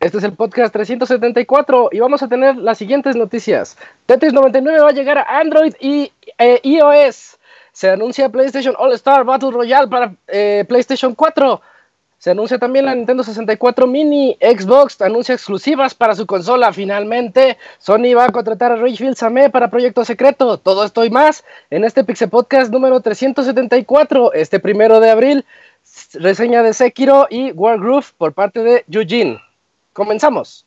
Este es el podcast 374 y vamos a tener las siguientes noticias. Tetris 99 va a llegar a Android y eh, iOS. Se anuncia PlayStation All Star Battle Royale para eh, PlayStation 4. Se anuncia también la Nintendo 64 Mini. Xbox anuncia exclusivas para su consola. Finalmente, Sony va a contratar a Rachel Samé para Proyecto Secreto. Todo esto y más en este Pixel Podcast número 374, este primero de abril. Reseña de Sekiro y Wargroove por parte de Eugene. Comenzamos.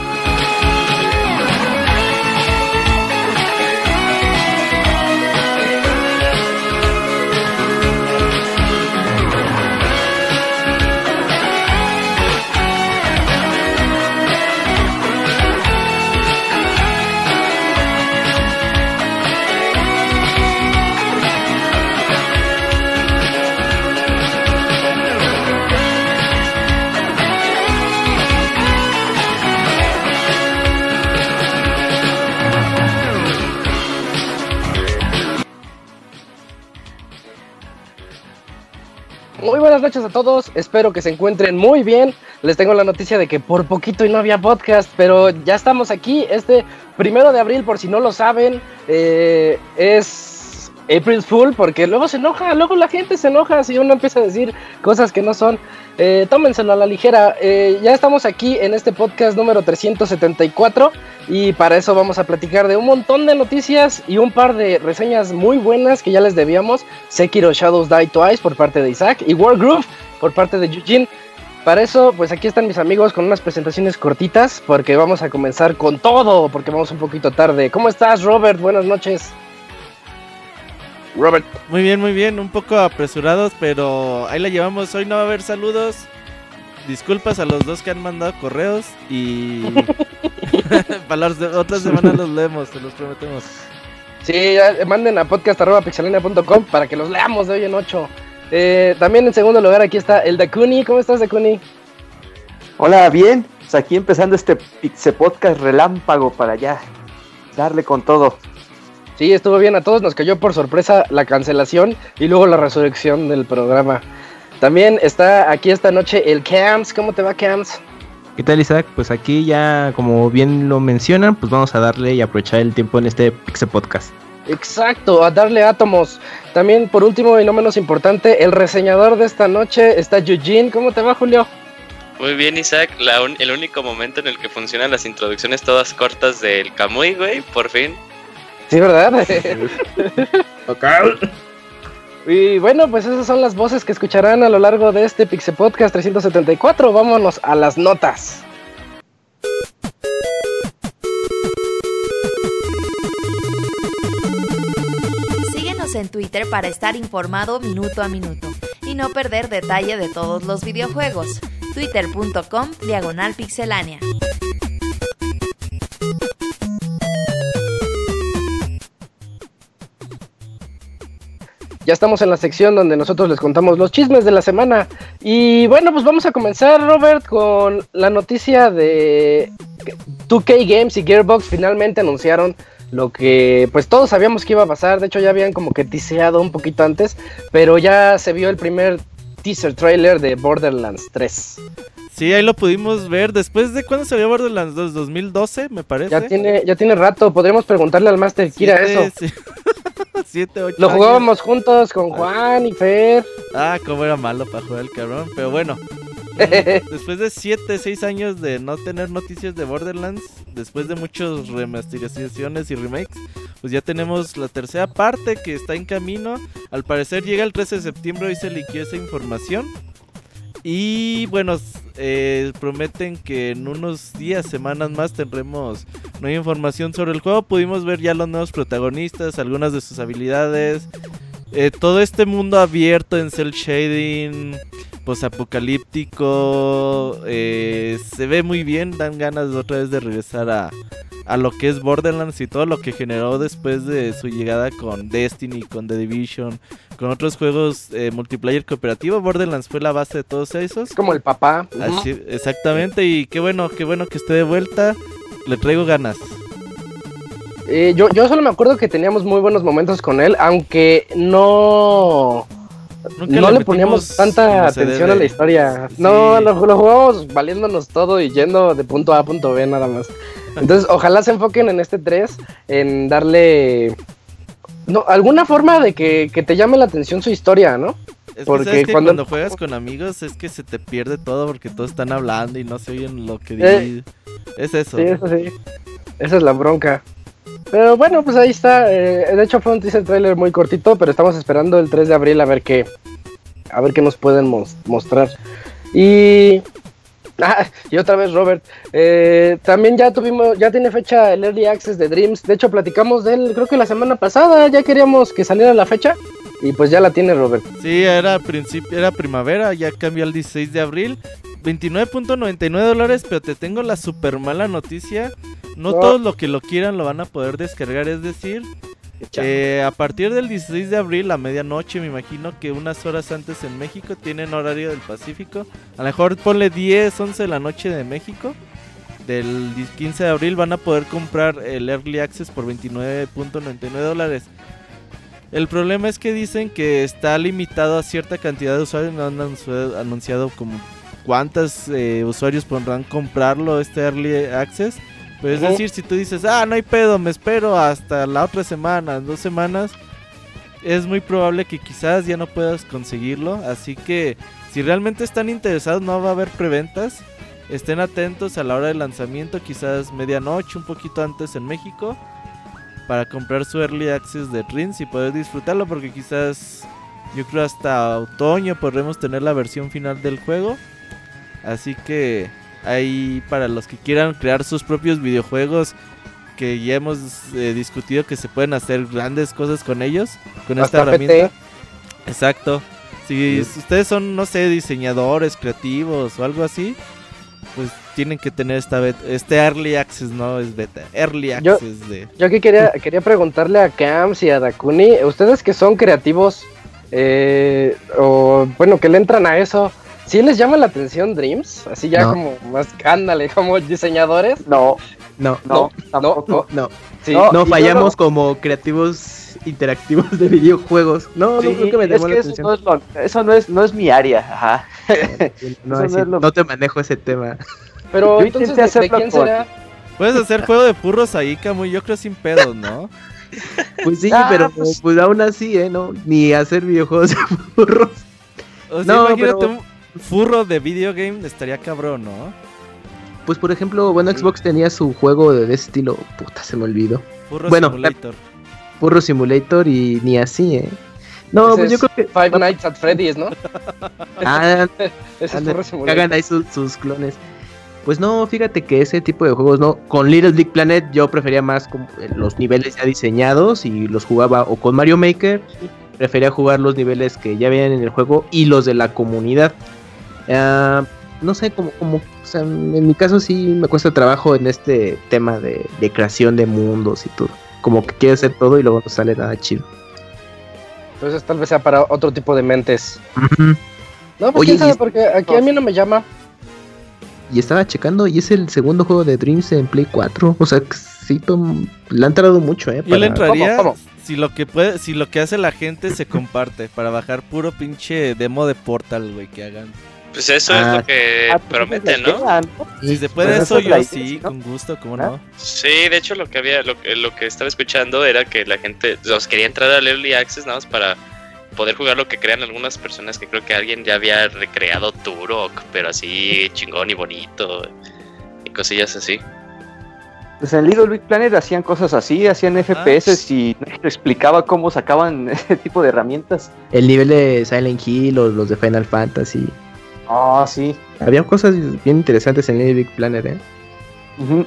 Muy buenas noches a todos, espero que se encuentren muy bien. Les tengo la noticia de que por poquito y no había podcast, pero ya estamos aquí. Este primero de abril, por si no lo saben, eh, es April Fool, porque luego se enoja, luego la gente se enoja si uno empieza a decir cosas que no son. Eh, tómenselo a la ligera. Eh, ya estamos aquí en este podcast número 374 y para eso vamos a platicar de un montón de noticias y un par de reseñas muy buenas que ya les debíamos. Sekiro Shadows Die Twice por parte de Isaac y Wargroove por parte de Eugene. Para eso, pues aquí están mis amigos con unas presentaciones cortitas porque vamos a comenzar con todo porque vamos un poquito tarde. ¿Cómo estás, Robert? Buenas noches. Robert. Muy bien, muy bien, un poco apresurados, pero ahí la llevamos. Hoy no va a haber saludos. Disculpas a los dos que han mandado correos y para las de- otras semanas los leemos, se los prometemos. Sí, ya, manden a podcast.pixelania.com para que los leamos de hoy en 8. también en segundo lugar aquí está el Dakuni. ¿Cómo estás, Dakuni? Hola, bien. Pues aquí empezando este Pixe Podcast relámpago para ya darle con todo. Sí, estuvo bien. A todos nos cayó por sorpresa la cancelación y luego la resurrección del programa. También está aquí esta noche el Cams. ¿Cómo te va, Cams? ¿Qué tal Isaac? Pues aquí ya, como bien lo mencionan, pues vamos a darle y aprovechar el tiempo en este Pixel Podcast. Exacto, a darle átomos. También, por último y no menos importante, el reseñador de esta noche está Eugene. ¿Cómo te va, Julio? Muy bien, Isaac. La un- el único momento en el que funcionan las introducciones todas cortas del Kamui, güey, por fin. Sí, ¿verdad? y bueno, pues esas son las voces que escucharán a lo largo de este Pixel Podcast 374. Vámonos a las notas. Síguenos en Twitter para estar informado minuto a minuto y no perder detalle de todos los videojuegos. Twitter.com Diagonal Pixelánea. Ya estamos en la sección donde nosotros les contamos los chismes de la semana. Y bueno, pues vamos a comenzar, Robert, con la noticia de 2K Games y Gearbox finalmente anunciaron lo que pues todos sabíamos que iba a pasar. De hecho, ya habían como que tiseado un poquito antes, pero ya se vio el primer teaser trailer de Borderlands 3. Sí, ahí lo pudimos ver. Después de cuándo salió Borderlands 2, 2012, me parece. Ya tiene, ya tiene rato, podríamos preguntarle al Master Kira Siete, eso. sí. Siete, ocho Lo años. jugábamos juntos con Juan y Fer. Ah, cómo era malo para jugar el cabrón. Pero bueno, después de 7, 6 años de no tener noticias de Borderlands, después de muchas remasterizaciones y remakes, pues ya tenemos la tercera parte que está en camino. Al parecer llega el 13 de septiembre, hoy se liquidó esa información. Y bueno, eh, prometen que en unos días, semanas más tendremos nueva información sobre el juego. Pudimos ver ya los nuevos protagonistas, algunas de sus habilidades. eh, todo este mundo abierto en cel shading, posapocalíptico, eh, se ve muy bien. Dan ganas otra vez de regresar a, a lo que es Borderlands y todo lo que generó después de su llegada con Destiny, con The Division, con otros juegos eh, multiplayer cooperativo. Borderlands fue la base de todos esos. Es como el papá. Así, exactamente, y qué bueno, qué bueno que esté de vuelta. Le traigo ganas. Eh, yo, yo solo me acuerdo que teníamos muy buenos momentos con él, aunque no. Nunca no le, poníamos tanta atención debe. a la historia. Sí. No, lo, lo jugábamos valiéndonos todo y yendo de punto A a punto B nada más. Entonces, ojalá se enfoquen en este 3, en darle. No, alguna forma de que, que te llame la atención su historia, ¿no? Es Porque que sabes que cuando- cuando... juegas con amigos es que se te pierde todo porque todos están hablando y no se oyen lo que Eh. dicen. Es eso. Sí, eso sí. Esa es la bronca. Pero bueno, pues ahí está. eh, de hecho fue un teaser trailer muy cortito, pero estamos esperando el 3 de abril a ver qué, a ver qué nos pueden mos- mostrar. Y ah, y otra vez Robert, eh, también ya tuvimos, ya tiene fecha el Early Access de Dreams. De hecho platicamos de él, creo que la semana pasada ya queríamos que saliera la fecha y pues ya la tiene Robert. Sí, era principio, era primavera, ya cambió al 16 de abril. 29.99 dólares, pero te tengo la super mala noticia. No No. todos los que lo quieran lo van a poder descargar, es decir, eh, a partir del 16 de abril a medianoche, me imagino que unas horas antes en México tienen horario del Pacífico. A lo mejor ponle 10, 11 de la noche de México. Del 15 de abril van a poder comprar el Early Access por 29.99 dólares. El problema es que dicen que está limitado a cierta cantidad de usuarios. No han anunci- anunciado como cuántos eh, usuarios podrán comprarlo este Early Access. Pero es Ujú. decir, si tú dices, ah, no hay pedo, me espero hasta la otra semana, dos semanas, es muy probable que quizás ya no puedas conseguirlo. Así que si realmente están interesados, no va a haber preventas. Estén atentos a la hora de lanzamiento, quizás medianoche, un poquito antes en México, para comprar su Early Access de Rins y poder disfrutarlo, porque quizás yo creo hasta otoño podremos tener la versión final del juego. Así que ahí para los que quieran crear sus propios videojuegos, que ya hemos eh, discutido que se pueden hacer grandes cosas con ellos, con esta herramienta. PT. Exacto. Si ustedes son, no sé, diseñadores, creativos o algo así, pues tienen que tener esta bet- este early access, no es beta, early Yo- access de Yo aquí quería, quería preguntarle a Camps y a Dakuni, ustedes que son creativos, eh, o bueno, que le entran a eso, ¿sí les llama la atención Dreams? Así ya No. como más, ándale, como diseñadores. No, No, no, No, tampoco. no. Sí, No, fallamos como creativos interactivos de videojuegos. No, Sí, no creo que me es que la eso, atención. no es, lo- eso no es, no es mi área. Ajá. No, eso no, no es lo- no te manejo ese tema. pero Yo entonces, ¿de, de hacerlo quién con- será? Puedes hacer juego de purros ahí, Camu, yo creo sin pedos, ¿no? Pues sí, Ah, pero pues- pues aún así, ¿eh? No, ni hacer videojuegos de burros. O sea, No, imagínate pero- un furro de videogame, estaría cabrón, ¿no? Pues por ejemplo, bueno, Xbox tenía su juego de, ese estilo. Puta, se me olvidó. Furro Bueno, Simulator. Burro Simulator y ni así, ¿eh? No, Ese pues yo creo que. Five Nights at Freddy's, ¿no? Ah, Ese es Furro que Simulator. hagan ahí sus, sus clones. Pues no, fíjate que ese tipo de juegos, no. Con Little Big Planet yo prefería más eh, los niveles ya diseñados y los jugaba o con Mario Maker. Prefería jugar los niveles que ya vienen en el juego y los de la comunidad. Ah, no sé, como, como, o sea, en mi caso sí me cuesta trabajo en este tema de, de creación de mundos y todo. Como que quiero hacer todo y luego no sale nada chido. Entonces tal vez sea para otro tipo de mentes. No, pues Oye, quién sabe, porque aquí a mí no me llama. Y estaba checando y es el segundo juego de Dreams en Play 4. O sea, que sí, tom- le han tardado mucho, ¿eh? Yo le para- entraría ¿Cómo, cómo? si lo que puede, si lo que hace la gente se comparte para bajar puro pinche demo de Portal, güey, que hagan. Pues eso Ah. es lo que Ah, pues prometen, ¿no? idea, ¿no? Si se puede Pues eso, yo idea, sí, con gusto, ¿cómo ¿Ah? no? Sí, de hecho lo que había, lo que, lo que estaba escuchando era que la gente los quería entrar al Early Access nada más para poder jugar lo que crean algunas personas que creo que alguien ya había recreado Turok, pero así chingón y bonito y cosillas así. Pues en Little Big Planet hacían cosas así, hacían FPS y no te explicaba cómo sacaban ese tipo de herramientas. El nivel de Silent Hill o los de Final Fantasy. Ah, sí. Había cosas bien interesantes en Little Big Planet, ¿eh? Ujú.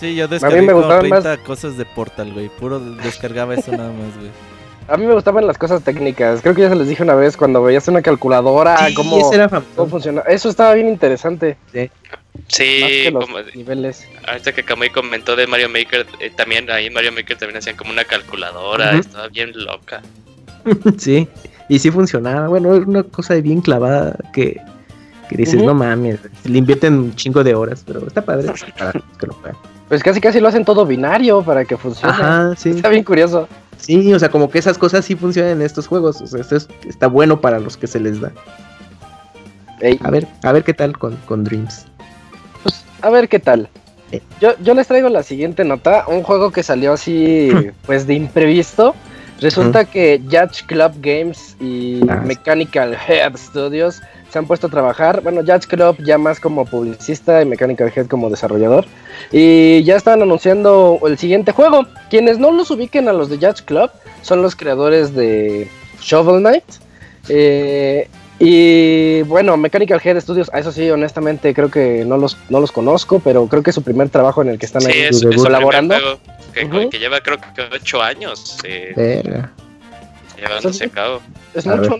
Sí, yo me descargué como gustaban 30 cosas de Portal, güey. Puro descargaba eso nada más, güey. A mí me gustaban las cosas técnicas. Creo que ya se les dije una vez cuando veías una calculadora, Sí, cómo, ese era cómo famoso. funciona. Eso estaba bien interesante. más Sí, que los como, niveles. ahorita que Kamui comentó de Mario Maker, eh, también ahí en Mario Maker también hacían como una calculadora, estaba bien loca. sí, y sí funcionaba. Bueno, era una cosa bien clavada que, que dices, no mames, le invierten un chingo de horas, pero está padre para que lo. Pues casi casi lo hacen todo binario para que funcione. Ajá, sí. Está bien curioso. Sí, o sea, como que esas cosas sí funcionan en estos juegos. O sea, esto es- está bueno para los que se les da. Ey, A ver, a ver qué tal con, con Dreams. pues, a ver qué tal. Eh. Yo, yo les traigo la siguiente nota. Un juego que salió así, pues de imprevisto. Resulta que Judge Club Games y Ah. Mechanical Head Studios se han puesto a trabajar. Bueno, Judge Club ya más como publicista y Mechanical Head como desarrollador. Y ya están anunciando el siguiente juego. Quienes no los ubiquen a los de Judge Club son los creadores de Shovel Knight. Eh, y bueno, Mechanical Head Studios, a eso sí, honestamente creo que no los, no los conozco, pero creo que es su primer trabajo en el que están Sí, ahí es, es colaborando. Que, que lleva creo que 8 años eh, Verga. llevándose a cabo. Es A mucho,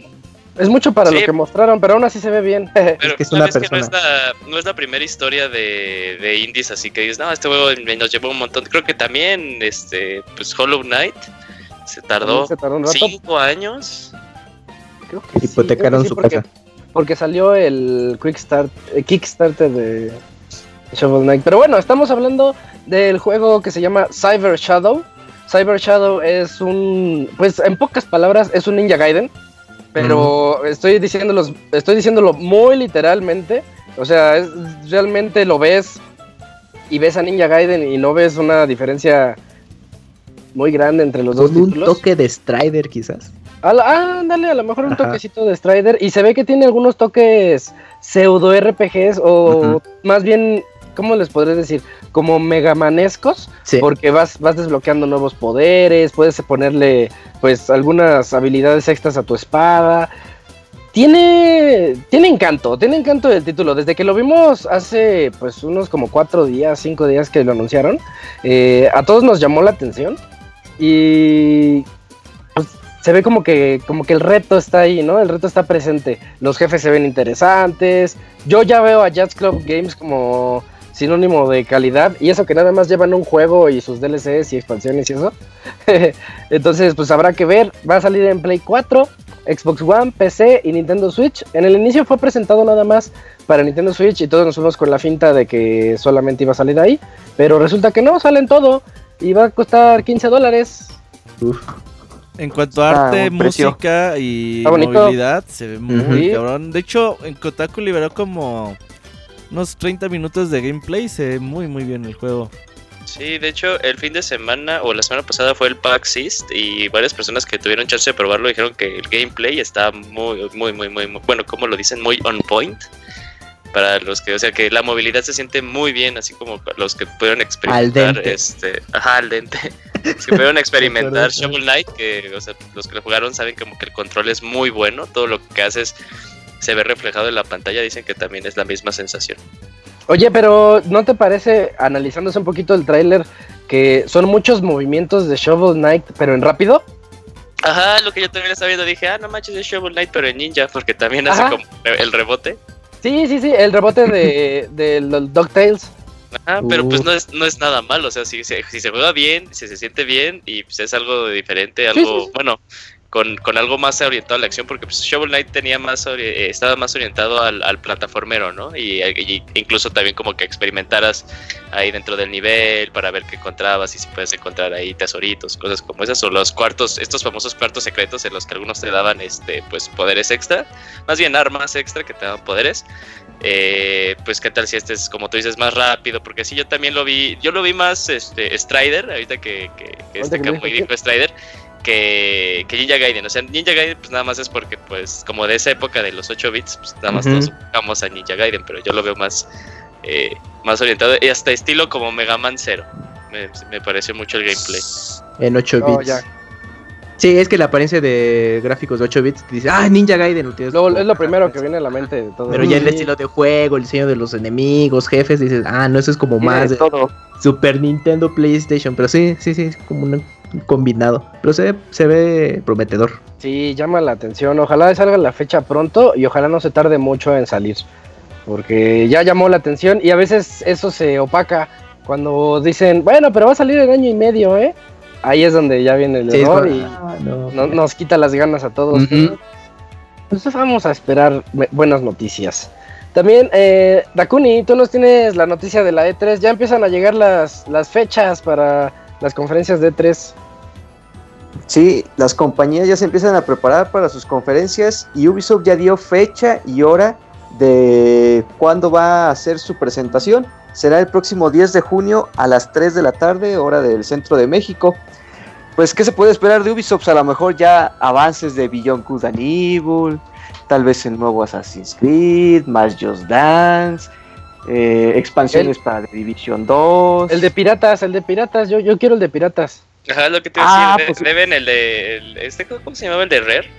es mucho para Sí. lo que mostraron, pero aún así se ve bien. Pero que es una sabes que no es, la, no es la primera historia de, de indies, así que dices, no, este juego nos llevó un montón. Creo que también, este, pues Hollow Knight se tardó Se tardó un rato. 5 años. Creo que sí, Hipotecaron creo que sí, su porque, casa. Porque salió el Quick Start, el Kickstarter de Shovel Knight. Pero bueno, estamos hablando del juego que se llama Cyber Shadow. Cyber Shadow es un, pues en pocas palabras, es un Ninja Gaiden. Pero estoy diciéndolo, estoy diciéndolo muy literalmente. O sea, es- realmente lo ves y ves a Ninja Gaiden y no ves una diferencia muy grande entre los dos Con un títulos. toque de Strider, quizás. Ah, ándale, a lo mejor un Ajá. toquecito de Strider. Y se ve que tiene algunos toques pseudo RPGs o más bien, ¿cómo les podré decir? Como megamanescos. Sí. Porque vas, vas desbloqueando nuevos poderes, puedes ponerle pues algunas habilidades extras a tu espada. Tiene, tiene encanto, tiene encanto el título. Desde que lo vimos hace pues unos como cuatro días, cinco días que lo anunciaron, eh, a todos nos llamó la atención. Y pues, se ve como que, como que el reto está ahí, ¿no? El reto está presente. Los jefes se ven interesantes. Yo ya veo a Jazz Club Games como sinónimo de calidad. Y eso que nada más llevan un juego y sus DLCs y expansiones y eso. Entonces, pues habrá que ver. Va a salir en Play 4, Xbox One, PC y Nintendo Switch. En el inicio fue presentado nada más para Nintendo Switch y todos nos fuimos con la finta de que solamente iba a salir ahí. Pero resulta que no, salen todo. Y va a costar 15 dólares. Uf. En cuanto a Ah, arte, música y movilidad, se ve muy cabrón. De hecho, en Kotaku liberó como unos 30 minutos de gameplay. Se ve muy, muy bien el juego. Sí, de hecho, el fin de semana o la semana pasada fue el PAX East y varias personas que tuvieron chance de probarlo dijeron que el gameplay está muy, muy, muy, muy, muy- bueno, como lo dicen, muy on point. Para los que, o sea, que la movilidad se siente muy bien, así como los que pudieron experimentar, dente. este, ajá, al dente, los que pudieron experimentar Shovel Knight, que, o sea, los que lo jugaron saben como que el control es muy bueno, todo lo que haces se ve reflejado en la pantalla, dicen que también es la misma sensación. Oye, pero ¿no te parece, analizándose un poquito el tráiler, que son muchos movimientos de Shovel Knight, pero en rápido? Ajá, lo que yo también estaba viendo, dije, ah, no manches, es Shovel Knight, pero en ninja, porque también hace como el rebote. Sí, sí, sí, el rebote de, de los DuckTales. Ajá, pero pues Uf. no es, no es nada malo, o sea, si, se- si se juega bien, si se siente bien y pues es algo diferente, Sí, algo, sí, sí. bueno, con, con algo más orientado a la acción, porque pues, Shovel Knight tenía más, eh, estaba más orientado al, al plataformero, ¿no? Y, y incluso también como que experimentaras ahí dentro del nivel para ver qué encontrabas y si puedes encontrar ahí tesoritos, cosas como esas, o los cuartos, estos famosos cuartos secretos en los que algunos te daban, este, pues poderes extra, más bien armas extra que te daban poderes. Eh, pues qué tal si este es como tú dices más rápido porque sí yo también lo vi yo lo vi más este Strider ahorita que, que, que este que dijo Strider que, que Ninja Gaiden o sea Ninja Gaiden pues nada más es porque pues como de esa época de los 8 bits pues nada más Ujú. nos buscamos a Ninja Gaiden pero yo lo veo más eh, más orientado y hasta estilo como Mega Man Zero me, me pareció mucho el gameplay En 8 Oh, bits. ya. Sí, es que la apariencia de gráficos de 8 bits dice, ah, Ninja Gaiden. lo tienes es lo primero que viene a la mente de todo. Pero ya el estilo de juego, el diseño de los enemigos, jefes, dices, ah, no, eso es como más de de todo. Super Nintendo, PlayStation. Pero sí, sí, sí, es como un combinado. Pero se ve, se ve prometedor. Sí, llama la atención. Ojalá salga la fecha pronto y ojalá no se tarde mucho en salir. Porque ya llamó la atención y a veces eso se opaca cuando dicen, bueno, pero va a salir en año y medio, ¿eh? Ahí es donde ya viene el Sí, error y ah, no. no- nos quita las ganas a todos. Entonces vamos a esperar bu- buenas noticias. También, eh, Dakuni, tú nos tienes la noticia de la E3. Ya empiezan a llegar las, las fechas para las conferencias de E E3. Sí, las compañías ya se empiezan a preparar para sus conferencias y Ubisoft ya dio fecha y hora de cuándo va a hacer su presentación. Será el próximo 10 de junio a las 3 de la tarde, hora del centro de México. Pues, ¿qué se puede esperar de Ubisoft? A lo mejor ya avances de Beyond Good and Evil, tal vez el nuevo Assassin's Creed, más Just Dance, eh, expansiones para The Division 2. El de piratas, el de piratas. Yo, yo quiero el de piratas. Ajá, lo que te iba a Ah, decir. de- pues- Deben el de. el- este, ¿Cómo se llamaba el de Rare?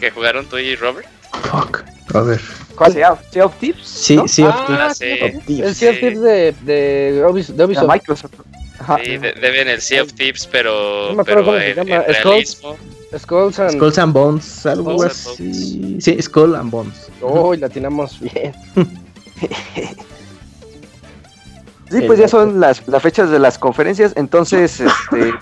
Que jugaron tú y Robert. Fuck. A ver. ¿Cuál? Sea of, Sea of Thieves, Sí, ¿no? sí, Ah, sí. sí, Of Thieves. El Sea of Thieves de, de, de de Ubisoft. Microsoft. Ajá. Sí, de- deben el Sea of Thieves, pero. No me acuerdo pero cómo se llama, Skulls. Skulls and... Skull and Bones, algo Skulls and así. Sí, Skull and Bones. Oh, la atinamos bien. Sí, pues ya son las, las fechas de las conferencias, entonces, este,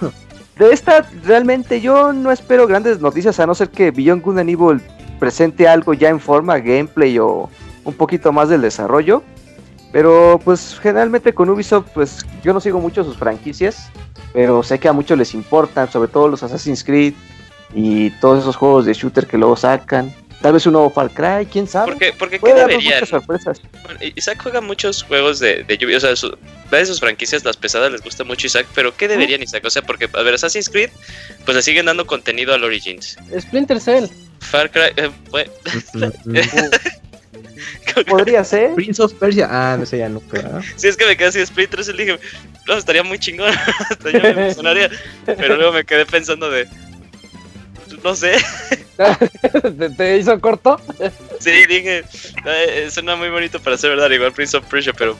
de esta realmente yo no espero grandes noticias, a no ser que Beyond Good and Evil presente algo ya en forma, gameplay o un poquito más del desarrollo, pero pues generalmente con Ubisoft, pues yo no sigo mucho sus franquicias, pero sé que a muchos les importan, sobre todo los Assassin's Creed y todos esos juegos de shooter que luego sacan, tal vez un nuevo Far Cry, quién sabe. Porque, porque ¿qué deberían? muchas sorpresas. Bueno, Isaac juega muchos juegos de, de lluvia, o sea, su, de sus franquicias, las pesadas les gusta mucho Isaac, pero ¿qué deberían Isaac? O sea, porque, a ver, Assassin's Creed, pues le siguen dando contenido al Origins. Splinter Cell. Far Cry, eh, fue- Podría ser. Prince of Persia. Ah, no sé, ya no. pero, si es que me quedé así de Splinter Cell, dije, no, estaría muy chingón, hasta yo me emocionaría, pero luego me quedé pensando de, no sé, ¿Te, te hizo corto? sí, dije, eh, suena muy bonito para ser verdad, igual Prince of Persia, pero...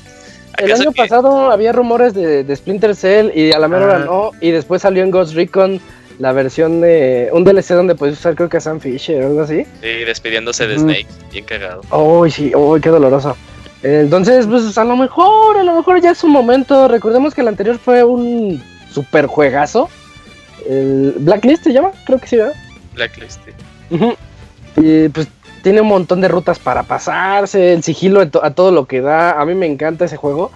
El ¿acaso año que- pasado había rumores de, de Splinter Cell y a la mera hora Ah. no. Y después salió en Ghost Recon la versión de un DLC donde puedes usar creo que a Sam Fisher o algo así. Sí, despidiéndose de. Snake, bien cagado. Uy, sí, uy, qué doloroso. Entonces, pues a lo mejor, a lo mejor ya es un momento. Recordemos que el anterior fue un super juegazo. El Blacklist se llama, creo que sí, ¿verdad? Blacklist. sí. Y pues tiene un montón de rutas para pasarse, el sigilo a to- a todo lo que da. A mí me encanta ese juego.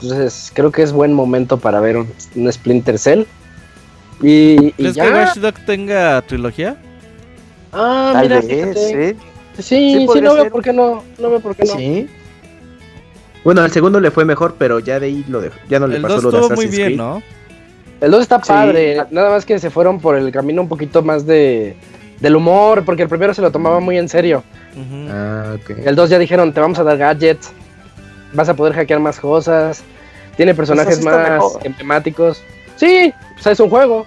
Entonces creo que es buen momento para ver un, un Splinter Cell. Y, y ¿Crees que. Watch tenga trilogía? Ah, Tal mira, vez. ¿eh? Sí, Sí, sí, podría no veo por qué no. No veo por qué no. Sí. Bueno, al segundo le fue mejor, pero ya de ahí lo dejó. Ya no le El pasó 2 lo de estuvo muy bien, Creed. ¿no? El 2 está Sí. padre, nada más que se fueron por el camino un poquito más de del humor, porque el primero se lo tomaba muy en serio. Ah, ok. El 2 ya dijeron, te vamos a dar gadgets, vas a poder hackear más cosas, tiene personajes Pues está más emblemáticos. Sí, o sea, es un juego.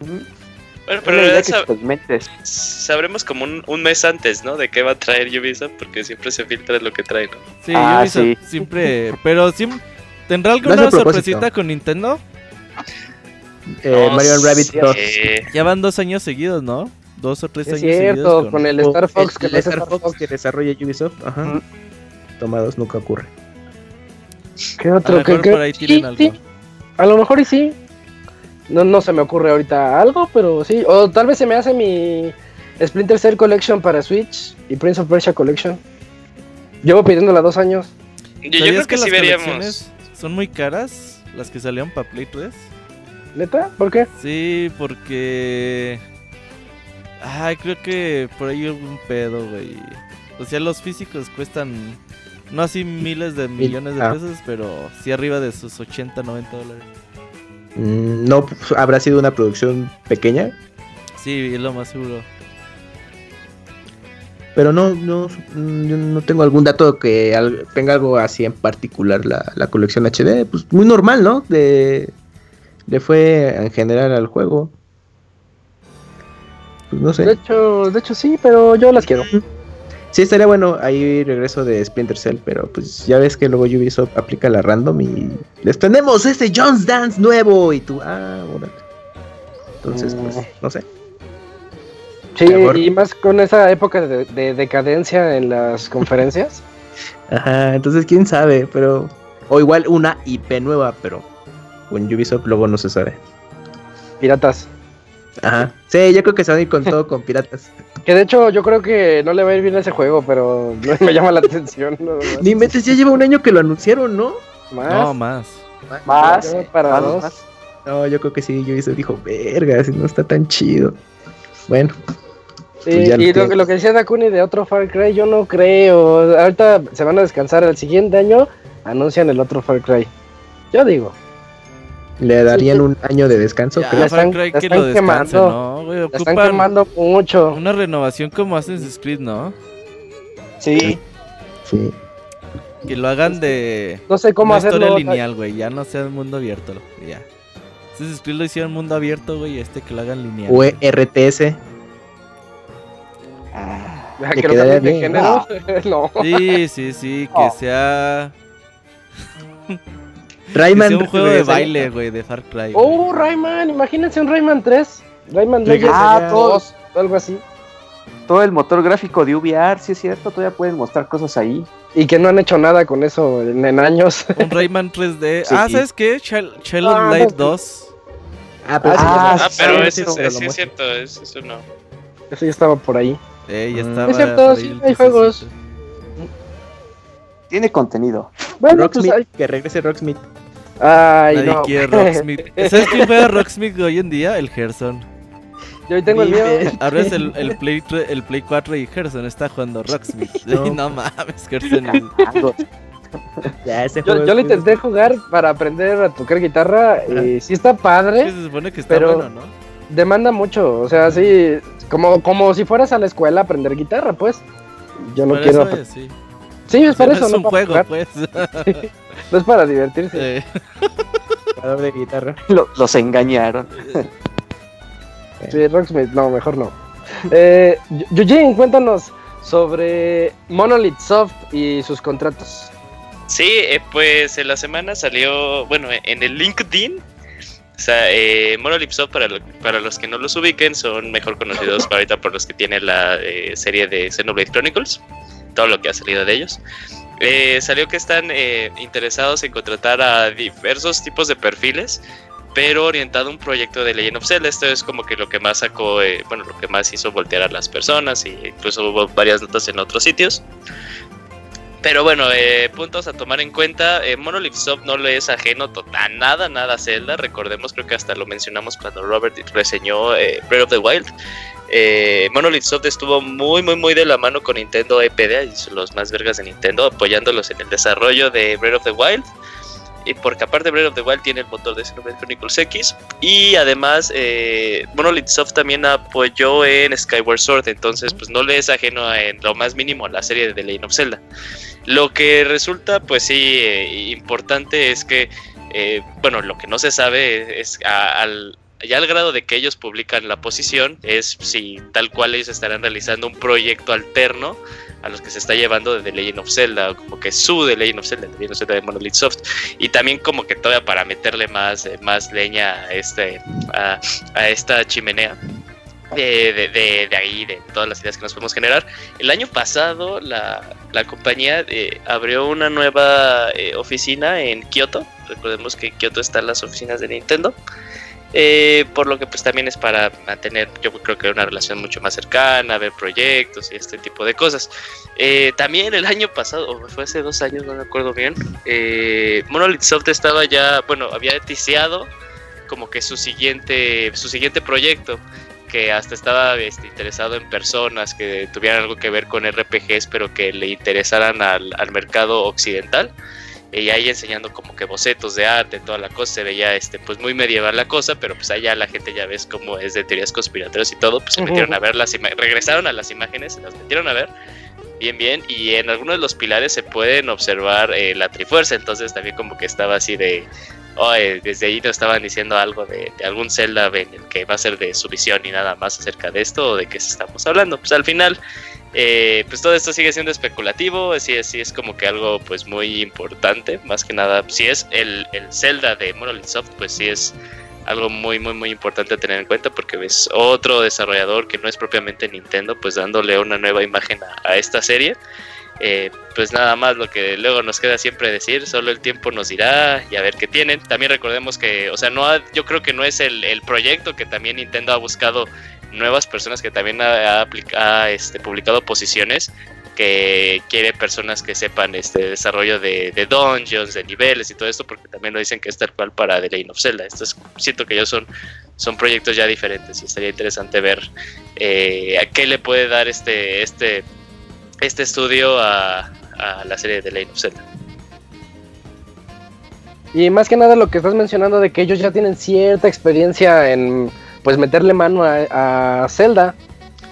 Bueno, pero en realidad sab- sabremos como un, un mes antes, ¿no? De qué va a traer Ubisoft, porque siempre se filtra lo que trae, ¿no? Sí, Ah, Ubisoft sí. siempre. Pero siempre. ¿Tendrá alguna sorpresita con Nintendo? Eh, No Mario Rabbit sé. 2. Ya van dos años seguidos, ¿no? Dos o tres Es años cierto, seguidos. con el Star Fox que el Star Star Fox Fox. que desarrolla Ubisoft. Ajá. Mm. Tomados nunca ocurre. ¿Qué A otro? lo mejor ¿Qué- por ahí tienen sí, algo. sí. A lo mejor y sí. No, no se me ocurre ahorita algo, pero sí. O tal vez se me hace mi Splinter Cell Collection para Switch y Prince of Persia Collection. Llevo pidiéndola dos años. Yo, yo ¿Sabías creo que, sí las veríamos. colecciones son muy caras? Las que salieron para Play 3. ¿Neta? ¿Por qué? Sí, porque. Ay, creo que por ahí hubo un pedo, güey. O sea, los físicos cuestan. No así miles de millones de ah. pesos, pero sí arriba de sus 80, 90 dólares. Mm, no habrá sido una producción pequeña, Sí, es lo más seguro. pero no, no, mm, no tengo algún dato que tenga algo así en particular la, la colección HD. Pues muy normal, ¿no? De, le fue en general al juego. pues no De sé. hecho, de hecho sí, pero yo las quiero. Sí, estaría bueno ahí regreso de Splinter Cell, pero pues ya ves que luego Ubisoft aplica la random y les tenemos este Jones Dance nuevo y tú, ah, órale. Entonces, pues, Mm. no sé. Sí, y más con esa época de, de decadencia en las conferencias. Ajá, entonces quién sabe, pero. O igual una IP nueva, pero con Ubisoft luego no se sabe. Piratas. Ajá. Sí, yo creo que se van a ir con todo con piratas. Que de hecho yo creo que no le va a ir bien a ese juego, pero me llama la atención. Ni metes, ya lleva un año que lo anunciaron, ¿no? Más. No, más. Más, para más, dos. más. No, yo creo que sí, Ubisoft dijo, verga, si no está tan chido. Bueno, Sí, Pues y lo, tienes. que- lo que decía Dakuni de otro Far Cry, yo no creo. Ahorita se van a descansar el siguiente año, anuncian el otro Far Cry. Yo digo. Le darían un año de descanso, Ya, creo. la que están lo descanse. ¿no? Güey, La están ocupan quemando mucho. una renovación como Assassin's Creed, ¿no? Sí, Sí. Que lo hagan de No sé cómo una hacerlo. historia lineal, güey. Ya no sea mundo abierto, ya. Assassin's Creed lo hicieron mundo abierto, güey, y este que lo hagan lineal. O RTS. Ya, Le que lo quedaría cambien de bien. género. no. Sí, sí, sí, que Oh. sea, Rayman. un juego de baile, güey, de Far Cry. Oh, Rayman, imagínense un Rayman 3. Rayman Legends Ah, todos. 2, algo así. todo el motor gráfico de VR, sí es cierto, todavía pueden mostrar cosas ahí. Y que no han hecho nada con eso en, en años. Un Rayman 3D. Sí. Ah, ¿sabes qué? Child, of Ah, Light no. 2. Ah, pero Ah, sí, ah, sí, pero sí, ese sí, es, sí, cierto, es- eso no. Eso ya estaba por ahí. Eh, ya Mm. estaba. Es cierto, sí, hay juegos. Tiene contenido. Bueno, pues Rocksmith, ay, que regrese Rocksmith. ay, Nadie no. quiere Rocksmith. ¿Sabes quién juega Rocksmith hoy en día? El Gerson. Yo hoy tengo el mío. Vive. Abres el, el, Play, el Play 4 y Gerson está jugando Rocksmith. No. Y no mames, Gerson. Ya, ese Yo, juego yo lo intenté jugar para aprender a tocar guitarra y sí está padre, se supone que está Pero- bueno, ¿no? demanda mucho, o sea, sí, como, como si fueras a la escuela a aprender guitarra, pues. Yo no Por quiero... eso es, sí. Sí, es para no eso, es no un para juego, jugar, pues. no es para divertirse. Eh, jugador de guitarra. Lo- los engañaron. Sí, Rocksmith, no, mejor no. Eh, Eugene, cuéntanos sobre Monolith Soft y sus contratos. Sí, eh, pues en la semana salió, bueno, en el LinkedIn. O sea, eh, Monolith Soft, para, lo- para los que no los ubiquen, son mejor conocidos ahorita por los que tienen la eh, serie de Xenoblade Chronicles, todo lo que ha salido de ellos. Eh, salió que están eh, interesados en contratar a diversos tipos de perfiles, pero orientado a un proyecto de Legend of Zelda. Esto es como que lo que más sacó, eh, bueno, lo que más hizo voltear a las personas, e incluso hubo varias notas en otros sitios. Pero bueno, eh, puntos a tomar en cuenta. eh, Monolith Soft no le es ajeno a nada, nada a Zelda. Recordemos, creo que hasta lo mencionamos cuando Robert reseñó eh, Breath of the Wild. Eh, Monolith Soft estuvo muy, muy, muy de la mano con Nintendo EPD, los más vergas de Nintendo, apoyándolos en el desarrollo de Breath of the Wild. Y porque aparte Breath of the Wild tiene el motor de Xenoblade Chronicles X. Y además eh, Monolith Soft también apoyó en Skyward Sword. Entonces pues no le es ajeno en lo más mínimo a la serie de The Legend of Zelda. Lo que resulta, pues sí, eh, importante es que, eh, bueno, lo que no se sabe es a- al, ya al grado de que ellos publican la posición, es si tal cual ellos estarán realizando un proyecto alterno a los que se está llevando de The Legend of Zelda, o como que su The Legend of Zelda, The Legend of Zelda de Monolith Soft, y también como que todavía para meterle más, eh, más leña a, este, a, a esta chimenea. De, de, de- de ahí, de todas las ideas que nos podemos generar. El año pasado la, la compañía eh, abrió una nueva eh, oficina en Kioto. Recordemos que en Kioto están las oficinas de Nintendo. Eh, por lo que pues también es para mantener yo creo que una relación mucho más cercana, ver proyectos y este tipo de cosas. También el año pasado, o fue hace dos años, no me acuerdo bien, Monolith Soft estaba ya, bueno, había ticiado como que su siguiente, su siguiente proyecto que hasta estaba este, interesado en personas que tuvieran algo que ver con RPGs, pero que le interesaran al, al mercado occidental. Y ahí enseñando como que bocetos de arte, toda la cosa, se veía este, pues muy medieval la cosa, pero pues allá la gente ya ves cómo es de teorías conspiratorias y todo, pues se metieron a ver las imágenes, regresaron a las imágenes, se las metieron a ver, bien, bien, y en algunos de los pilares se pueden observar eh, la trifuerza, entonces también como que estaba así de, desde ahí nos estaban diciendo algo de, de, algún Zelda en el que va a ser de su visión y nada más acerca de esto o de qué estamos hablando. Pues al final, eh, pues todo esto sigue siendo especulativo, así es, es como que algo pues muy importante, más que nada, si es el, el Zelda de Monolith Soft, pues sí es algo muy muy muy importante a tener en cuenta porque ves otro desarrollador que no es propiamente Nintendo pues dándole una nueva imagen a esta serie eh, pues nada más lo que luego nos queda siempre decir, solo el tiempo nos dirá y a ver qué tienen. También recordemos que, o sea, no ha, yo creo que no es el, el, proyecto que también Nintendo ha buscado nuevas personas que también ha, este, publicado posiciones que quiere personas que sepan este desarrollo de, dungeons, de niveles y todo esto, porque también lo dicen que es tal cual para The Legend of Zelda. Esto es, siento que ellos son, son proyectos ya diferentes y estaría interesante ver eh, a qué le puede dar este, este este estudio a, a la serie de Legend of Zelda. Y más que nada lo que estás mencionando de que ellos ya tienen cierta experiencia en pues meterle mano a, a Zelda.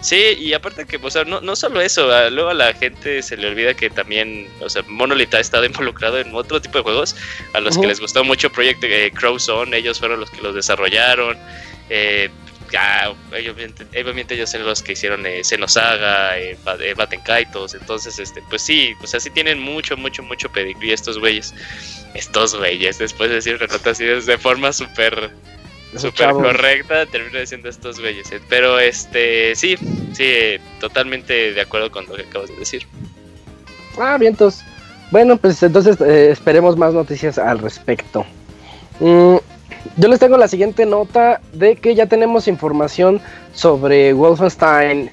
Sí, y aparte que, o sea, no, no solo eso, luego a la gente se le olvida que también, o sea, Monolith ha estado involucrado en otro tipo de juegos a los uh -huh. que les gustó mucho Project eh, Crowzone, ellos fueron los que los desarrollaron. Eh, ya, obviamente, obviamente, ellos son los que hicieron eh, Xenosaga, eh, Baten Kaitos, entonces, este, pues sí, o sea, sí tienen mucho, mucho, mucho pedigrí estos güeyes, estos güeyes, después de decir Renata así de forma súper, súper correcta, termino diciendo estos güeyes, eh, pero este, sí, sí, totalmente de acuerdo con lo que acabas de decir. Ah, vientos. Bueno, pues entonces eh, esperemos más noticias al respecto. Mm, yo les tengo la siguiente nota de que ya tenemos información sobre Wolfenstein,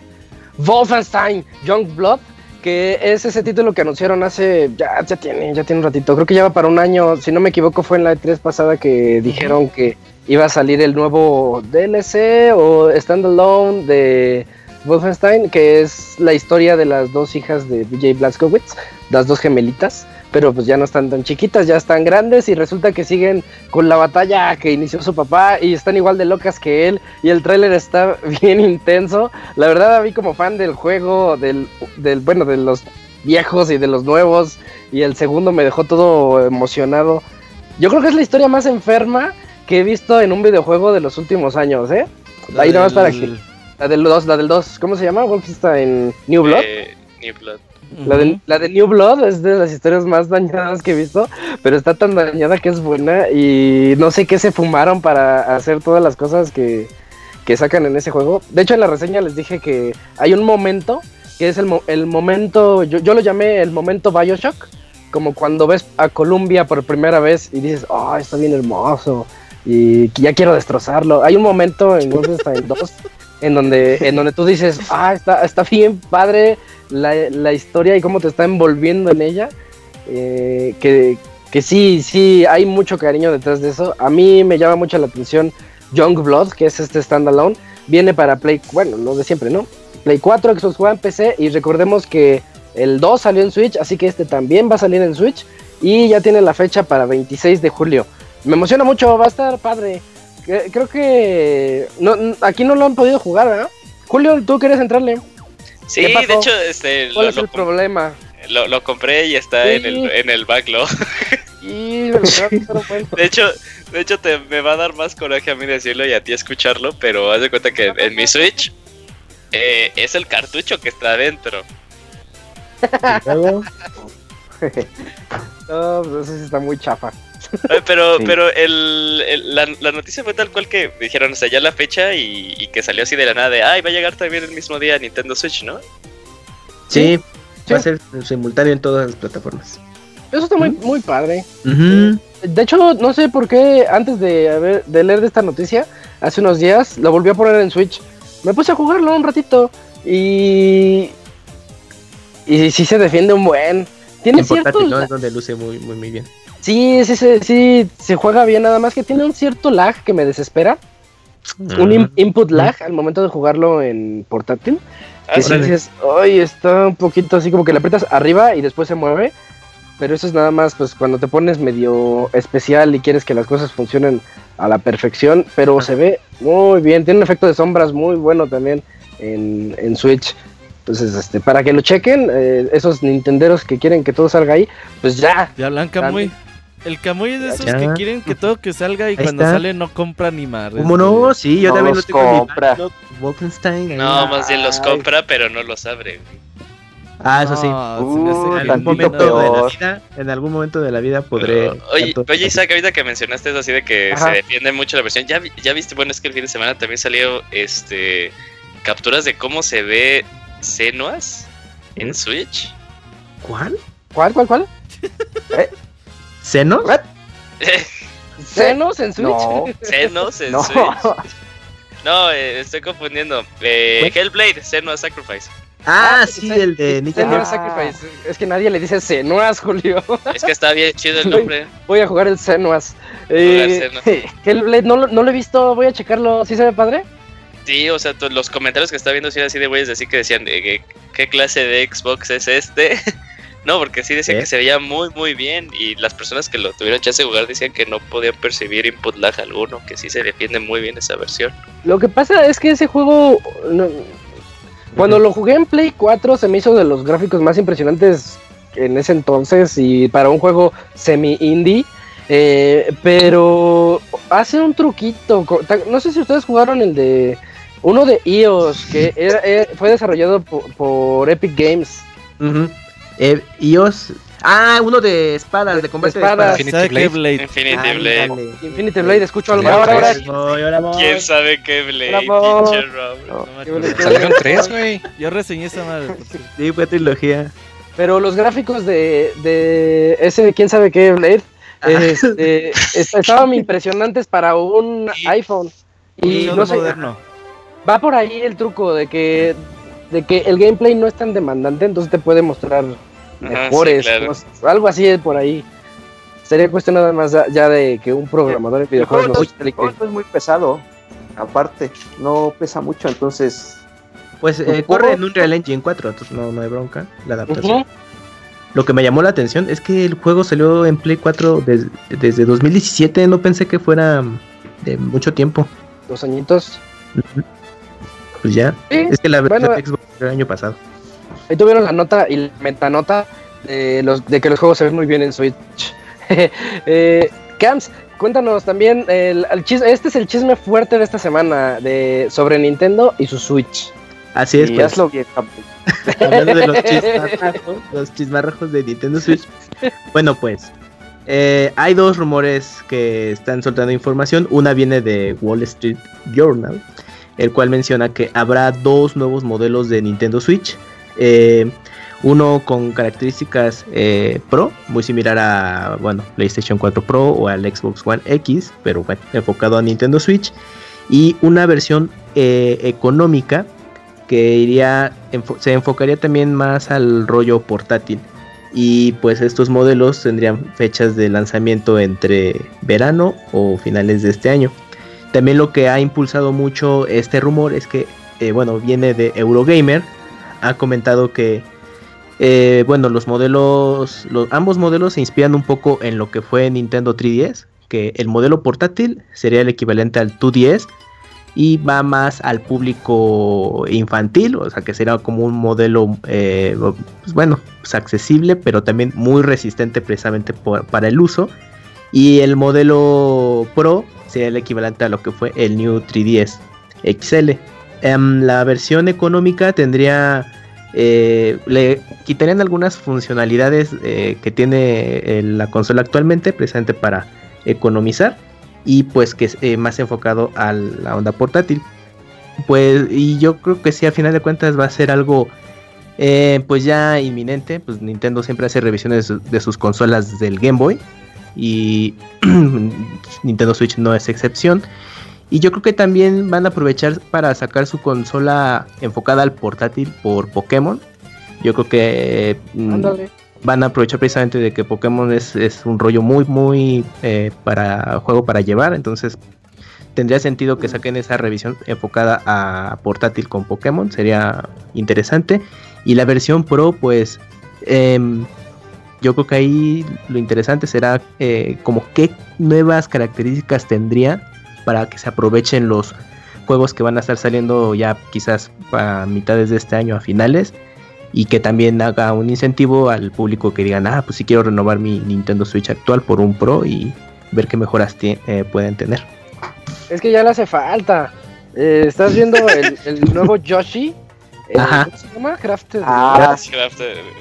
Wolfenstein Youngblood, que es ese título que anunciaron hace, ya, ya tiene, ya tiene un ratito, creo que ya va para un año, si no me equivoco fue en la E3 pasada que dijeron que iba a salir el nuevo DLC o standalone de Wolfenstein, que es la historia de las dos hijas de DJ Blazkowicz, las dos gemelitas pero pues ya no están tan chiquitas, ya están grandes y resulta que siguen con la batalla que inició su papá y están igual de locas que él y el tráiler está bien intenso. La verdad a mí como fan del juego, del, del, bueno, de los viejos y de los nuevos y el segundo me dejó todo emocionado. Yo creo que es la historia más enferma que he visto en un videojuego de los últimos años, ¿eh? La Ahí nada más para que... La del 2, la del 2, ¿cómo se llama? Wolfenstein New Blood. Eh, New Blood. La de, la de New Blood es de las historias más dañadas que he visto, pero está tan dañada que es buena y no sé qué se fumaron para hacer todas las cosas que, que sacan en ese juego. De hecho, en la reseña les dije que hay un momento, que es el, el momento, yo, yo, lo llamé el momento Bioshock, como cuando ves a Columbia por primera vez y dices, oh, está bien hermoso y ya quiero destrozarlo. Hay un momento en Wolfenstein 2 en donde, en donde tú dices, ah, está, está bien padre la, la, historia y cómo te está envolviendo en ella. Eh, que, que, sí, sí, hay mucho cariño detrás de eso. A mí me llama mucho la atención Young Blood, que es este standalone. Viene para Play, bueno, lo de siempre, ¿no? Play 4, Xbox One, PC. Y recordemos que el 2 salió en Switch, así que este también va a salir en Switch. Y ya tiene la fecha para 26 de julio. Me emociona mucho, va a estar padre. Creo que no, aquí no lo han podido jugar, ¿verdad? Julio, tú quieres entrarle. Sí, de hecho, este. ¿Cuál lo, es el lo, problema? Lo, lo, compré y está sí. en, el, en el backlog. Sí, de hecho, de hecho te, me va a dar más coraje a mí decirlo y a ti escucharlo, pero haz de cuenta que en mi Switch eh, es el cartucho que está adentro. no, pues eso sí está muy chafa. Pero, sí. pero el, el, la, la, noticia fue tal cual que dijeron, o sea, ya la fecha y, y, que salió así de la nada de, ay, va a llegar también el mismo día a Nintendo Switch, ¿no? Sí, sí. va a ser simultáneo en todas las plataformas. Eso está muy, muy padre. Uh -huh. De hecho, no sé por qué antes de, haber, de leer de esta noticia, hace unos días, la volví a poner en Switch. Me puse a jugarlo un ratito y... Y sí se defiende un buen. Tiene en cierto... portátil, ¿no? Es donde luce muy, muy, muy bien. Sí, sí, sí, sí, se juega bien, nada más que tiene un cierto lag que me desespera. Un in input lag al momento de jugarlo en portátil. Ah, que sí dices, ay, está un poquito así como que le aprietas arriba y después se mueve. Pero eso es nada más, pues cuando te pones medio especial y quieres que las cosas funcionen a la perfección. Pero se ve muy bien, tiene un efecto de sombras muy bueno también en, en Switch. Entonces, este, para que lo chequen, eh, esos nintenderos que quieren que todo salga ahí, pues ya. Ya Blanca muy. El Camuy es de esos Ya. que quieren que todo que salga y Ahí cuando está. sale no compra ni más. ¿Cómo no? Sí, yo No también lo los tengo en mi compra. Wolfenstein. ahí. No, más bien los compra, pero no los abre. güey. Ah, eso sí. Uh, En algún momento de la vida, en algún momento de la vida podré. Pero, oye, tanto- oye, Isaac, ahorita que mencionaste eso así de que Ajá. se defiende mucho la versión, ¿ya, ya viste, bueno, es que el fin de semana también salió este capturas de cómo se ve Senuas en Switch. ¿Cuál? ¿Cuál, cuál, cuál? ¿Senos? ¿Senos en Switch? No, Senos en no. Switch. No, eh, estoy confundiendo. Eh. Hellblade, Senua's Sacrifice. Ah, Ah, sí, el de Ah. Sacrifice. Es que nadie le dice Senuas, Julio. Es que está bien chido el nombre. Voy a jugar el Senuas. Eh, Hellblade, no, lo- no lo he visto, voy a checarlo. ¿Sí se ve padre? Sí, o sea, los comentarios que estaba viendo sí eran así de güeyes así que decían, que, ¿qué clase de Xbox es este? no, porque sí decía ¿Eh? que se veía muy, muy bien y las personas que lo tuvieron chance de jugar decían que no podían percibir input lag alguno, que sí se defiende muy bien esa versión. Lo que pasa es que ese juego. no- cuando lo jugué en Play 4 se me hizo de los gráficos más impresionantes en ese entonces y para un juego semi-indie. Eh, pero hace un truquito. No sé si ustedes jugaron el de. Uno de iOS que era- eh, fue desarrollado po- por, Epic Games. Ujú. Eh, iOS. Ah, uno de espadas, de combate espadas. de ¿Sabe qué Blade? Infinity espadas. Blade. Infinity Blade, escucho algo. Ahora, ahora. ¿Quién sabe qué Blade? Pinche Robert? No. Salieron tres, güey. Yo reseñé esa madre. Sí, fue trilogía. Pero los gráficos de, de ese quién sabe qué Blade este, est- estaban impresionantes para un iPhone. Y no sé, moderno. va por ahí el truco de que de que el gameplay no es tan demandante, entonces te puede mostrar mejores, sí, claro. cosas, algo así por ahí. Sería cuestión nada más ya, de que un programador de videojuegos no, el juego no es muy pesado. Aparte, no pesa mucho, entonces. Pues eh, corre en un Real Engine 4, entonces no, no hay bronca. La adaptación. Ujú. Lo que me llamó la atención es que el juego salió en Play 4 des- desde 2017. No pensé que fuera de mucho tiempo. Dos añitos. Pues ya. Sí, Es que la versión bueno. de Xbox el año pasado. Ahí tuvieron la nota y la metanota de, los, de que los juegos se ven muy bien en Switch. eh, cuéntanos también, el, el chis- este es el chisme fuerte de esta semana de, sobre Nintendo y su Switch. Así es, y pues. hazlo bien, Camuy. Hablando de los chismarrajos, los chismarrajos de Nintendo Switch. Bueno, pues. eh, hay dos rumores que están soltando información. Una viene de Wall Street Journal, el cual menciona que habrá dos nuevos modelos de Nintendo Switch. Eh, uno con características eh, Pro, muy similar a bueno, PlayStation 4 Pro o al Xbox One X, pero bueno, enfocado a Nintendo Switch. Y una versión económica que iría se enfocaría también más al rollo portátil y pues estos modelos tendrían fechas de lanzamiento entre verano o finales de este año. También lo que ha impulsado mucho este rumor es que, eh, bueno, viene de Eurogamer, ha comentado que, eh, bueno, los modelos, los, ambos modelos se inspiran un poco en lo que fue Nintendo 3DS, que el modelo portátil sería el equivalente al 2DS y va más al público infantil, o sea que será como un modelo, eh, pues bueno, pues accesible, pero también muy resistente precisamente para el uso. Y el modelo Pro sería el equivalente a lo que fue el New 3DS XL. Em, la versión económica tendría, eh, le quitarían algunas funcionalidades eh, que tiene la consola actualmente, precisamente para economizar y pues que es eh, más enfocado a la onda portátil. Pues y yo creo que sí, a final de cuentas va a ser algo eh, pues ya inminente. Pues Nintendo siempre hace revisiones de, su- de sus consolas del Game Boy y Nintendo Switch no es excepción. Y yo creo que también van a aprovechar para sacar su consola enfocada al portátil por Pokémon. Yo creo que mm. Van a aprovechar precisamente de que Pokémon es, un rollo muy, muy eh, para juego para llevar. Entonces tendría sentido que saquen esa revisión enfocada a portátil con Pokémon. Sería interesante. Y la versión Pro, pues em, yo creo que ahí lo interesante será eh, como qué nuevas características tendría para que se aprovechen los juegos que van a estar saliendo ya quizás a mitades de este año a finales y que también haga un incentivo al público que digan, ah, pues sí quiero renovar mi Nintendo Switch actual por un Pro y ver qué mejoras eh, pueden tener. Es que ya le hace falta. Eh, ¿Estás viendo el, el nuevo Yoshi? Ajá. ¿Cómo se llama? Crafted. Ah,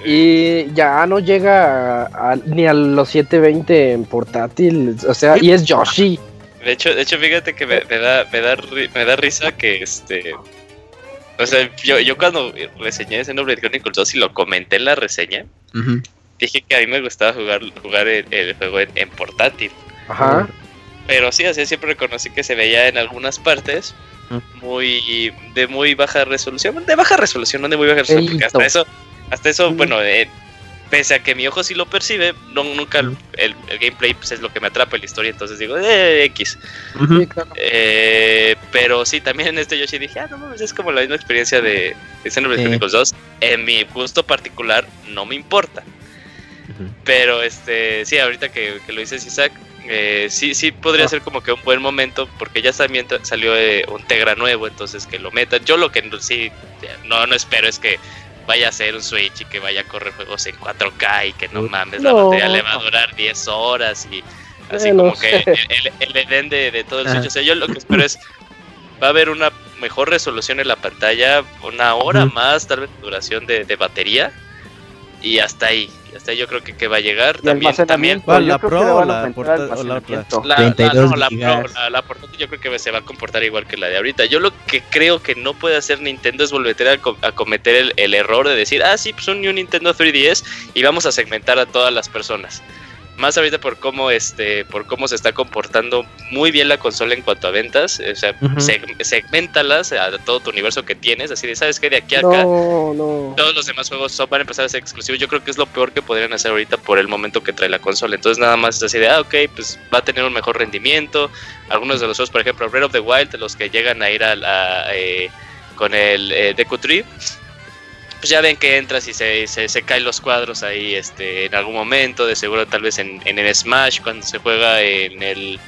Y ya no llega a- a- ni a los 720 en portátil. O sea, y es Yoshi. De hecho, de hecho, fíjate que me, me da, me da, me da risa que este. O sea, yo, yo cuando reseñé ese nombre de Chronicles 2 y lo comenté en la reseña, dije que a mí me gustaba jugar, jugar el, el juego en, en portátil. Ajá. Pero sí, así siempre reconocí que se veía en algunas partes muy de muy baja resolución. De baja resolución, no de muy baja resolución, porque hasta eso, hasta eso, bueno, eh, pese a que mi ojo sí lo percibe, no, nunca el, el- el gameplay pues, es lo que me atrapa en la historia, entonces digo, eh, X. Ujú. Sí, claro. Eh, pero sí, también en este Yoshi dije, ah, no mames, es como la misma experiencia de, de Xenoblade Sí. Chronicles 2. En mi gusto particular, no me importa. Pero este, sí, ahorita que, que lo dices, Isaac, eh, sí, sí podría Ah. ser como que un buen momento, porque ya también salió eh, un Tegra nuevo, entonces que lo metan. Yo lo que sí, no, no espero es que vaya a ser un Switch y que vaya a correr juegos en 4K y que no mames, la batería le va a durar 10 horas y así no como que sé. el, el, el Edén de, de todo el. Switch. O sea, yo lo que espero es, va a haber una mejor resolución en la pantalla, una hora más, tal vez duración de, de batería. Y hasta ahí, hasta yo creo que, que va a llegar. Y También, también ¿Cuál, yo la creo Pro o la la otra? almacenamiento. la, la, 32 no, la, gigas. Pro, la, la portátil yo creo que se va a comportar igual que la de ahorita. Yo lo que creo que no puede hacer Nintendo es volver a, co- a cometer el, el error de decir, ah, sí, pues un New Nintendo 3DS y vamos a segmentar a todas las personas. Más ahorita por cómo este, por cómo se está comportando muy bien la consola en cuanto a ventas. O sea, seg- segmentalas a todo tu universo que tienes. Así de, ¿sabes qué? De aquí a acá No, no. todos los demás juegos son, van a empezar a ser exclusivos. Yo creo que es lo peor que podrían hacer ahorita por el momento que trae la consola. Entonces nada más es así de, ah, ok, pues va a tener un mejor rendimiento. Algunos de los juegos, por ejemplo, Breath of the Wild, los que llegan a ir a la, eh, con el eh, Deku Tree, pues ya ven que entras y se, se, se caen los cuadros ahí este, en algún momento. De seguro tal vez en, en el Smash, cuando se juega en el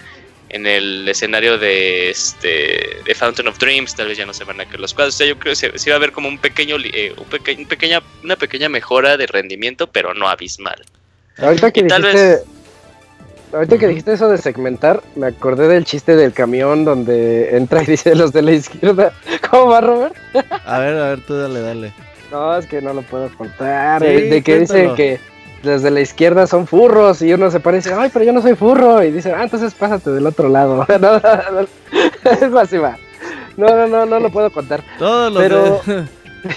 en el escenario de este de Fountain of Dreams tal vez ya no se van a caer los cuadros o sea yo creo que se, se va a ver como un pequeño li- eh, un peque- un pequeña una pequeña mejora de rendimiento pero no abismal Ahorita que Y tal dijiste. Ahorita que dijiste eso de segmentar, me acordé del chiste del camión donde entra y dice los de la izquierda. ¿Cómo va, Robert? A ver, a ver, tú dale, dale. No, es que no lo puedo contar. Sí, de de que dicen que los de la izquierda son furros y uno se parece, ay, pero yo no soy furro. Y dicen, ah, entonces pásate del otro lado. No, no, no, es más, va. No, no, no, no lo puedo contar. Todos los, Pero-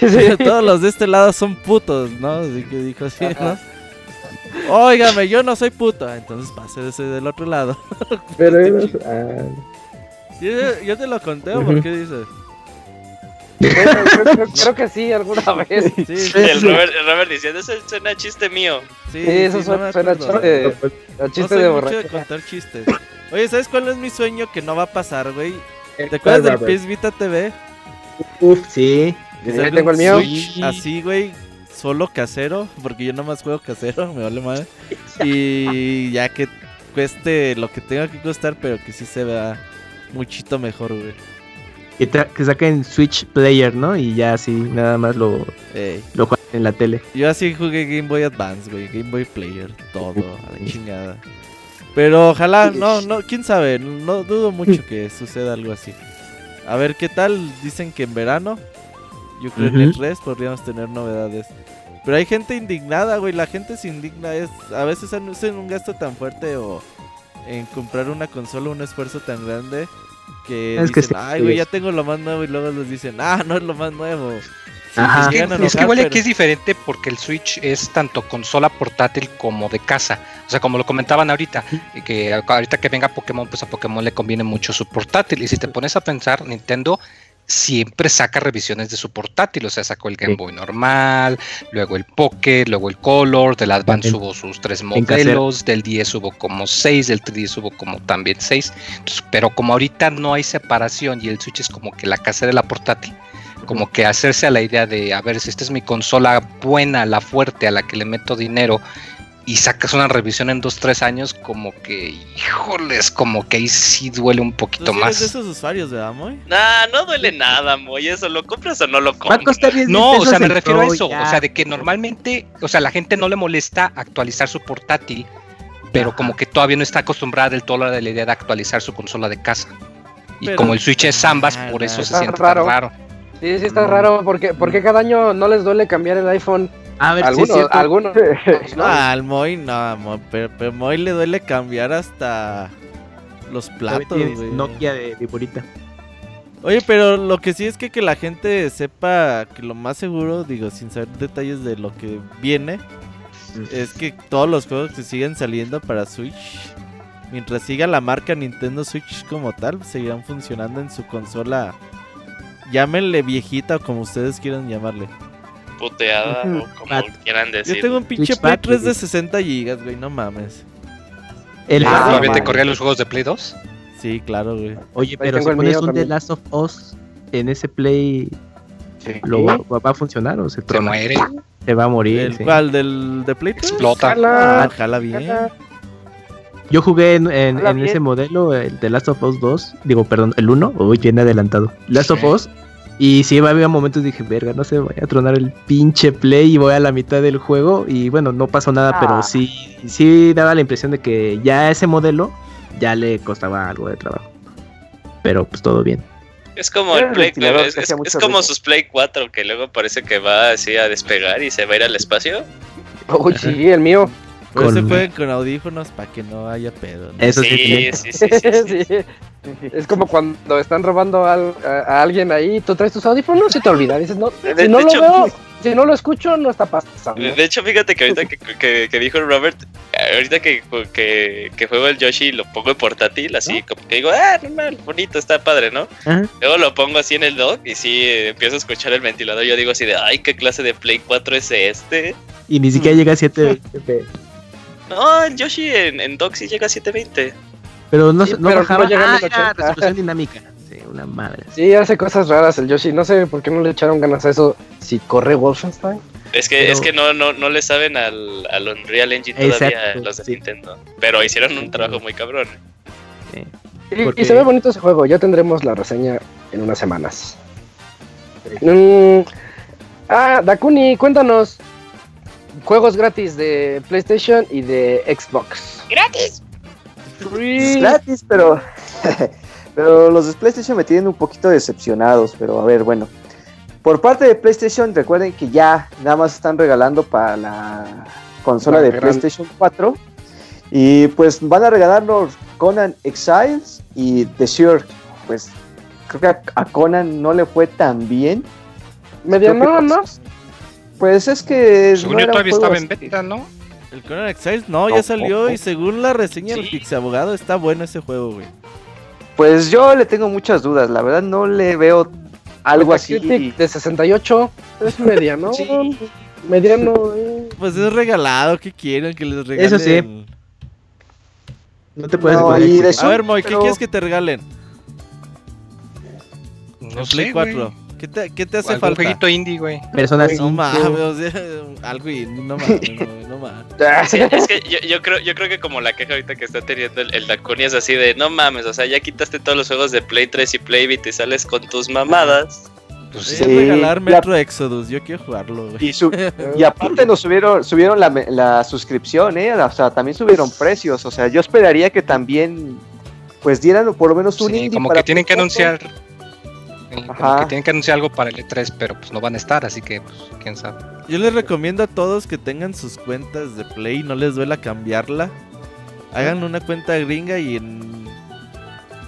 de, todos los de este lado son putos, ¿no? Así que dijo así, ¿no? Óigame, yo no soy puto. Entonces pase del otro lado. Pero ellos- ah, Yo, yo te lo conté, ¿o Ujú. ¿por qué dices? Creo, creo- creo que sí, alguna vez. Sí, sí, el Robert, el Robert diciendo eso suena chiste mío sí, Sí, eso sí, suena, me suena chiste, a No chiste soy de borracho. contar chistes. Oye, ¿sabes cuál es mi sueño que no va a pasar, güey? ¿Te acuerdas del PS Vita TV? Uf, sí. Salga tengo el mío. Switch así, güey, solo casero, porque yo nada más juego casero, me vale madre. Y ya que cueste lo que tenga que costar, pero que sí se vea muchito mejor, güey. Que, que saquen Switch Player, ¿no? Y ya así, nada más lo, Ey. lo juegan en la tele. Yo así jugué Game Boy Advance, güey, Game Boy Player, todo, a la chingada. Pero ojalá, no, no, quién sabe, no dudo mucho que suceda algo así. A ver qué tal, dicen que en verano, yo creo en el Ujú. 3 podríamos tener novedades. Pero hay gente indignada, güey, la gente se indigna, es, a veces hacen un gasto tan fuerte o en comprar una consola un esfuerzo tan grande que Es que dicen, sí, ay, güey, sí. ya tengo lo más nuevo y luego les dicen, ah, no es lo más nuevo. Ajá. Es que, a es que enojar, igual pero- aquí es diferente porque el Switch es tanto consola portátil como de casa. O sea, como lo comentaban ahorita, y que ahorita que venga Pokémon, pues a Pokémon le conviene mucho su portátil. Y si te pones a pensar, Nintendo siempre saca revisiones de su portátil. O sea, sacó el Game. Boy normal, luego el Pocket, luego el Color, del Advance En- hubo sus tres modelos, del 10 hubo como seis, del 3DS hubo como también seis. Entonces, pero como ahorita no hay separación y el Switch es como que la casa de la portátil, como que hacerse a la idea de, a ver, si esta es mi consola buena, la fuerte, a la que le meto dinero, y sacas una revisión en 2-3 años, como que, híjoles, como que ahí sí duele un poquito Tú más. de esos usuarios, ¿verdad, Moy? Nah, no duele nada, Moy. Eso, ¿lo compras o no lo Va a compras? costar 10 No, o sea, me refiero a eso. ya. O sea, de que normalmente, o sea, la gente no le molesta actualizar su portátil, pero Ajá. como que todavía no está acostumbrada del todo a la idea de actualizar su consola de casa. Y Pero- como el Switch es Zambas, Ah, por eso se siente raro. tan raro. Sí, sí está raro, porque, porque cada año no les duele cambiar el iPhone. A ver, sí Algunos, algunos. No, al Moy no, Moy, pero, pero Moy le duele cambiar hasta los platos, güey. Nokia de viborita. Oye, pero lo que sí es que, que la gente sepa que lo más seguro, digo, sin saber detalles de lo que viene, es que todos los juegos que siguen saliendo para Switch, mientras siga la marca Nintendo Switch como tal, seguirán funcionando en su consola. Llámenle viejita o como ustedes quieran llamarle. Puteada o como Bat. quieran decir. Yo tengo un pinche Play Bat, 3 de güey. 60 GB, güey, no mames. El Ah, Bat- ¿Todavía te man. corrían los juegos de Play 2? Sí, claro, güey. Oye, pero si pones un The. Last of Us en ese Play, ¿lo va, va a funcionar o se, Se trona? muere, Se va a morir. ¿El sí. cuál? ¿Del de Play 3? explota. Jala, Ah, jala bien. jala. Yo jugué en, en- en ese modelo, el de Last of Us 2, digo, perdón, el 1, uy, bien adelantado. Last of Sí. Us, y sí, había momentos dije, verga, no se vaya a tronar el pinche play y voy a la mitad del juego. Y bueno, no pasó nada, Ah. pero sí, sí daba la impresión de que ya ese modelo ya le costaba algo de trabajo. Pero pues todo bien. Es como el el Play ventilador es, es- como sus Play 4 que luego parece que va así a despegar y se va a ir al espacio. Uy, sí, el mío. Pero se Con- jueguen con audífonos para que no haya pedo. ¿no? Eso sí, sí, sí, sí, sí, sí. Sí. Es como cuando están robando al- a, a alguien ahí, tú traes tus audífonos y te olvidas. Dices, no, De- si no lo hecho- veo, si no lo escucho, no está pasando. De hecho, fíjate que ahorita que, que- que dijo Robert, ahorita que, que, que juego el Yoshi lo pongo en portátil, así como que digo, ah, normal, bonito, está padre, ¿no? Luego lo pongo así en el dock y sí eh, empiezo a escuchar el ventilador. Yo digo así de, ay, ¿qué clase de Play 4 es este? Y ni siquiera llega a 7 No, el Yoshi en, en sí llega a 720. Pero no, Sí, no pero no bajaba. a ah, 1080. era resolución dinámica. Sí, una madre. Sí, hace cosas raras el Yoshi. No sé por qué no le echaron ganas a eso. Si corre Wolfenstein. Es que, Pero- es que no, no, no le saben al, al Unreal Engine todavía Exacto, los de sí. Nintendo. Pero hicieron un trabajo muy cabrón. Sí. Y, Porque- y se ve bonito ese juego. Ya tendremos la reseña en unas semanas. Mm, ah, Dakuni, cuéntanos. Juegos gratis de PlayStation y de Xbox. ¡Gratis! Es gratis, pero. pero los de PlayStation me tienen un poquito decepcionados. Pero a ver, bueno. Por parte de PlayStation, recuerden que ya nada más están regalando para la consola La de gran- PlayStation 4. Y pues van a regalarnos Conan Exiles y The Sure. Pues creo que a, a Conan no le fue tan bien. Mediano, Creo que- ¿no? Pues es que. Según no yo todavía estaba en beta, ¿no? El Conan Exiles no, No, ya salió y según la reseña del Sí. Pixie Abogado está bueno ese juego, güey. Pues yo le tengo muchas dudas. La verdad no le veo algo así. De 68. Es mediano. Sí. Mediano. eh. Pues es regalado, ¿qué quieren que les regalen? Eso sí. No te puedes No, y de. A ver, Moy, ¿qué Pero- quieres que te regalen? No El Play sé, 4. güey. ¿Qué te, qué te hace Algún falta? jueguito indie, güey. Persona No 5. mames, o sea, algo y no mames, no, no mames. Es que, es que yo, yo creo, yo creo que como la queja ahorita que está teniendo el, el Dakuni es así de no mames, o sea, ya quitaste todos los juegos de Play 3 y Play y sales con tus mamadas. Pues sí. regalar la- Metro Exodus, yo quiero jugarlo, güey. Y, su- y aparte nos subieron, subieron la, la suscripción, ¿eh? O sea, también subieron precios. O sea, yo esperaría que también, pues dieran por lo menos un Sí, indie como para que tienen que anunciar. Como que tienen que anunciar algo para el E3, pero pues no van a estar, así que pues quién sabe. Yo les recomiendo a todos que tengan sus cuentas de Play, no les duela cambiarla. Hagan una cuenta gringa y en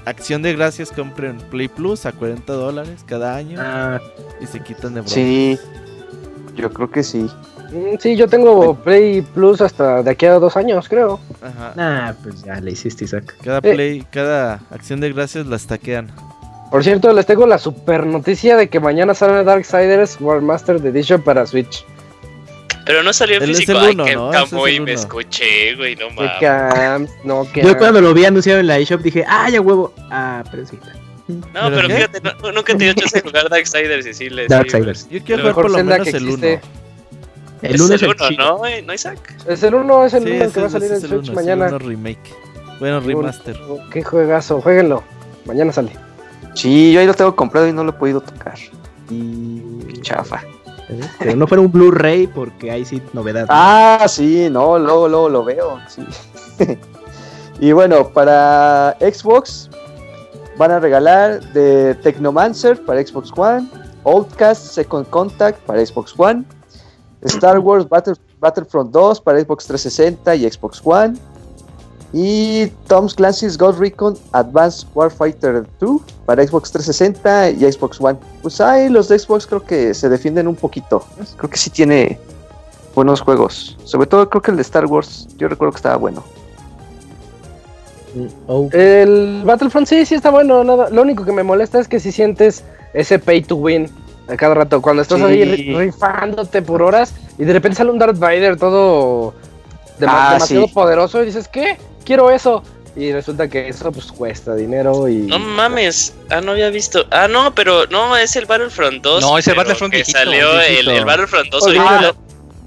acción de gracias compren Play Plus a 40 dólares cada año Ah, y se quitan de broncas. Sí, yo creo que sí. Mm, Sí, yo tengo Play Plus hasta de aquí a dos años, creo. Ajá. nah, pues ya le hiciste, Isaac. Cada Eh. Play, cada acción de gracias la stackean. Por cierto, les tengo la super noticia de que mañana sale Darksiders World Master Edition para Switch. Pero no salió en es físico. el Ay, uno, qué ¿no? Ese es me escuché, güey, no Que mames. no que Yo cuando lo vi anunciado en la eShop dije, ah, ya huevo. Ah, pero sí. No, ¿Pero fíjate, no- nunca te dio chance de jugar Darksiders y sí le. sí, Darksiders. Yo quiero jugar por lo Zelda menos que el 1. existe. El es 1 el es el 1, chido. ¿no, eh? ¿no, Isaac? Es el 1, es el Sí, 1 ese que va a es- salir en es el Switch uno, es el mañana. uno remake. Bueno, remaster. Qué juegazo, jueguenlo. Mañana sale. Sí, yo ahí lo tengo comprado y no lo he podido tocar. Y qué chafa. ¿eh? Pero no fuera un Blu-ray porque ahí sí novedad. ¿no? Ah, sí, no, luego, luego lo veo. sí. y bueno, para Xbox van a regalar de Technomancer para Xbox One, Outcast Second Contact para Xbox One, Star Wars Battle- Battlefront 2 para Xbox 360 y Xbox One, y Tom Clancy's Ghost Recon Advanced Warfighter 2 para Xbox 360 y Xbox One. Pues ahí los de Xbox creo que se defienden un poquito. Creo que sí tiene buenos juegos. Sobre todo creo que el de Star Wars, yo recuerdo que estaba bueno. Oh, El Battlefront sí, sí está bueno. Nada. Lo único que me molesta es que si sientes ese pay to win a cada rato. Cuando estás Sí. ahí ri- rifándote por horas y de repente sale un Darth Vader todo dema- Ah, demasiado sí. poderoso y dices, ¿qué? Quiero eso. Y resulta que eso pues cuesta dinero y... No mames. Ah, no había visto. Ah, no, pero no, es el Battlefront 2. No, es el Battlefront que viejito, salió el, viejito. el Battlefront 2 Olvídalo. original.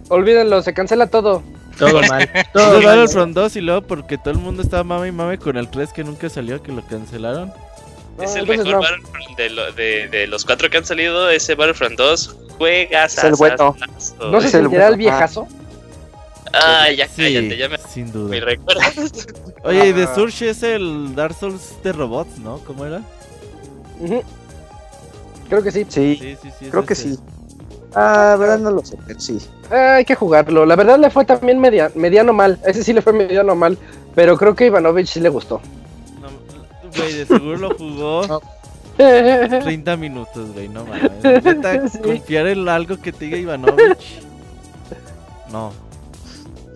Olvídenlo, se cancela todo. todo mal. Todo el. Battlefront 2 y luego porque todo el mundo estaba mame y mame con el 3 que nunca salió, que lo cancelaron. Es el entonces mejor no. Battlefront de, lo- de, de los cuatro que han salido. Ese Battlefront 2 juegas Es el bueno. ¿No se Es el sentirá el viejazo? Ah, ya Sí, cállate, ya me, sin me duda. recuerdas. Oye, y de Ah. Surge es el Dark Souls de robots, ¿no? ¿Cómo era? Creo que sí. Sí, Sí, sí, creo que ese. sí. Ah, verdad no lo sé, pero sí. Ah, hay que jugarlo. La verdad le fue también media- mediano mal. Ese sí le fue mediano mal. Pero creo que a Ivanovich sí le gustó. No, Güey, de seguro lo jugó No. 30 minutos, güey, no mames. Neta, Sí. confiar en algo que te diga Ivanovich. No.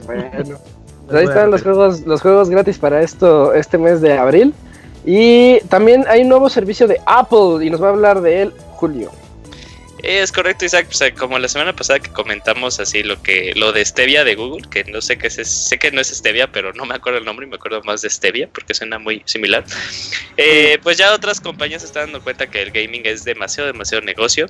Bueno. Pues ahí están los juegos, los juegos gratis para esto este mes de abril. Y también hay un nuevo servicio de Apple y nos va a hablar de él Julio. Es correcto, Isaac. O sea, como la semana pasada que comentamos así lo que lo de Stevia de Google, que no sé qué es, sé que no es Stevia, pero no me acuerdo el nombre y me acuerdo más de Stevia porque suena muy similar. Eh, pues ya otras compañías se están dando cuenta que el gaming es demasiado, demasiado negocio.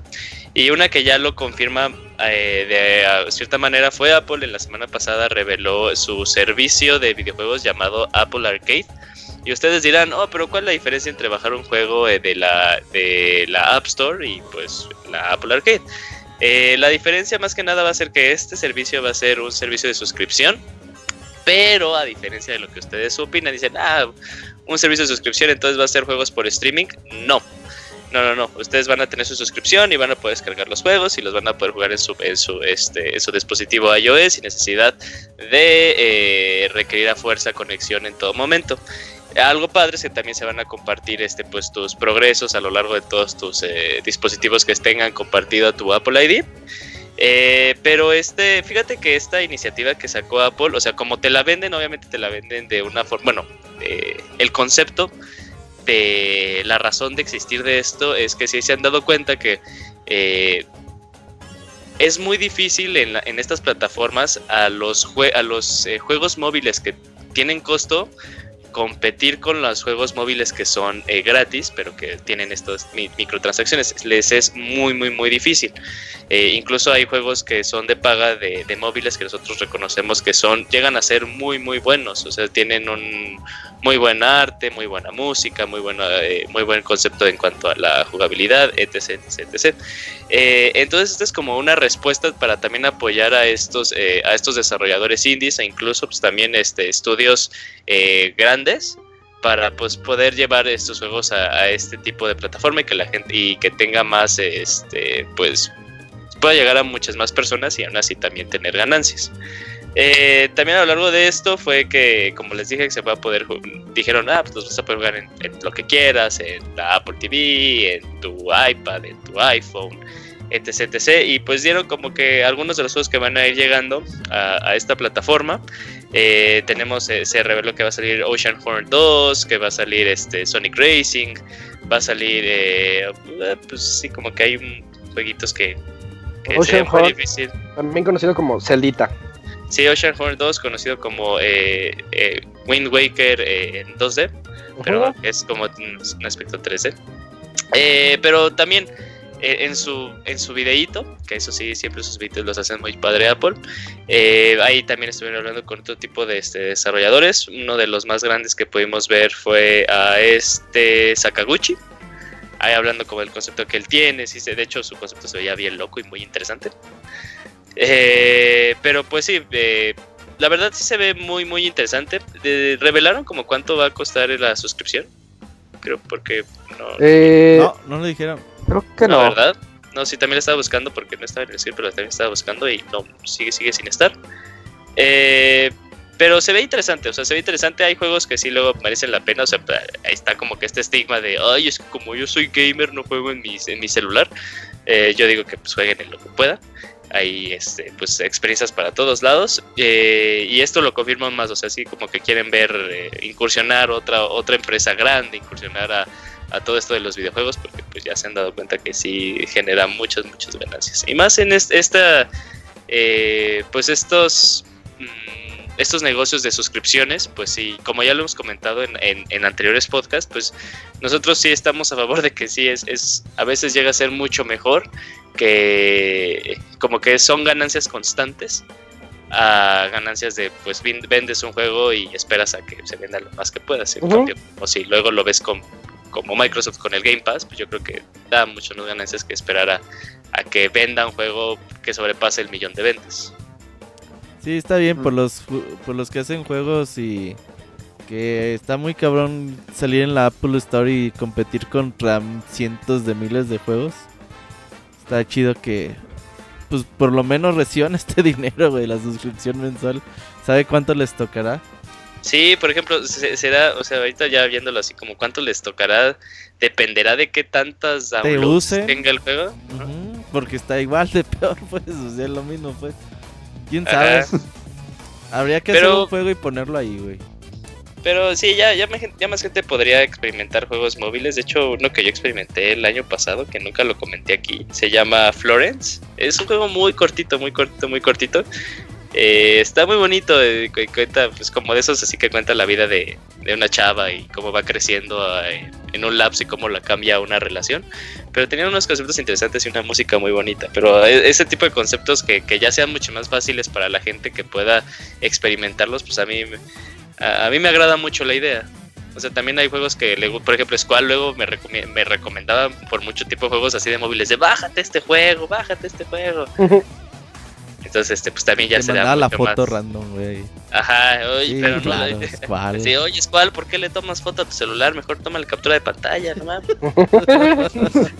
Y una que ya lo confirma eh, de cierta manera fue Apple. En la semana pasada reveló su servicio de videojuegos llamado Apple Arcade. Y ustedes dirán, oh, pero ¿cuál es la diferencia entre bajar un juego eh, de, la, de la App Store y pues la Apple Arcade? Eh, la diferencia más que nada va a ser que este servicio va a ser un servicio de suscripción, pero a diferencia de lo que ustedes opinan, dicen, ah, un servicio de suscripción, entonces va a ser juegos por streaming. No. No, no, no. Ustedes van a tener su suscripción y van a poder descargar los juegos y los van a poder jugar en su, en su, este, en su dispositivo iOS sin necesidad de eh, requerir a fuerza conexión en todo momento. Algo padre es que también se van a compartir este, pues, tus progresos a lo largo de todos tus eh, dispositivos que tengan compartido tu Apple ID. Eh, pero este, fíjate que esta iniciativa que sacó Apple, o sea, como te la venden, obviamente te la venden de una forma, bueno, eh, el concepto de la razón de existir de esto es que si se han dado cuenta que es muy difícil en, estas plataformas a los, a los juegos móviles que tienen costo competir con los juegos móviles que son eh, gratis, pero que tienen estas mi- microtransacciones. Les es muy, muy, muy difícil. Eh, incluso hay juegos que son de paga de, de móviles que nosotros reconocemos que son, llegan a ser muy, muy buenos. O sea, tienen un muy buen arte, muy buena música, muy, buena, eh, muy buen concepto en cuanto a la jugabilidad, etc. etc, etc. Eh, entonces, esta es como una respuesta para también apoyar a estos, eh, a estos desarrolladores indies e incluso pues, también este, estudios eh, grandes para pues poder llevar estos juegos a, este tipo de plataforma y que la gente y que tenga más este pues pueda llegar a muchas más personas y aún así también tener ganancias. También a lo largo de esto fue que, como les dije, que se va a poder, dijeron, ah, pues vas a poder jugar en lo que quieras, en la Apple TV, en tu iPad, en tu iPhone, etc, etc. Y pues dieron como que algunos de los juegos que van a ir llegando a, a esta plataforma. Eh, tenemos, eh, se reveló que va a salir Ocean Horn 2, que va a salir este Sonic Racing, va a salir, eh, pues sí, como que hay un, jueguitos que, que Ocean sería muy Horn. difícil. También conocido como Celdita. Sí, Ocean Horn 2, conocido como Wind Waker en 2D, pero es como un aspecto 3D. Eh, pero también en su en su videíto, que eso sí, siempre sus videos los hacen muy padre Apple. eh, ahí también estuvieron hablando con otro tipo de este, desarrolladores. Uno de los más grandes que pudimos ver fue a este Sakaguchi. Ahí hablando como el concepto que él tiene. Sí, de hecho, su concepto se veía bien loco y muy interesante. Eh, pero pues sí, eh, la verdad sí se ve muy, muy interesante. Eh, ¿Revelaron como cuánto va a costar la suscripción? Creo porque no, Eh, No, no lo dijeron. Creo que no, no. ¿verdad? No, sí, también la estaba buscando porque no estaba en el script, pero también estaba buscando y no, sigue, sigue sin estar. Eh, pero se ve interesante, o sea, se ve interesante. Hay juegos que sí luego merecen la pena, o sea, pa- ahí está como que este estigma de, ay, es que como yo soy gamer, no juego en mi, en mi celular. Eh, yo digo que pues jueguen en lo que puedan. Hay este, pues experiencias para todos lados eh, y esto lo confirman más, o sea, sí como que quieren ver eh, incursionar otra otra empresa grande, incursionar a, a todo esto de los videojuegos porque pues ya se han dado cuenta que sí genera muchas muchas ganancias y más en est- esta eh, pues estos mm, estos negocios de suscripciones pues sí como ya lo hemos comentado en, en- en anteriores podcasts pues nosotros sí estamos a favor de que sí es, es a veces llega a ser mucho mejor que como que son ganancias constantes a ganancias de pues vendes un juego y esperas a que se venda lo más que puedas. En Ujú. cambio, o si luego lo ves con, como Microsoft con el Game Pass, pues yo creo que da mucho más ganancias que esperar a, a que venda un juego que sobrepase el millón de ventas. Sí, está bien por los por los que hacen juegos y que está muy cabrón salir en la Apple Store y competir contra cientos de miles de juegos. Está chido que pues por lo menos reciban este dinero, güey, la suscripción mensual. ¿Sabe cuánto les tocará? Sí, por ejemplo, se- será, o sea, ahorita ya viéndolo así como cuánto les tocará, dependerá de qué tantas downloads usen. tenga el juego. Porque está igual de peor, pues, o sea, lo mismo, pues. ¿Quién sabe? Habría que Pero- hacer un juego y ponerlo ahí, güey. Pero sí, ya, ya, me- ya más gente podría experimentar juegos móviles. De hecho, uno que yo experimenté el año pasado, que nunca lo comenté aquí, se llama Florence. Es un juego muy cortito, muy cortito, muy cortito. Eh, está muy bonito, eh, cu- cuenta, pues como de esos así que cuenta la vida de, de una chava y cómo va creciendo eh, en un lapso y cómo la cambia una relación. Pero tenía unos conceptos interesantes y una música muy bonita. Pero e- ese tipo de conceptos que, que ya sean mucho más fáciles para la gente que pueda experimentarlos, pues a mí, a, a mí me agrada mucho la idea. O sea, también hay juegos que, le por ejemplo, Squall luego me, recomi- me recomendaban por mucho tipo de juegos así de móviles de bájate este juego, bájate este juego. Entonces, este, pues también ya se da la foto más. random, güey. Ajá, oye, Sí, pero no claro, le- ¿cuál? Sí, oye, Squall, ¿por qué le tomas foto a tu celular? Mejor toma la captura de pantalla, no mames.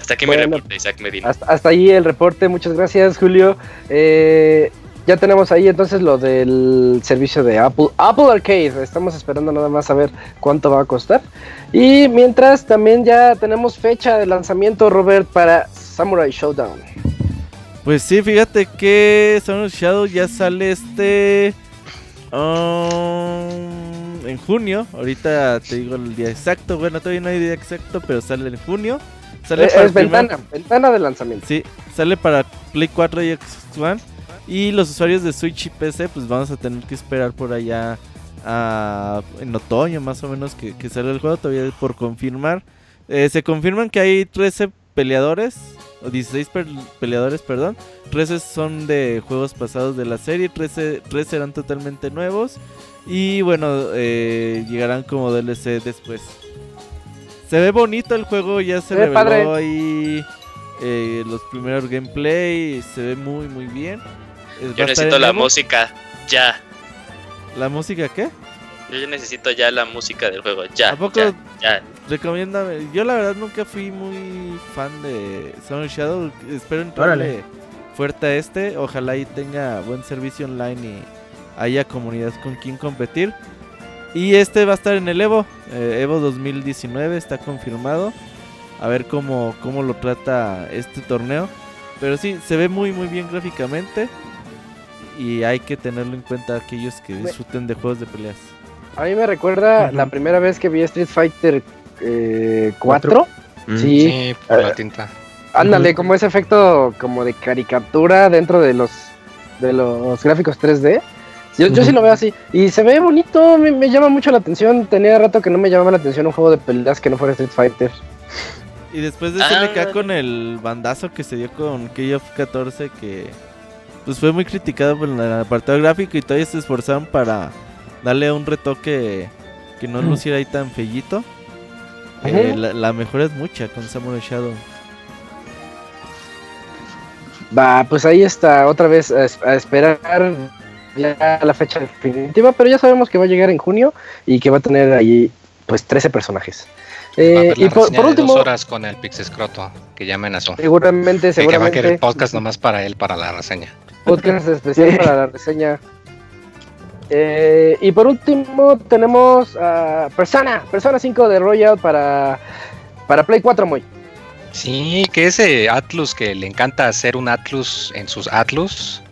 Hasta aquí Bueno. mi reporte, Isaac Medina. Hasta, hasta ahí el reporte, muchas gracias Julio. Eh, ya tenemos ahí entonces lo del servicio de Apple, Apple Arcade. Estamos esperando nada más a ver cuánto va a costar. Y mientras también ya tenemos fecha de lanzamiento, Robert, para Samurai Showdown. Pues sí, fíjate que Son Shadow ya sale este. um, en junio. Ahorita te digo el día exacto. Bueno, todavía no hay día exacto, pero sale en junio. Sale Eh, para es primer- ventana, ventana de lanzamiento. Sí, sale para Play 4 y Xbox One. Y los usuarios de Switch y PC, pues vamos a tener que esperar por allá a- en otoño más o menos que, que sale el juego, todavía por confirmar. Eh, se confirman que hay 13 peleadores, o 16 per- peleadores, perdón. 13 son de juegos pasados de la serie, 13, 13 serán totalmente nuevos. Y bueno, eh, llegarán como DLC después. Se ve bonito el juego, ya se Se ve reveló padre. ahí eh, los primeros gameplay, se ve muy muy bien. Yo necesito la música ya. ¿La música qué? Yo ya necesito ya la música del juego. Ya. ¿A poco ya, ya. recomiéndame? Yo la verdad nunca fui muy fan de Sun Shadow. Espero entrarle fuerte a este. Ojalá y tenga buen servicio online y haya comunidad con quien competir. Y este va a estar en el Evo. eh, Evo 2019 está confirmado. A ver cómo, cómo lo trata este torneo. Pero sí, se ve muy muy bien gráficamente. Y hay que tenerlo en cuenta aquellos que disfruten de juegos de peleas. A mí me recuerda la primera vez que vi Street Fighter eh, 4. Mm. Sí, Sí, por la Eh, tinta. ándale, Ujú. como ese efecto como de caricatura dentro de los de los gráficos 3D. Yo, yo sí lo veo así. Y se ve bonito, me, me llama mucho la atención. Tenía rato que no me llamaba la atención un juego de peleas que no fuera Street Fighter. Y después de Ah, SNK con el bandazo que se dio con KOF 14 que pues fue muy criticado por el apartado gráfico y todavía se esforzaron para darle un retoque que no luciera ahí tan fellito. Eh, la, la mejora es mucha con Samurai Shadow. Va, pues ahí está, otra vez a, es- a esperar ya la fecha definitiva, pero ya sabemos que va a llegar en junio y que va a tener ahí pues 13 personajes. Eh, y por, reseña por de último, dos horas con el Pixescroto, que ya amenazó. seguramente, Que, que va a querer seguramente, podcast nomás para él, para la reseña. Podcast especial para la reseña. Eh, y por último tenemos a Persona, Persona 5 de Royal para, para Play 4 muy. Sí, que ese Atlus que le encanta hacer un Atlus en sus Atlus.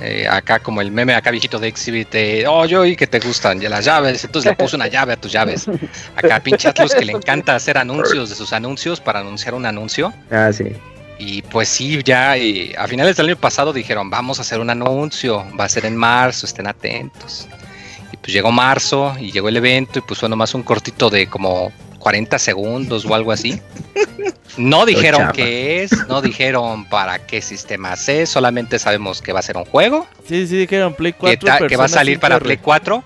eh, acá como el meme acá viejito de Exhibit de, oh, yo y que te gustan ya las llaves, entonces le puso una llave a tus llaves. Acá pinche Atlus que le encanta hacer anuncios de sus anuncios para anunciar un anuncio. Ah, sí. Y pues sí, ya eh, a finales del año pasado dijeron, vamos a hacer un anuncio, va a ser en marzo, estén atentos. Y pues llegó marzo y llegó el evento y puso nomás un cortito de como 40 segundos o algo así. No dijeron qué es, no dijeron para qué sistemas es, solamente sabemos que va a ser un juego, Sí, sí, dijeron Play que, 4. ta- que va a salir para 5R. Play 4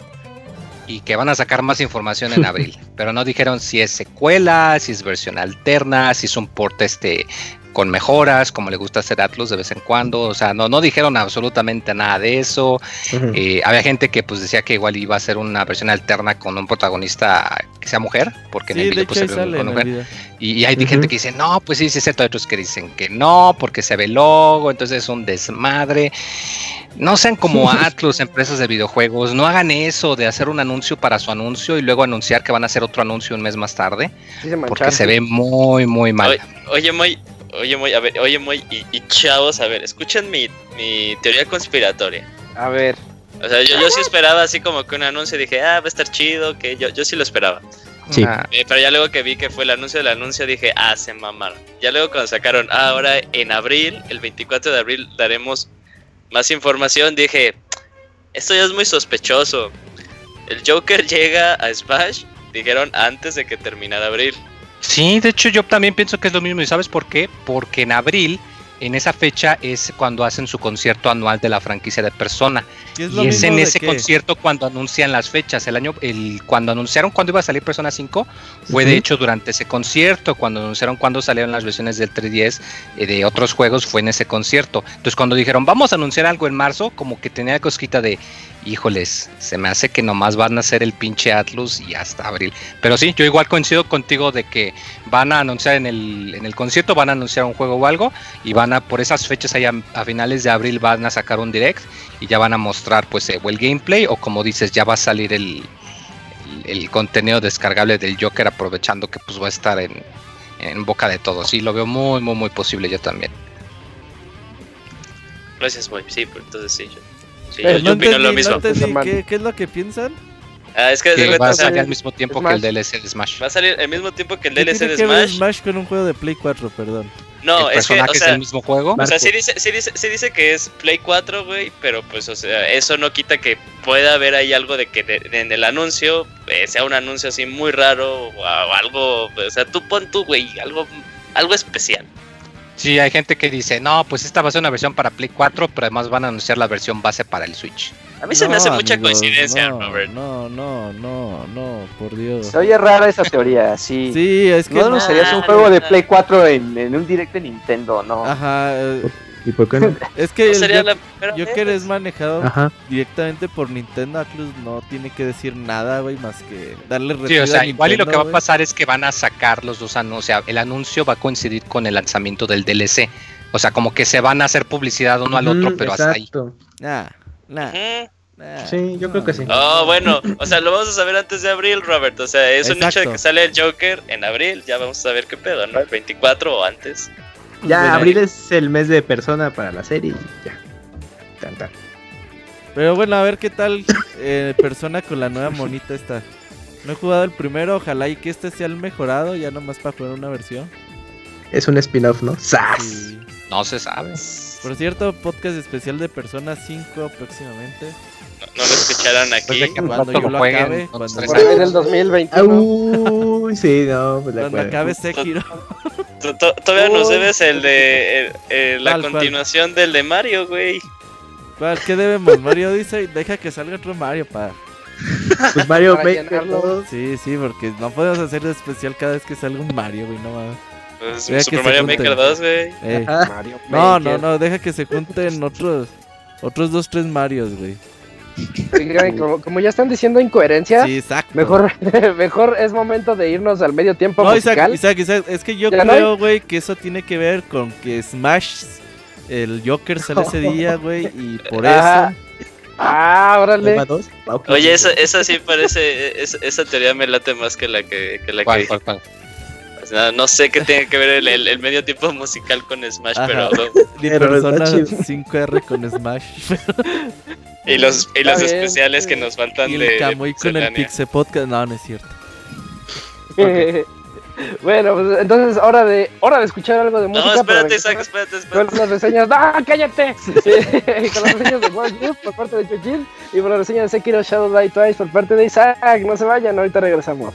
y que van a sacar más información en abril. Pero no dijeron si es secuela, si es versión alterna, si es un port este con mejoras, como le gusta hacer Atlus de vez en cuando. O sea, no, no dijeron absolutamente nada de eso. Eh, había gente que pues decía que igual iba a ser una versión alterna con un protagonista que sea mujer, porque en el de video pues, se ve con mujer. Y, y hay gente que dice, no, pues sí, sí es cierto. Hay otros que dicen que no, porque se ve logo, entonces es un desmadre. No sean como Atlus, empresas de videojuegos. No hagan eso de hacer un anuncio para su anuncio y luego anunciar que van a hacer otro anuncio un mes más tarde, Sí se porque se ve muy, muy mal. Oye, oye, Moy, oye, Moy, a ver, oye, Moy, y, y chavos, a ver, escuchen mi, mi teoría conspiratoria. A ver, O sea, yo, yo sí esperaba así como que un anuncio, dije, ah, va a estar chido, que yo, yo sí lo esperaba. Sí. Una- Eh, pero ya luego que vi que fue el anuncio del anuncio, dije, ah, se mamaron. Ya luego cuando sacaron, ah, ahora en abril, el 24 de abril, daremos más información, dije, esto ya es muy sospechoso. El Joker llega a Smash, dijeron antes de que terminara abril. Sí, de hecho yo también pienso que es lo mismo. ¿Y sabes por qué? Porque en abril, en esa fecha, es cuando hacen su concierto anual de la franquicia de Persona. ¿Qué es lo Y es en ese qué? concierto cuando anuncian las fechas. El año, el, cuando anunciaron cuándo iba a salir Persona 5, fue de hecho durante ese concierto. Cuando anunciaron cuándo salieron las versiones del 3DS eh, de otros juegos, fue en ese concierto. Entonces, cuando dijeron vamos a anunciar algo en marzo, como que tenía cosquita de híjoles, se me hace que nomás van a hacer el pinche Atlus y hasta abril. Pero sí, yo igual coincido contigo de que van a anunciar en el, en el concierto, van a anunciar un juego o algo, y van a, por esas fechas allá a finales de abril van a sacar un direct y ya van a mostrar pues eh, el gameplay o como dices, ya va a salir el, el, contenido descargable del Joker aprovechando que pues va a estar en, boca de todos. Sí, lo veo muy, muy, muy posible yo también. Gracias, Moy. Sí, entonces sí, yo, sí, Pero yo, No yo opino entendí, lo no mismo. entendí. Normal. ¿Qué, qué es lo que piensan? Ah, es que, Que va a salir al mismo tiempo que el DLC de Smash. va a salir al mismo tiempo que el ¿Qué DLC tiene de que ver Smash. Smash con un juego de Play 4, perdón? No, el es que, o es sea, el mismo juego. O sea, sí dice, sí, dice, sí dice que es Play 4, güey, pero pues, o sea, eso no quita que pueda haber ahí algo de que de- de- en el anuncio eh, sea un anuncio así muy raro o, o algo, o sea, tú pon tú, güey, algo, algo especial. Sí, hay gente que dice, no, pues esta va a ser una versión para Play 4, pero además van a anunciar la versión base para el Switch. A mí se me hace mucha amigos, coincidencia, no, Robert. No, no, no, no, por Dios. Se oye rara esa teoría, sí. Sí, es que no no. anunciarías un Ah, juego de no. Play 4 en, en un direct de Nintendo, no. Ajá, eh, ¿Y por qué no? es que No el sería Jo- la primera Joker vez. es manejado Ajá. directamente por Nintendo. Atlus no tiene que decir nada, güey, más que darle Sí, retweet o sea, a igual y lo que va a pasar es que van a sacar los dos anuncios, o sea, el anuncio va a coincidir con el lanzamiento del DLC. O sea, como que se van a hacer publicidad uno al otro, Ujú, pero hasta ahí. exacto. Nah, nah, Ujú. nah. Sí, yo creo que sí. Oh, bueno, o sea, lo vamos a saber antes de abril, Robert. O sea, es un hecho de Exacto. que sale el Joker en abril. Ya vamos a ver qué pedo, ¿no? El 24 o antes. Ya, Bueno, abril es el mes de persona para la serie y ya. Tan, tan. Pero bueno, a ver qué tal eh, persona con la nueva monita esta. No he jugado el primero, ojalá y que este sea el mejorado, ya nomás para jugar una versión. Es un spin-off, ¿no? ¡Sas! Y, No se sabe. por cierto, podcast especial de Persona 5 próximamente. No, escucharon aquí. Desde que Cuando yo lo lo jueguen, acabe, cuando- Por ahí años. del 2021. Ah, Uy, sí, no, pues Cuando acuerdo. acabe Sekiro. To- to- Todavía nos debes el de el- el- la ¿Cuál, cuál? continuación del de Mario, güey. ¿Cuál? ¿Qué debemos? Mario dice, deja que salga otro Mario, pa. Pues Mario Maker, todos. Sí, sí, porque no podemos hacer especial cada vez que salga un Mario, güey, no mames. Pues, Deja Super Mario. Maker 2, güey. Eh. Mario No, no, no, deja que se junten otros otros dos, tres Marios, güey. Como, como ya están diciendo incoherencias, Sí, exacto. mejor, mejor es momento de irnos al medio tiempo No, Isaac, musical. Isaac, Isaac, es que yo ¿Ya no creo, güey, que eso tiene que ver con que Smash, el Joker sale ese día, güey, y por Ajá. eso... Ah, órale. Oye, esa, esa sí parece. es- esa teoría me late más que la que, que la ¿Cuál, que. cuál, cuál? No sé qué tiene que ver el, el- el medio tiempo musical con Smash, Ajá. pero. Ni Persona chido. 5R con Smash. Y los, y los especiales que nos faltan y de. el de Camuy con el. Pixel Podcast. No, no es cierto. bueno, pues entonces hora de hora de escuchar algo de música. No, espérate, Isaac, espérate, Con espérate. las reseñas, ¡ah, cállate! y con las reseñas de World Youth por parte de Chojin y por la reseña de Sekiro Shadow Die Twice por parte de Isaac. No se vayan, ahorita regresamos.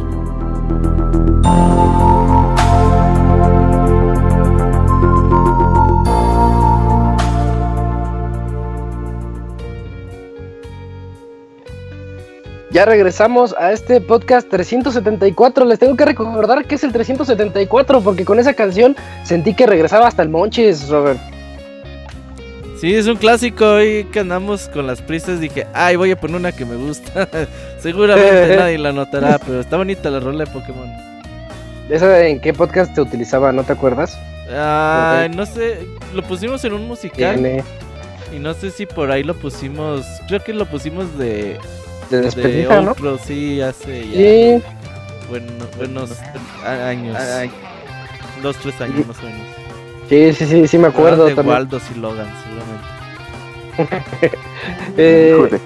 Ya regresamos a este podcast 374. Les tengo que recordar que es el 374 porque con esa canción sentí que regresaba hasta el Monchis, Robert. Sí, es un clásico. Hoy que andamos con las prisas dije, ay, voy a poner una que me gusta. Seguramente nadie la notará, pero está bonita la rola de Pokémon. ¿Esa en qué podcast te utilizaba? ¿No te acuerdas? Ay, no sé, lo pusimos en un musical Tiene y no sé si por ahí lo pusimos, creo que lo pusimos de, de de ¿no? Sí, hace ya Sí, bueno- buenos años, dos, tres años más o menos. sí, sí, sí, sí me acuerdo de también. Waldos y Logan, seguramente. Eh, Híjole.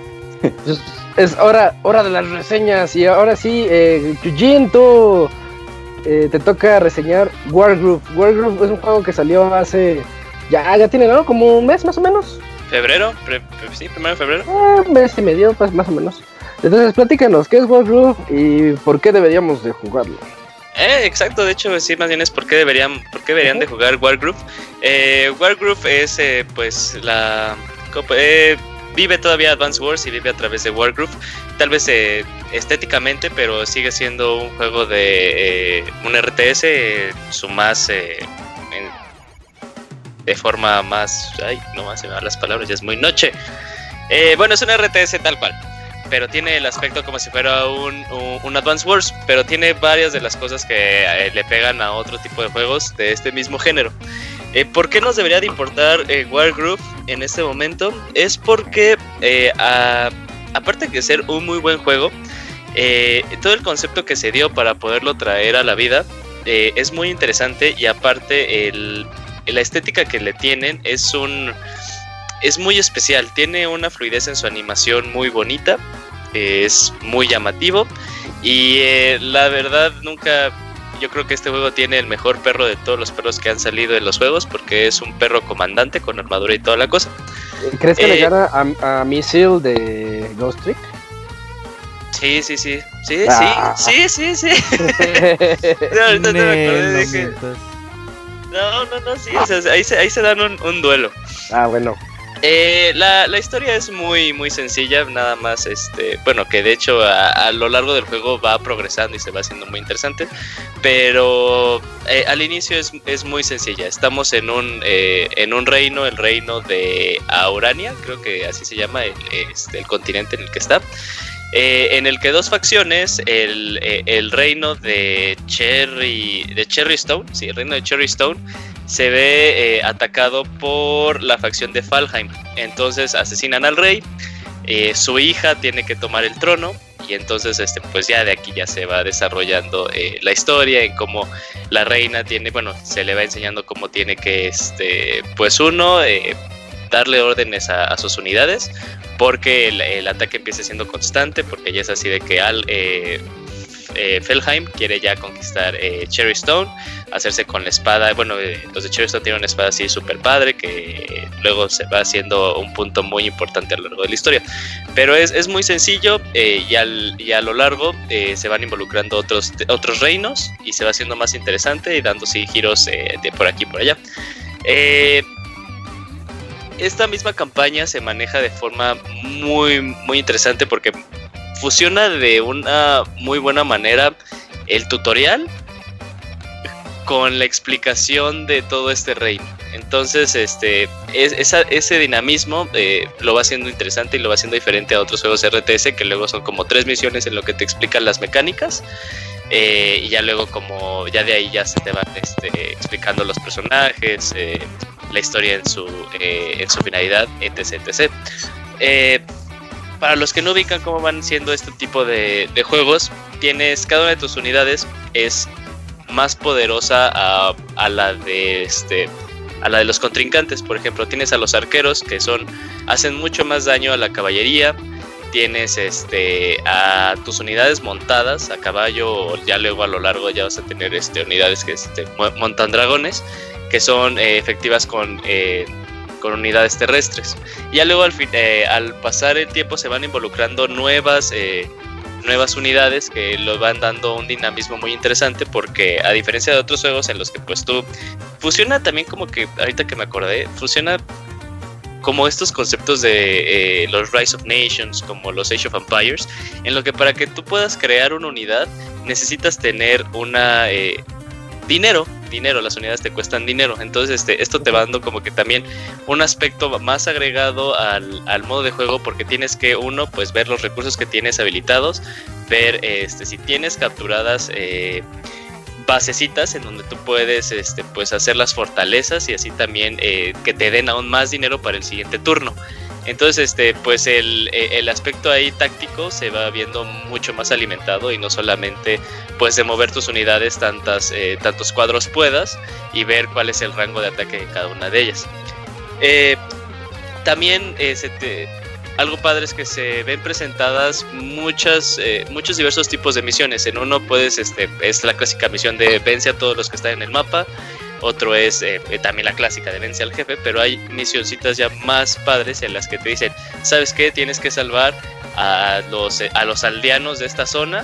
es, hora, hora de las reseñas y ahora sí, eh, tú eh, te toca reseñar Wargroove. Wargroove es un juego que salió hace, ya, ya tiene, ¿no? Como un mes más o menos. ¿Febrero? Pre- pre- sí, primero de febrero. Ah, un mes y medio, pues más o menos. Entonces, platícanos, ¿qué es Wargroove y por qué deberíamos de jugarlo? Eh, exacto, de hecho, sí, más bien es por qué deberían, por qué deberían de jugar Wargroove. Eh, Wargroove es, eh, pues, la... eh, vive todavía Advance Wars y vive a través de Wargroove. Tal vez eh, estéticamente, pero sigue siendo un juego de... eh, un RTS, eh, su más... eh, en- de forma más... Ay, no más se me van las palabras, ya es muy noche. Bueno, es un RTS tal cual pero tiene el aspecto como si fuera un, un, un Advance Wars, pero tiene varias de las cosas que eh, le pegan a otro tipo de juegos de este mismo género. Eh, ¿Por qué nos debería de importar eh, Wargroove en este momento? Es porque, eh, aparte de ser un muy buen juego, todo el concepto que se dio para poderlo traer a la vida es muy interesante y aparte el, la estética que le tienen es un es muy especial, tiene una fluidez en su animación muy bonita, es muy llamativo y eh, la verdad nunca, yo creo que este juego tiene el mejor perro de todos los perros que han salido en los juegos porque es un perro comandante con armadura y toda la cosa. ¿Crees que le Eh, gana a, a Missile de Ghost Trick? Sí, sí, sí, sí, Ah. sí, sí, sí, sí. No, ahorita no me acordé, dije, mientas. no, no, no, sí, o sea, ahí, se, ahí se dan un, un duelo. ah, bueno. Eh, la, la historia es muy muy sencilla, nada más este, bueno, que de hecho a, lo largo del juego va progresando y se va haciendo muy interesante, pero eh, al inicio es, es muy sencilla. Estamos en un eh, en un reino, el reino de Aurania, creo que así se llama el, este, el continente en el que está. en el que dos facciones, el, eh, el reino de Cherry, de Cherry Stone, sí, el reino de Cherry Stone, se ve eh, atacado por la facción de Falheim. Entonces asesinan al rey, eh, su hija tiene que tomar el trono y entonces este pues ya de aquí ya se va desarrollando eh, la historia en cómo la reina tiene, bueno, se le va enseñando cómo tiene que este pues uno darle órdenes a, a sus unidades porque el, el ataque empieza siendo constante porque ya es así de que al eh, Felheim quiere ya conquistar eh, Cherry Stone, hacerse con la espada. Bueno, eh, los de Cherry Stone tienen una espada así súper padre que luego se va haciendo un punto muy importante a lo largo de la historia. Pero es, es muy sencillo eh, y, a lo largo se van involucrando otros, otros reinos y se va haciendo más interesante y dando sí, giros de por aquí y por allá. Esta misma campaña se maneja de forma muy, muy interesante porque fusiona de una muy buena manera el tutorial con la explicación de todo este reino. Entonces, este, ese dinamismo eh, lo va haciendo interesante y lo va haciendo diferente a otros juegos RTS que luego son como tres misiones en lo que te explican las mecánicas. eh, y ya luego como ya de ahí ya se te van este, explicando los personajes, eh, la historia en su, en su finalidad, etc. etc. Para los que no ubican cómo van siendo este tipo de, juegos, tienes cada una de tus unidades es más poderosa a, la de este a la de los contrincantes, por ejemplo, tienes a los arqueros que son hacen mucho más daño a la caballería, tienes este a tus unidades montadas a caballo, ya luego a lo largo ya vas a tener este unidades que este, mo- montan dragones, que son eh, efectivas con eh, con unidades terrestres. Ya luego eh, al pasar el tiempo se van involucrando nuevas, eh, nuevas unidades que lo van dando un dinamismo muy interesante porque a diferencia de otros juegos en los que pues tú funciona también como que, ahorita que me acordé, funciona como estos conceptos de eh, los Rise of Nations, como los Age of Empires, en lo que para que tú puedas crear una unidad necesitas tener una... dinero, dinero, las unidades te cuestan dinero, entonces este, esto te va dando como que también un aspecto más agregado al, al modo de juego porque tienes que uno pues ver los recursos que tienes habilitados ver este si tienes capturadas eh, basecitas en donde tú puedes este, pues hacer las fortalezas y así también eh, que te den aún más dinero para el siguiente turno. Entonces, este, pues el, eh, el, aspecto ahí táctico se va viendo mucho más alimentado y no solamente pues de mover tus unidades tantas, eh, tantos cuadros puedas y ver cuál es el rango de ataque de cada una de ellas. también se te, algo padre es que se ven presentadas muchas, eh, muchos diversos tipos de misiones. En uno puedes, este, es la clásica misión de vence a todos los que están en el mapa. Otro es eh, eh, también la clásica de vence al jefe, pero hay misioncitas ya más padres en las que te dicen, ¿sabes qué? Tienes que salvar a los, a los aldeanos de esta zona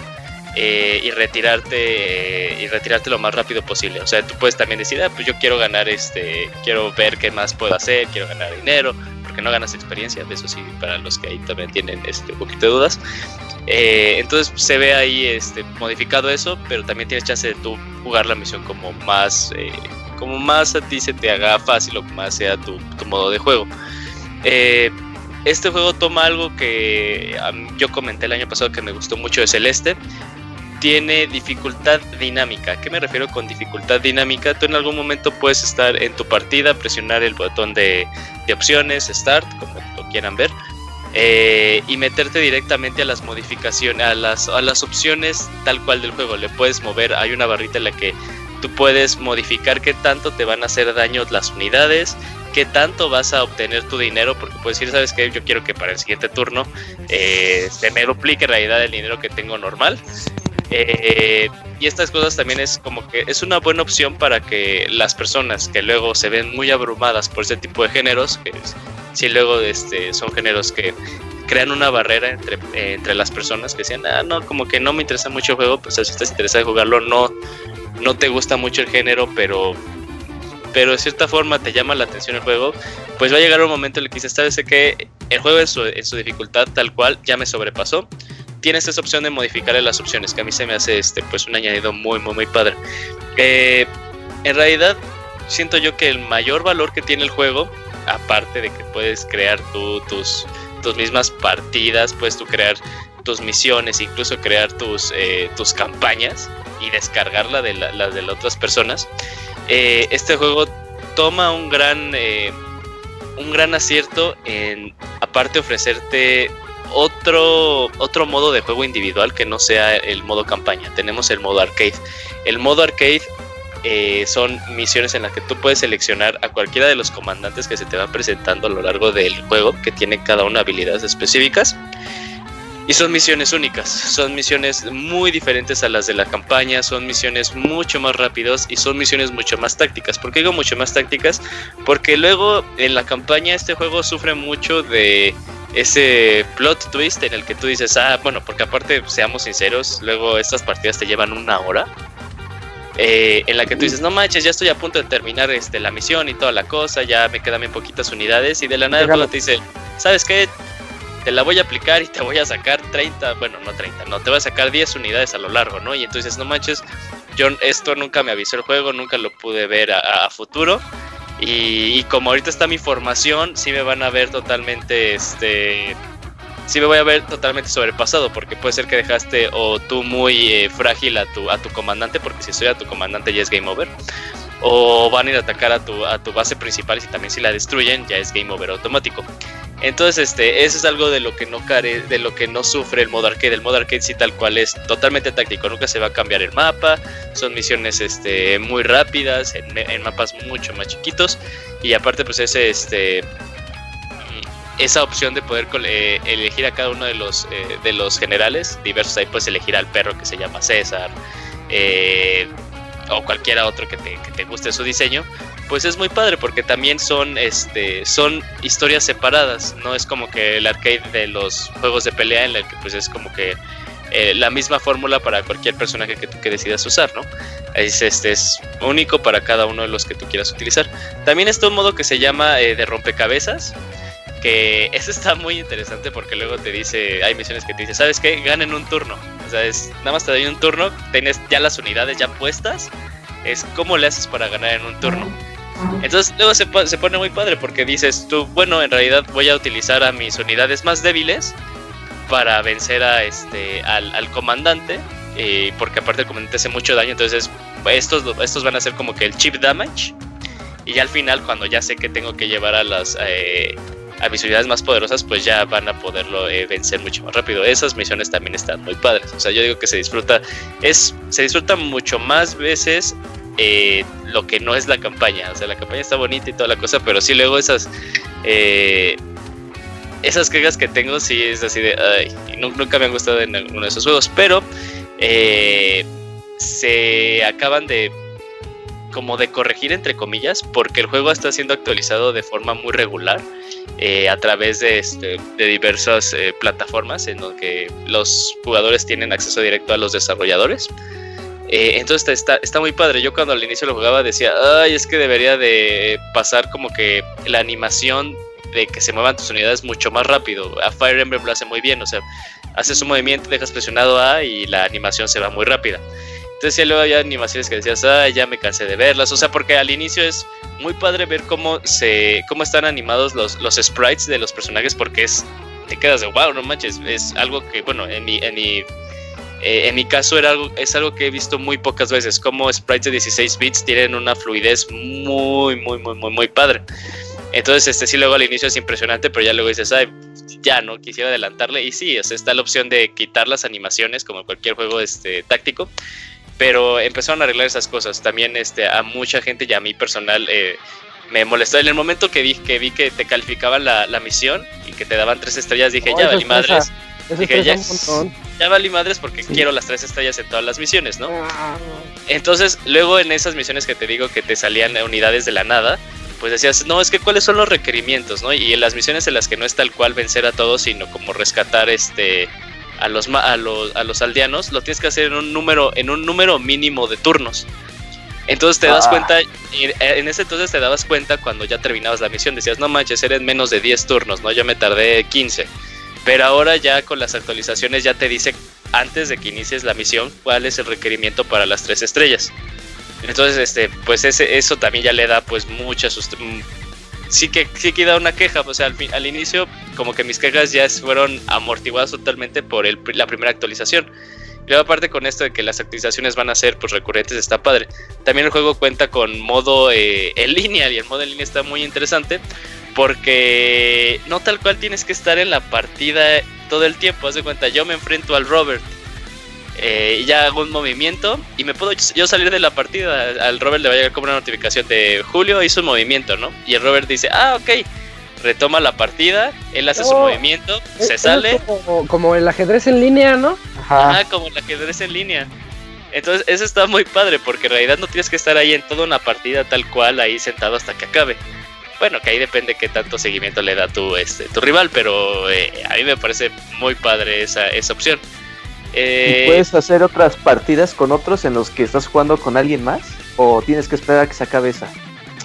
y retirarte y retirarte lo más rápido posible. O sea, tú puedes también decir, ah, pues yo quiero ganar este, quiero ver qué más puedo hacer, quiero ganar dinero, porque no ganas experiencia, de eso sí, para los que ahí también tienen este, un poquito de dudas. Eh, entonces se ve ahí este, modificado eso, pero también tienes chance de tú jugar la misión como más, eh, como más a ti se te haga fácil o más sea tu, tu modo de juego. Eh, este juego toma algo que yo comenté el año pasado que me gustó mucho de Celeste, tiene dificultad dinámica. ¿Qué me refiero con dificultad dinámica? Tú en algún momento puedes estar en tu partida, presionar el botón de, opciones, Start, como lo quieran ver, eh, y meterte directamente a las modificaciones, a las, a las opciones tal cual del juego. Le puedes mover, hay una barrita en la que tú puedes modificar qué tanto te van a hacer daño las unidades, qué tanto vas a obtener tu dinero, porque puedes decir, sabes que yo quiero que para el siguiente turno eh, se me duplique en realidad el dinero que tengo normal. Eh, y estas cosas también es como que es una buena opción para que las personas que luego se ven muy abrumadas por este tipo de géneros, que si luego este, son géneros que crean una barrera entre, entre las personas que decían, ah, no, como que no me interesa mucho el juego, pues si estás interesado en jugarlo, no, no te gusta mucho el género, pero pero de cierta forma te llama la atención el juego, pues va a llegar un momento en el que dices, sabes que el juego en su, en su dificultad tal cual ya me sobrepasó, tienes esa opción de modificarle las opciones, que a mí se me hace este, pues un añadido muy, muy, muy padre. Eh, en realidad, siento yo que el mayor valor que tiene el juego, aparte de que puedes crear tú tus, tus mismas partidas, puedes tú crear tus misiones, incluso crear tus, eh, tus campañas y descargarla de las de las otras personas. Eh, este juego toma un gran, un gran acierto en, aparte, ofrecerte otro, otro modo de juego individual que no sea el modo campaña. Tenemos el modo arcade. El modo arcade eh, son misiones en las que tú puedes seleccionar a cualquiera de los comandantes que se te van presentando a lo largo del juego, que tiene cada una habilidades específicas. Y son misiones únicas, son misiones muy diferentes a las de la campaña, son misiones mucho más rápidas y son misiones mucho más tácticas. ¿Por qué digo mucho más tácticas? Porque luego en la campaña este juego sufre mucho de ese plot twist en el que tú dices, ah, bueno, porque aparte, seamos sinceros, luego estas partidas te llevan una hora. Eh, en la que tú dices, no manches, ya estoy a punto de terminar este, la misión y toda la cosa, ya me quedan bien poquitas unidades. Y de la nada el te dice, ¿sabes qué? Te la voy a aplicar y te voy a sacar 30, bueno, no 30, no, te voy a sacar 10 unidades a lo largo, ¿no? Y entonces, no manches, yo esto nunca me avisó el juego, nunca lo pude ver a, futuro. Y, como ahorita está mi formación, sí me van a ver totalmente, este, sí me voy a ver totalmente sobrepasado, porque puede ser que dejaste o tú muy eh, frágil a tu, a tu comandante, porque si estoy a tu comandante ya es game over, o van a ir a atacar a tu, a tu base principal y también si la destruyen ya es game over automático. Entonces, este, eso es algo de lo que no care, de lo que no sufre el modo arcade. El modo arcade sí tal cual es totalmente táctico, nunca se va a cambiar el mapa, son misiones este, muy rápidas, en, mapas mucho más chiquitos, y aparte pues ese este esa opción de poder eh, elegir a cada uno de los eh, de los generales diversos ahí puedes elegir al perro que se llama César eh, o cualquiera otro que te, que te guste su diseño pues es muy padre porque también son este son historias separadas no es como que el arcade de los juegos de pelea en el que pues es como que eh, la misma fórmula para cualquier personaje que que decidas usar no es este es único para cada uno de los que tú quieras utilizar. También está un modo que se llama eh, de rompecabezas que eso está muy interesante porque luego te dice hay misiones que te dice sabes qué ganen un turno. O sea es nada más te doy un turno tienes ya las unidades ya puestas es cómo le haces para ganar en un turno entonces luego se, se, pone muy padre porque dices tú, bueno, en realidad voy a utilizar a mis unidades más débiles para vencer a este al, comandante. Eh, porque aparte el comandante hace mucho daño, entonces estos, estos van a ser como que el chip damage. Y ya al final, cuando ya sé que tengo que llevar a las eh, a mis unidades más poderosas, pues ya van a poderlo eh, vencer mucho más rápido. Esas misiones también están muy padres. O sea, yo digo que se disfruta, es, se disfruta mucho más veces eh, lo que no es la campaña. O sea, la campaña está bonita y toda la cosa, pero sí luego esas eh, esas quejas que tengo sí es así de nunca me han gustado en uno de esos juegos, pero se acaban de como de corregir entre comillas, porque el juego está siendo actualizado de forma muy regular eh, a través de, este, de diversas eh, plataformas en donde los jugadores tienen acceso directo a los desarrolladores. Eh, entonces está, está muy padre. Yo cuando al inicio lo jugaba decía, ay, es que debería de pasar como que la animación de que se muevan tus unidades mucho más rápido. A Fire Emblem lo hace muy bien, o sea, haces un movimiento, dejas presionado A y la animación se va muy rápida. Entonces ya luego había animaciones que decías, ah, ya me cansé de verlas. O sea, porque al inicio es muy padre ver cómo se cómo están animados los, los sprites de los personajes porque es te quedas de wow, no manches, es algo que bueno, en mi en mi eh, en mi caso era algo, es algo que he visto muy pocas veces, como sprites de 16 bits tienen una fluidez muy, muy, muy, muy, muy padre. Entonces, este sí, luego al inicio es impresionante, pero ya luego dices, ay, ya no quisiera adelantarle. Y sí, o sea, está la opción de quitar las animaciones, como cualquier juego este, táctico pero empezaron a arreglar esas cosas. También este, a mucha gente y a mí personal eh, me molestó. En el momento que vi que, vi que te calificaban la, la misión y que te daban tres estrellas, dije, ya valí madres. Dije, ya, ya valí madres porque quiero las tres estrellas en todas las misiones, ¿no? Ah. Entonces, luego en esas misiones que te digo que te salían unidades de la nada, pues decías, no, es que cuáles son los requerimientos, ¿no? Y en las misiones en las que no es tal cual vencer a todos, sino como rescatar este a los, a los, a los aldeanos, lo tienes que hacer en un número, en un número mínimo de turnos. Entonces te das ah. cuenta, en ese entonces te dabas cuenta cuando ya terminabas la misión, decías, no manches, eres menos de 10 turnos, ¿no? Yo me tardé 15. Pero ahora ya con las actualizaciones ya te dice, antes de que inicies la misión, cuál es el requerimiento para las tres estrellas. Entonces, este, pues ese, eso también ya le da pues mucha sí que sí queda una queja, o sea, al, al, inicio como que mis quejas ya fueron amortiguadas totalmente por el, la primera actualización. Y luego aparte con esto de que las actualizaciones van a ser pues recurrentes está padre. También el juego cuenta con modo eh, en línea y el modo en línea está muy interesante porque no tal cual tienes que estar en la partida todo el tiempo. Haz de cuenta, yo me enfrento al Robert eh, ya hago un movimiento y me puedo yo salir de la partida. Al Robert le va a llegar como una notificación de Julio hizo un movimiento, ¿no? Y el Robert dice, ah, ok. Retoma la partida, él hace su movimiento, se sale. como, el ajedrez en línea, ¿no? Ajá. como el ajedrez en línea. Entonces, eso está muy padre, porque en realidad no tienes que estar ahí en toda una partida tal cual, ahí sentado hasta que acabe. Bueno, que ahí depende qué tanto seguimiento le da tu, este, tu rival, pero eh, a mí me parece muy padre esa, esa opción. Eh, puedes hacer otras partidas con otros en los que estás jugando con alguien más? ¿O tienes que esperar a que se acabe esa?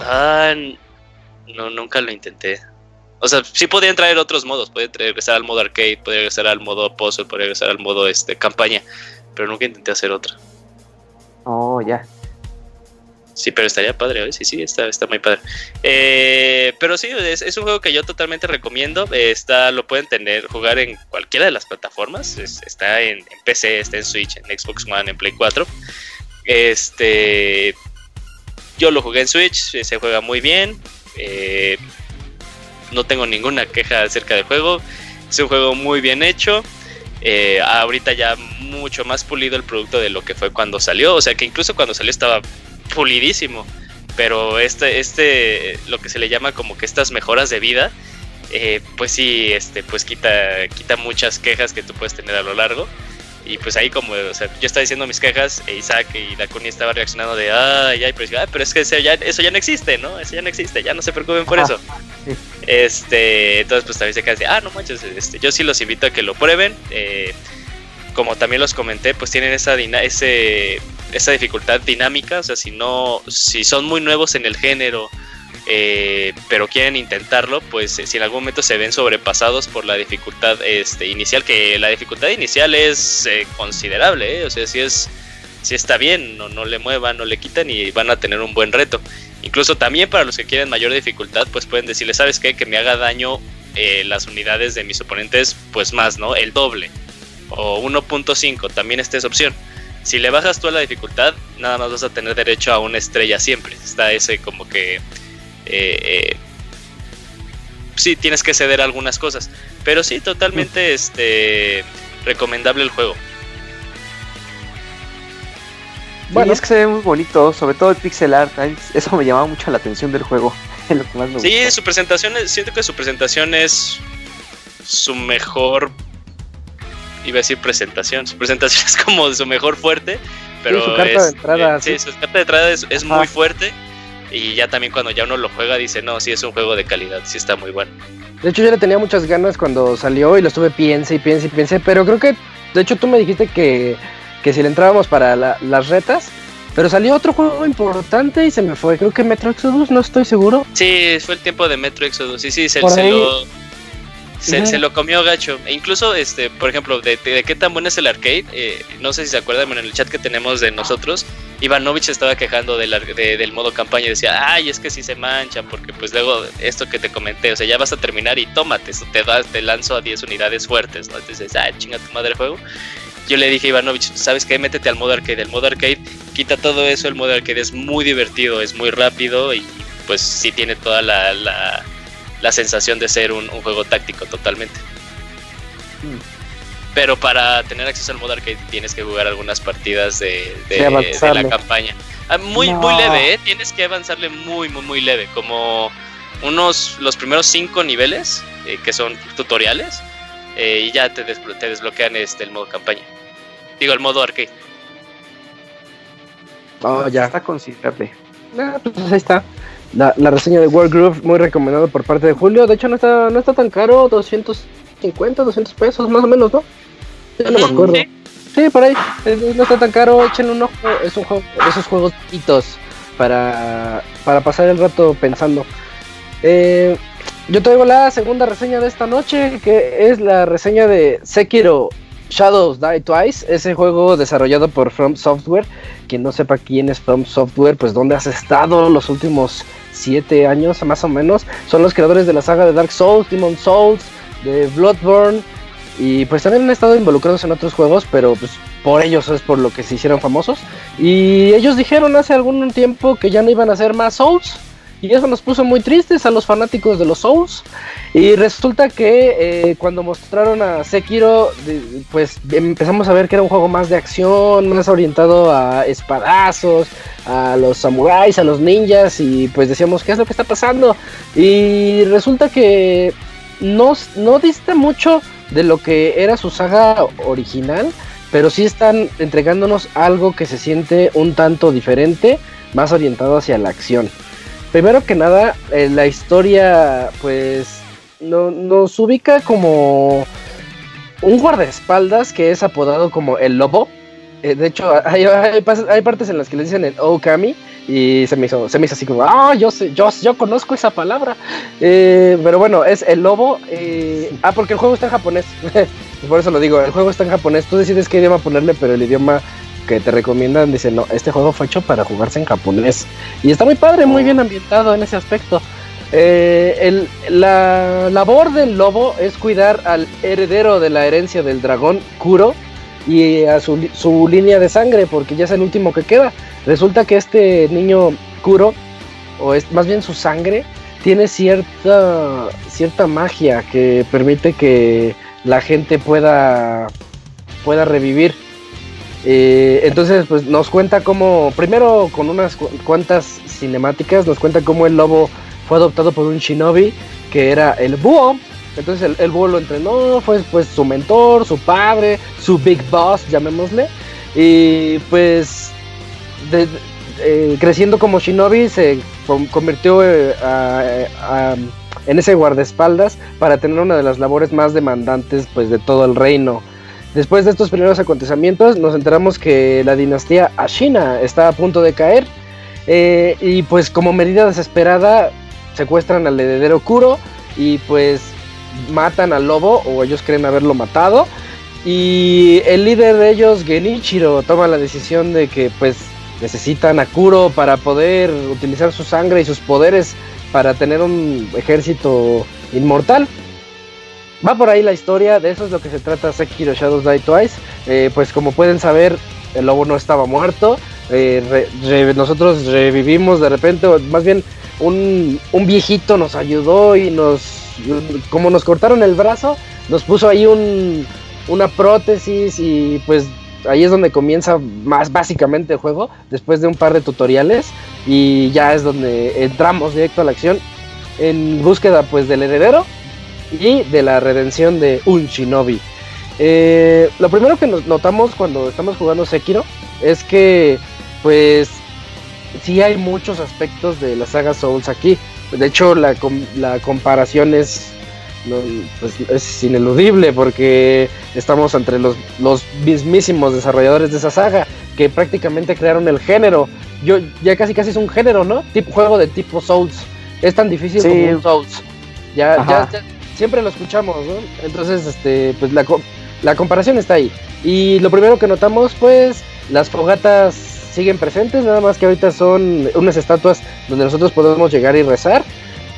Ah, no, nunca lo intenté. O sea, sí podían traer otros modos. Podía regresar al modo arcade, podía regresar al modo puzzle, podía regresar al modo este, campaña. Pero nunca intenté hacer otra. Oh, ya. Sí, pero estaría padre, ¿eh? sí, sí, está, está muy padre. Eh, pero sí, es, un juego que yo totalmente recomiendo. está, lo pueden tener, jugar en cualquiera de las plataformas. está en, PC, está en Switch, en Xbox One, en Play 4. Este, yo lo jugué en Switch, se juega muy bien. Eh, no tengo ninguna queja acerca del juego. Es un juego muy bien hecho. Eh, ahorita ya mucho más pulido el producto de lo que fue cuando salió. O sea que incluso cuando salió estaba pulidísimo. Pero este, este, lo que se le llama como que estas mejoras de vida, eh, pues sí, este, pues quita, quita muchas quejas que tú puedes tener a lo largo. Y pues ahí como, o sea, yo estaba diciendo mis quejas e Isaac y Dakuni estaba reaccionando de, ay, ay, pero, pero es que eso ya, eso ya no existe, ¿no? Eso ya no existe, ya no se preocupen por eso. Este, entonces pues también se queda de, ah, no manches, este, yo sí los invito a que lo prueben. Eh, como también los comenté, pues tienen esa, ese, esa dificultad dinámica, o sea, si no, si son muy nuevos en el género, eh, pero quieren intentarlo, pues si en algún momento se ven sobrepasados por la dificultad este, inicial, que la dificultad inicial es eh, considerable, ¿eh? o sea, si es, si está bien, no, no le muevan, no le quitan y van a tener un buen reto. Incluso también para los que quieren mayor dificultad, pues pueden decirle, ¿sabes qué? Que me haga daño las unidades de mis oponentes, pues más, ¿no? El doble o 1.5, también esta es opción. Si le bajas tú a la dificultad, nada más vas a tener derecho a una estrella siempre. Está ese como que... Eh, eh, sí, tienes que ceder algunas cosas. Pero sí, totalmente este, recomendable el juego. Bueno, es que se ve muy bonito, sobre todo el pixel art. Eso me llamaba mucho la atención del juego. lo que más me sí, su presentación, es, siento que su presentación es su mejor. Iba a decir presentación. Su presentación es como su mejor fuerte. Pero su carta de entrada. sí. su carta de entrada es, es muy fuerte. Y ya también cuando ya uno lo juega dice, no, sí es un juego de calidad, sí está muy bueno. De hecho yo le tenía muchas ganas cuando salió y lo estuve piense y piense y piense, pero creo que, de hecho tú me dijiste que que si le entrábamos para las retas. Pero salió otro juego importante y se me fue. Creo que Metro Exodus, no estoy seguro. Sí, fue el tiempo de Metro Exodus. Sí, sí, se, lo. Se, lo comió gacho. E incluso, este, por ejemplo, de, qué tan bueno es el arcade, eh, no sé si se acuerdan, en el chat que tenemos de nosotros, Ivanovich estaba quejando del, del modo campaña y decía, ay, es que si se manchan, porque pues luego esto que te comenté, o sea, ya vas a terminar y tómate, te, das, te lanzo a 10 unidades fuertes, ¿no? Entonces, ah, chinga tu madre juego yo le dije a Ivanovich, ¿sabes qué? Métete al modo arcade. El modo arcade quita todo eso, el modo arcade es muy divertido, es muy rápido y pues sí tiene toda la, la, sensación de ser un, juego táctico totalmente. Mm. Pero para tener acceso al modo arcade tienes que jugar algunas partidas de, la campaña. Ah, muy, muy leve, ¿eh? Tienes que avanzarle muy, muy, muy leve. Como unos, los primeros cinco niveles, eh, que son tutoriales, eh, y ya te, te desbloquean este, el modo campaña. Digo, el modo arcade. Oh, ya. Está considerable. Ah, pues ahí está. La, reseña de World Group, muy recomendado por parte de Julio. De hecho, no está, no está tan caro, 250, 200 pesos más o menos, ¿no? Ya no me acuerdo. ¿Sí? por ahí. No está tan caro, echen un ojo. Es un juego, esos juegos para, para pasar el rato pensando. Eh, yo traigo la segunda reseña de esta noche, que es la reseña de Sekiro Shadows Die Twice, ese juego desarrollado por From Software. Quien no sepa quién es From Software, pues dónde has estado los últimos 7 años más o menos. Son los creadores de la saga de Dark Souls, Demon Souls, de Bloodborne. Y pues también han estado involucrados en otros juegos, pero pues por ellos es por lo que se hicieron famosos. Y ellos dijeron hace algún tiempo que ya no iban a hacer más Souls y eso nos puso muy tristes a los fanáticos de los Souls. Y resulta que eh, cuando mostraron a Sekiro, pues empezamos a ver que era un juego más de acción, más orientado a espadazos, a los samuráis, a los ninjas. Y pues decíamos, ¿qué es lo que está pasando? Y resulta que no, no dista mucho de lo que era su saga original. Pero sí están entregándonos algo que se siente un tanto diferente, más orientado hacia la acción. Primero que nada, eh, la historia pues no, nos ubica como un guardaespaldas que es apodado como el lobo. Eh, de hecho, hay, partes en las que le dicen el Okami y se me hizo, se me hizo así como, ah, yo sé, yo, yo conozco esa palabra. Eh, pero bueno, es el lobo. ah, porque el juego está en japonés. Por eso lo digo, el juego está en japonés. Tú decides qué idioma ponerle, pero el idioma que te recomiendan dicen, no, este juego fue hecho para jugarse en japonés. Y está muy padre, muy bien ambientado en ese aspecto. Eh, la labor del lobo es cuidar al heredero de la herencia del dragón, Kuro, y a su, su, línea de sangre, porque ya es el último que queda. Resulta que este niño Kuro, o es más bien su sangre, tiene cierta, cierta magia que permite que la gente pueda, pueda revivir. Eh, entonces, pues nos cuenta cómo, primero con unas cuantas cinemáticas, nos cuenta cómo el lobo fue adoptado por un shinobi que era el búho. Entonces el, búho lo entrenó, fue pues su mentor, su padre, su big boss, llamémosle. Y pues eh, creciendo como shinobi se convirtió eh, en ese guardaespaldas para tener una de las labores más demandantes pues de todo el reino. Después de estos primeros acontecimientos nos enteramos que la dinastía Ashina está a punto de caer eh, y pues como medida desesperada secuestran al heredero Kuro y pues matan al lobo o ellos creen haberlo matado y el líder de ellos Genichiro toma la decisión de que pues necesitan a Kuro para poder utilizar su sangre y sus poderes para tener un ejército inmortal va por ahí la historia, de eso es lo que se trata Sekiro Shadows Die Twice. Eh, pues como pueden saber, el lobo no estaba muerto, eh, nosotros revivimos de repente, más bien un, un viejito nos ayudó y nos, como nos cortaron el brazo, nos puso ahí un, una prótesis y pues ahí es donde comienza más básicamente el juego, después de un par de tutoriales y ya es donde entramos directo a la acción en búsqueda pues del heredero y de la redención de un shinobi. Eh, lo primero que nos notamos cuando estamos jugando Sekiro es que pues sí hay muchos aspectos de la saga Souls aquí. De hecho la, com- la comparación es, no, pues, es ineludible porque estamos entre los, los mismísimos desarrolladores de esa saga que prácticamente crearon el género. Yo ya casi casi es un género, ¿no? Tipo juego de tipo Souls. Es tan difícil Sí. como un Souls. Ya, Ajá. ya, ya- siempre lo escuchamos, ¿no? Entonces, este, pues la, la comparación está ahí. Y lo primero que notamos, pues, las fogatas siguen presentes, nada más que ahorita son unas estatuas donde nosotros podemos llegar y rezar.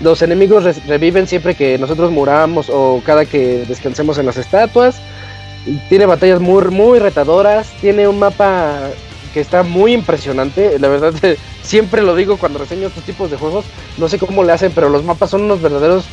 Los enemigos re- reviven siempre que nosotros muramos o cada que descansemos en las estatuas. Tiene batallas muy, muy retadoras. Tiene un mapa que está muy impresionante. La verdad, siempre lo digo cuando reseño estos tipos de juegos. No sé cómo le hacen, pero los mapas son unos verdaderos.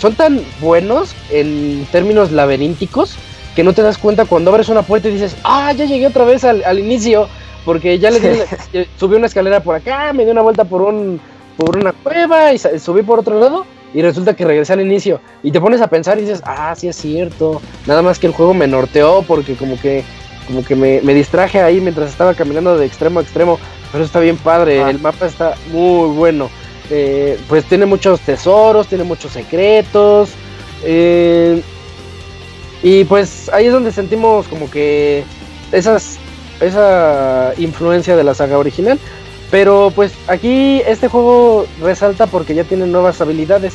Son tan buenos en términos laberínticos que no te das cuenta cuando abres una puerta y dices, ah, ya llegué otra vez al, al inicio. Porque ya le di, la- subí una escalera por acá, me di una vuelta por un por una cueva y subí por otro lado y resulta que regresé al inicio y te pones a pensar y dices, ah, sí es cierto, nada más que el juego me norteó porque como que como que me, me distraje ahí mientras estaba caminando de extremo a extremo, pero está bien padre, Ah. el mapa está muy bueno, Eh, pues tiene muchos tesoros, tiene muchos secretos, eh, y pues ahí es donde sentimos como que esas esa influencia de la saga original. Pero pues aquí este juego resalta porque ya tiene nuevas habilidades.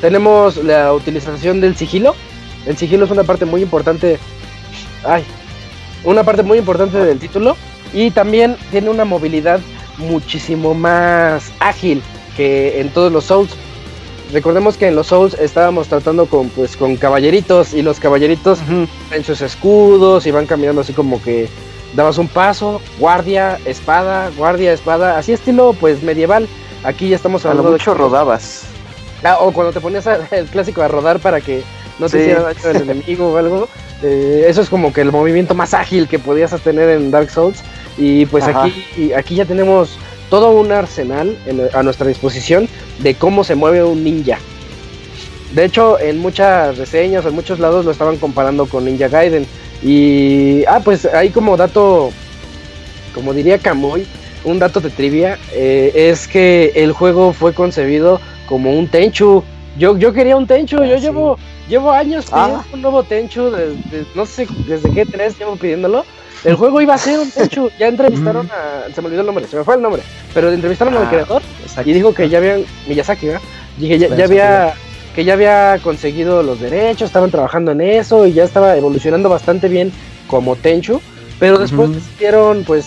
Tenemos la utilización del sigilo. El sigilo es una parte muy importante. Ay, una parte muy importante del título. Y también tiene una movilidad muchísimo más ágil que en todos los Souls. Recordemos que en los Souls estábamos tratando con pues con caballeritos y los caballeritos en sus escudos y van caminando así como que dabas un paso, guardia, espada, guardia, espada, así estilo pues medieval. Aquí ya estamos A lo hablando mucho de rodabas. Ah, o cuando te ponías a- el clásico a rodar para que no te hiciera daño el enemigo o algo. eh, eso es como que el movimiento más ágil que podías tener en Dark Souls. Y pues Ajá. aquí, aquí ya tenemos todo un arsenal en- a nuestra disposición de cómo se mueve un ninja. De hecho, en muchas reseñas en muchos lados lo estaban comparando con Ninja Gaiden. Y, ah, pues ahí como dato, como diría Kamui, un dato de trivia, eh, es que el juego fue concebido como un Tenchu. Yo, yo quería un Tenchu, yo sí. llevo, llevo años pidiendo Ah. un nuevo Tenchu, desde, no sé desde qué tres llevo pidiéndolo. El juego iba a ser un Tenchu, ya entrevistaron a, se me olvidó el nombre, se me fue el nombre, pero entrevistaron al Ah, creador Exacto. y dijo que ya habían, Miyazaki, ¿verdad? Dije, ya, ya había, que ya había conseguido los derechos, estaban trabajando en eso y ya estaba evolucionando bastante bien como Tenchu, pero después decidieron pues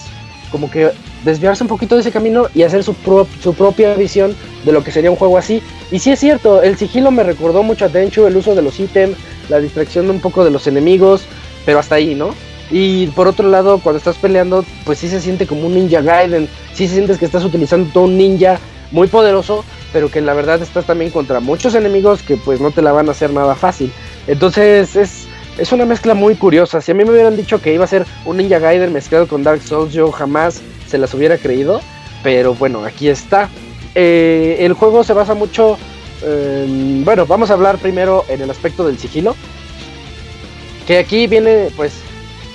como que desviarse un poquito de ese camino y hacer su, pro- su propia visión de lo que sería un juego así. Y sí es cierto, el sigilo me recordó mucho a Tenchu, el uso de los ítems, la distracción un poco de los enemigos, pero hasta ahí, ¿no? Y por otro lado, cuando estás peleando, pues sí se siente como un Ninja Gaiden, sí sientes que estás utilizando todo un ninja muy poderoso, pero que la verdad estás también contra muchos enemigos que pues no te la van a hacer nada fácil. Entonces es, es una mezcla muy curiosa. Si a mí me hubieran dicho que iba a ser un Ninja Gaiden mezclado con Dark Souls, yo jamás se las hubiera creído. Pero bueno, aquí está. Eh, el juego se basa mucho... en- bueno, vamos a hablar primero en el aspecto del sigilo. Que aquí viene pues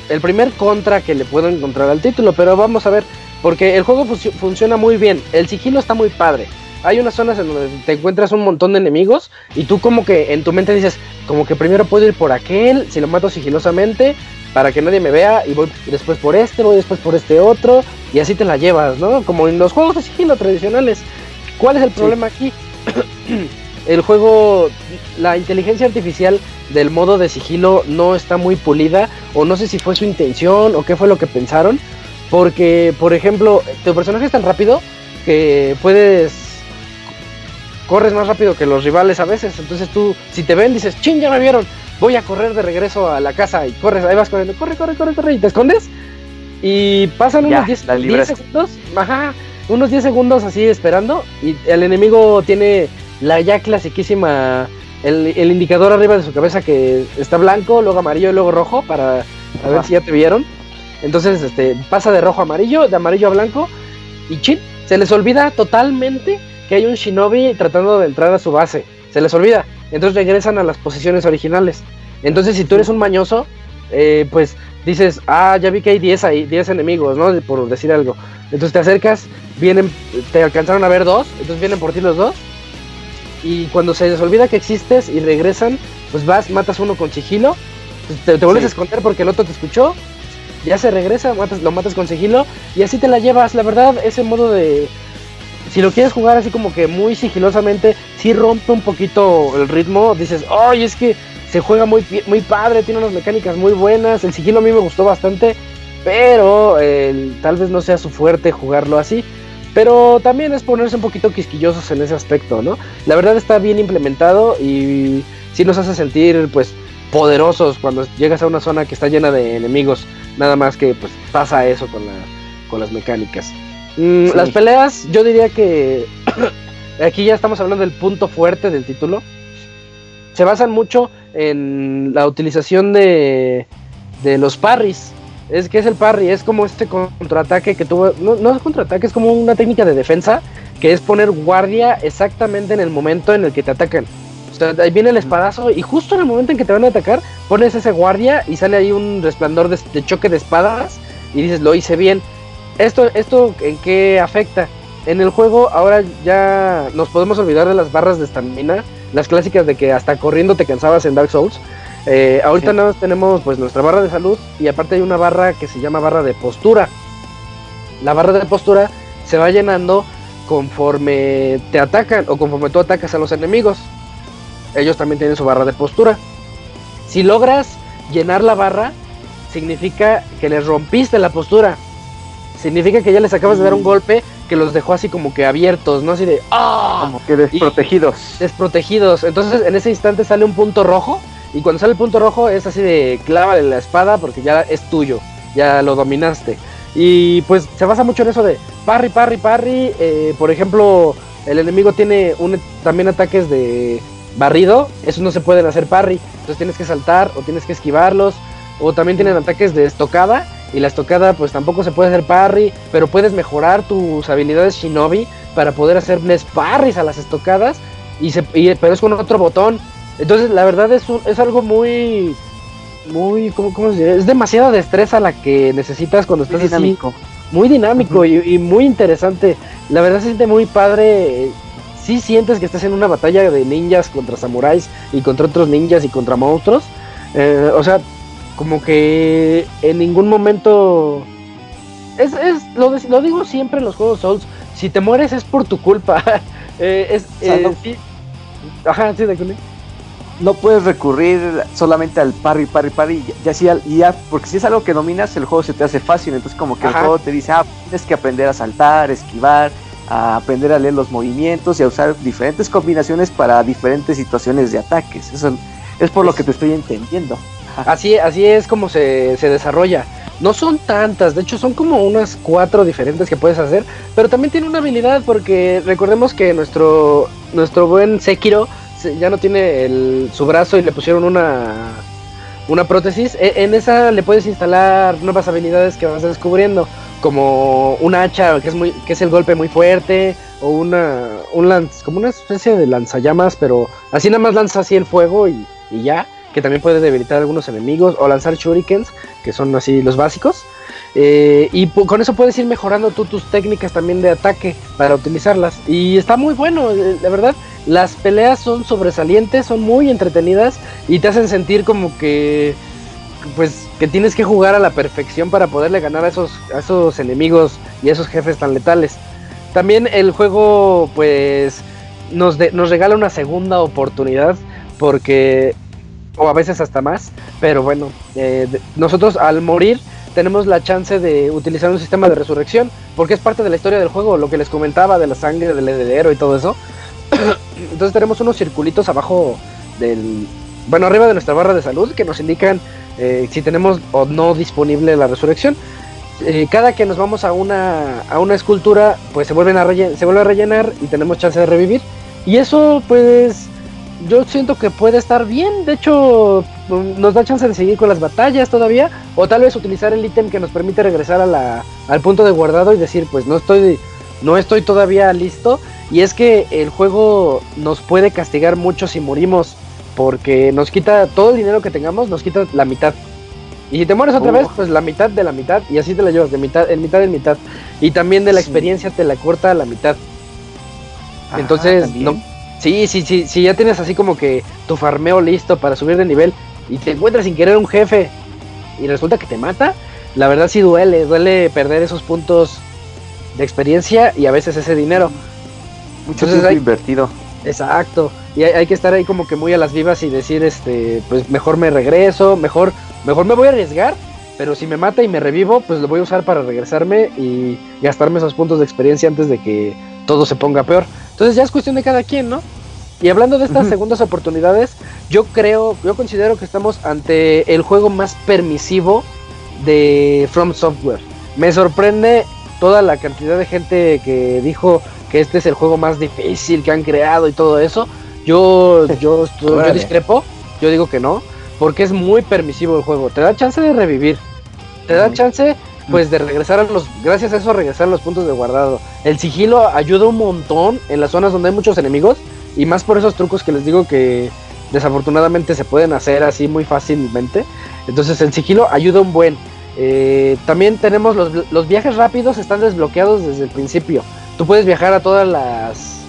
el primer contra que le puedo encontrar al título, pero vamos a ver, porque el juego funcio- funciona muy bien, el sigilo está muy padre. Hay unas zonas en donde te encuentras un montón de enemigos y tú como que en tu mente dices, como que primero puedo ir por aquel, si lo mato sigilosamente, para que nadie me vea, y voy después por este, voy después por este otro, y así te la llevas, ¿no? Como en los juegos de sigilo tradicionales. ¿Cuál es el problema aquí? el juego, la inteligencia artificial del modo de sigilo no está muy pulida o no sé si fue su intención o qué fue lo que pensaron porque por ejemplo tu personaje es tan rápido que puedes corres más rápido que los rivales a veces entonces tú si te ven dices chin ya me vieron voy a correr de regreso a la casa y corres ahí vas corriendo corre corre corre corre y te escondes Y pasan Ya, unos 10, la 10 libraste. segundos, ajá, unos 10 segundos así esperando y el enemigo tiene la ya clasiquísima, el, el indicador arriba de su cabeza que está blanco, luego amarillo y luego rojo para a ver si ya te vieron. Entonces este, pasa de rojo a amarillo, de amarillo a blanco y chin, se les olvida totalmente que hay un shinobi tratando de entrar a su base. Se les olvida. Entonces regresan a las posiciones originales. Entonces si tú eres un mañoso, eh, pues dices, ah, ya vi que hay 10 ahí, 10 enemigos, ¿no? Por decir algo. Entonces te acercas, vienen, te alcanzaron a ver dos, entonces vienen por ti los dos. Y cuando se les olvida que existes y regresan, pues vas, matas uno con sigilo, pues te, te vuelves Sí. a esconder porque el otro te escuchó, ya se regresa, matas, lo matas con sigilo y así te la llevas. La verdad, ese modo de... Si lo quieres jugar así como que muy sigilosamente, sí rompe un poquito el ritmo. Dices, ay, es que se juega muy, muy padre, tiene unas mecánicas muy buenas. El sigilo a mí me gustó bastante, pero eh, tal vez no sea su fuerte jugarlo así. Pero también es ponerse un poquito quisquillosos en ese aspecto, ¿no? La verdad está bien implementado y sí nos hace sentir, pues, poderosos cuando llegas a una zona que está llena de enemigos. Nada más que, pues, pasa eso con, la, con las mecánicas. Mm, Sí. Las peleas, yo diría que aquí ya estamos hablando del punto fuerte del título. Se basan mucho en la utilización de, de los parries. Es que es el parry, es como este contraataque que tuvo. No, no es contraataque, es como una técnica de defensa que es poner guardia exactamente en el momento en el que te atacan. O sea, ahí viene el espadazo y justo en el momento en que te van a atacar, pones ese guardia y sale ahí un resplandor de, de choque de espadas y dices, lo hice bien. ¿Esto, ¿Esto en qué afecta? En el juego ahora ya nos podemos olvidar de las barras de estamina, las clásicas de que hasta corriendo te cansabas en Dark Souls. Eh, ahorita Sí. nada más tenemos pues nuestra barra de salud y aparte hay una barra que se llama barra de postura. La barra de postura se va llenando conforme te atacan o conforme tú atacas a los enemigos. Ellos también tienen su barra de postura. Si logras llenar la barra, significa que les rompiste la postura. Significa que ya les acabas de dar un golpe que los dejó así como que abiertos, ¿no? Así de ¡Ah! Como que desprotegidos. desprotegidos. Entonces en ese instante sale un punto rojo. Y cuando sale el punto rojo es así de clávale la espada porque ya es tuyo. Ya lo dominaste. Y pues se basa mucho en eso de parry, parry, parry. eh, por ejemplo, el enemigo tiene también ataques de barrido. Esos no se pueden hacer parry. Entonces tienes que saltar o tienes que esquivarlos. O también tienen ataques de estocada. Y la estocada pues tampoco se puede hacer parry. Pero puedes mejorar tus habilidades shinobi para poder hacerles parries a las estocadas. Y- pero es con otro botón. Entonces, la verdad es, un- es algo muy. Muy. ¿cómo, cómo se diría? Es demasiada destreza la que necesitas cuando estás Muy así, dinámico. muy dinámico y, y muy interesante. La verdad se siente muy padre. Si sientes que estás en una batalla de ninjas contra samuráis y contra otros ninjas y contra monstruos. Eh, o sea, como que en ningún momento. Es, es lo, de- lo digo siempre en los juegos Souls. Si te mueres es por tu culpa. Eh, es, eh, sí. Ajá, sí, de. No puedes recurrir solamente al parry, parry, parry. Ya, ya sí, al- y ya, porque si es algo que dominas, el juego se te hace fácil. Entonces, como que Ajá. el juego te dice, ah, tienes que aprender a saltar, esquivar, a aprender a leer los movimientos y a usar diferentes combinaciones para diferentes situaciones de ataques. Eso es por lo que te estoy entendiendo. Así, así es como se, se desarrolla. No son tantas, de hecho son como unas cuatro diferentes que puedes hacer, pero también tiene una habilidad porque recordemos que nuestro, nuestro buen Sekiro se- ya no tiene el, su brazo y le pusieron una, una prótesis. E- en esa le puedes instalar nuevas habilidades que vas descubriendo, como un hacha que es, muy, que es el golpe muy fuerte, o una, un como una especie de lanzallamas, pero así nada más lanza así el fuego y, ya que también puede debilitar algunos enemigos o lanzar shurikens, que son así los básicos. Eh, y con eso puedes ir mejorando tú tus técnicas también de ataque para utilizarlas. Y está muy bueno, eh, la verdad. Las peleas son sobresalientes, son muy entretenidas y te hacen sentir como que pues que tienes que jugar a la perfección para poderle ganar a esos, a esos enemigos y a esos jefes tan letales. También el juego pues nos, de- nos regala una segunda oportunidad porque o a veces hasta más, pero bueno, eh, nosotros al morir tenemos la chance de utilizar un sistema de resurrección, porque es parte de la historia del juego, lo que les comentaba de la sangre del heredero y todo eso. Entonces tenemos unos circulitos abajo del, bueno, arriba de nuestra barra de salud que nos indican eh, si tenemos o no disponible la resurrección. eh, cada que nos vamos a una, a una escultura, pues se, vuelven a se vuelve a rellenar y tenemos chance de revivir. Y eso, pues, yo siento que puede estar bien. De hecho, nos da chance de seguir con las batallas todavía. O tal vez utilizar el ítem que nos permite regresar a la, al punto de guardado y decir, pues no estoy, no estoy todavía listo. Y es que el juego nos puede castigar mucho si morimos. Porque nos quita todo el dinero que tengamos, nos quita la mitad. Y si te mueres otra vez, pues la mitad de la mitad. Y así te la llevas de mitad en mitad en mitad. Y también de la experiencia te la corta a la mitad. Entonces, no, sí, sí, sí, sí, ya tienes así como que tu farmeo listo para subir de nivel y te encuentras sin querer un jefe y resulta que te mata, la verdad sí duele, duele perder esos puntos de experiencia y a veces ese dinero. Mucho tiempo invertido. Exacto. Y hay, que estar ahí como que muy a las vivas y decir, este, pues mejor me regreso, mejor, mejor me voy a arriesgar, pero si me mata y me revivo, pues lo voy a usar para regresarme y gastarme esos puntos de experiencia antes de que todo se ponga peor. Entonces ya es cuestión de cada quien, ¿no? Y hablando de estas segundas oportunidades, yo creo, yo considero que estamos ante el juego más permisivo de From Software. Me sorprende toda la cantidad de gente que dijo que este es el juego más difícil que han creado y todo eso. Yo, yo, yo discrepo, yo digo que no, porque es muy permisivo el juego. Te da chance de revivir, te da chance pues de regresar a los, gracias a eso regresar a los puntos de guardado. El sigilo ayuda un montón en las zonas donde hay muchos enemigos y más por esos trucos que les digo que desafortunadamente se pueden hacer así muy fácilmente. Entonces el sigilo ayuda un buen. Eh, también tenemos los, los, viajes rápidos están desbloqueados desde el principio. Tú puedes viajar a todas las,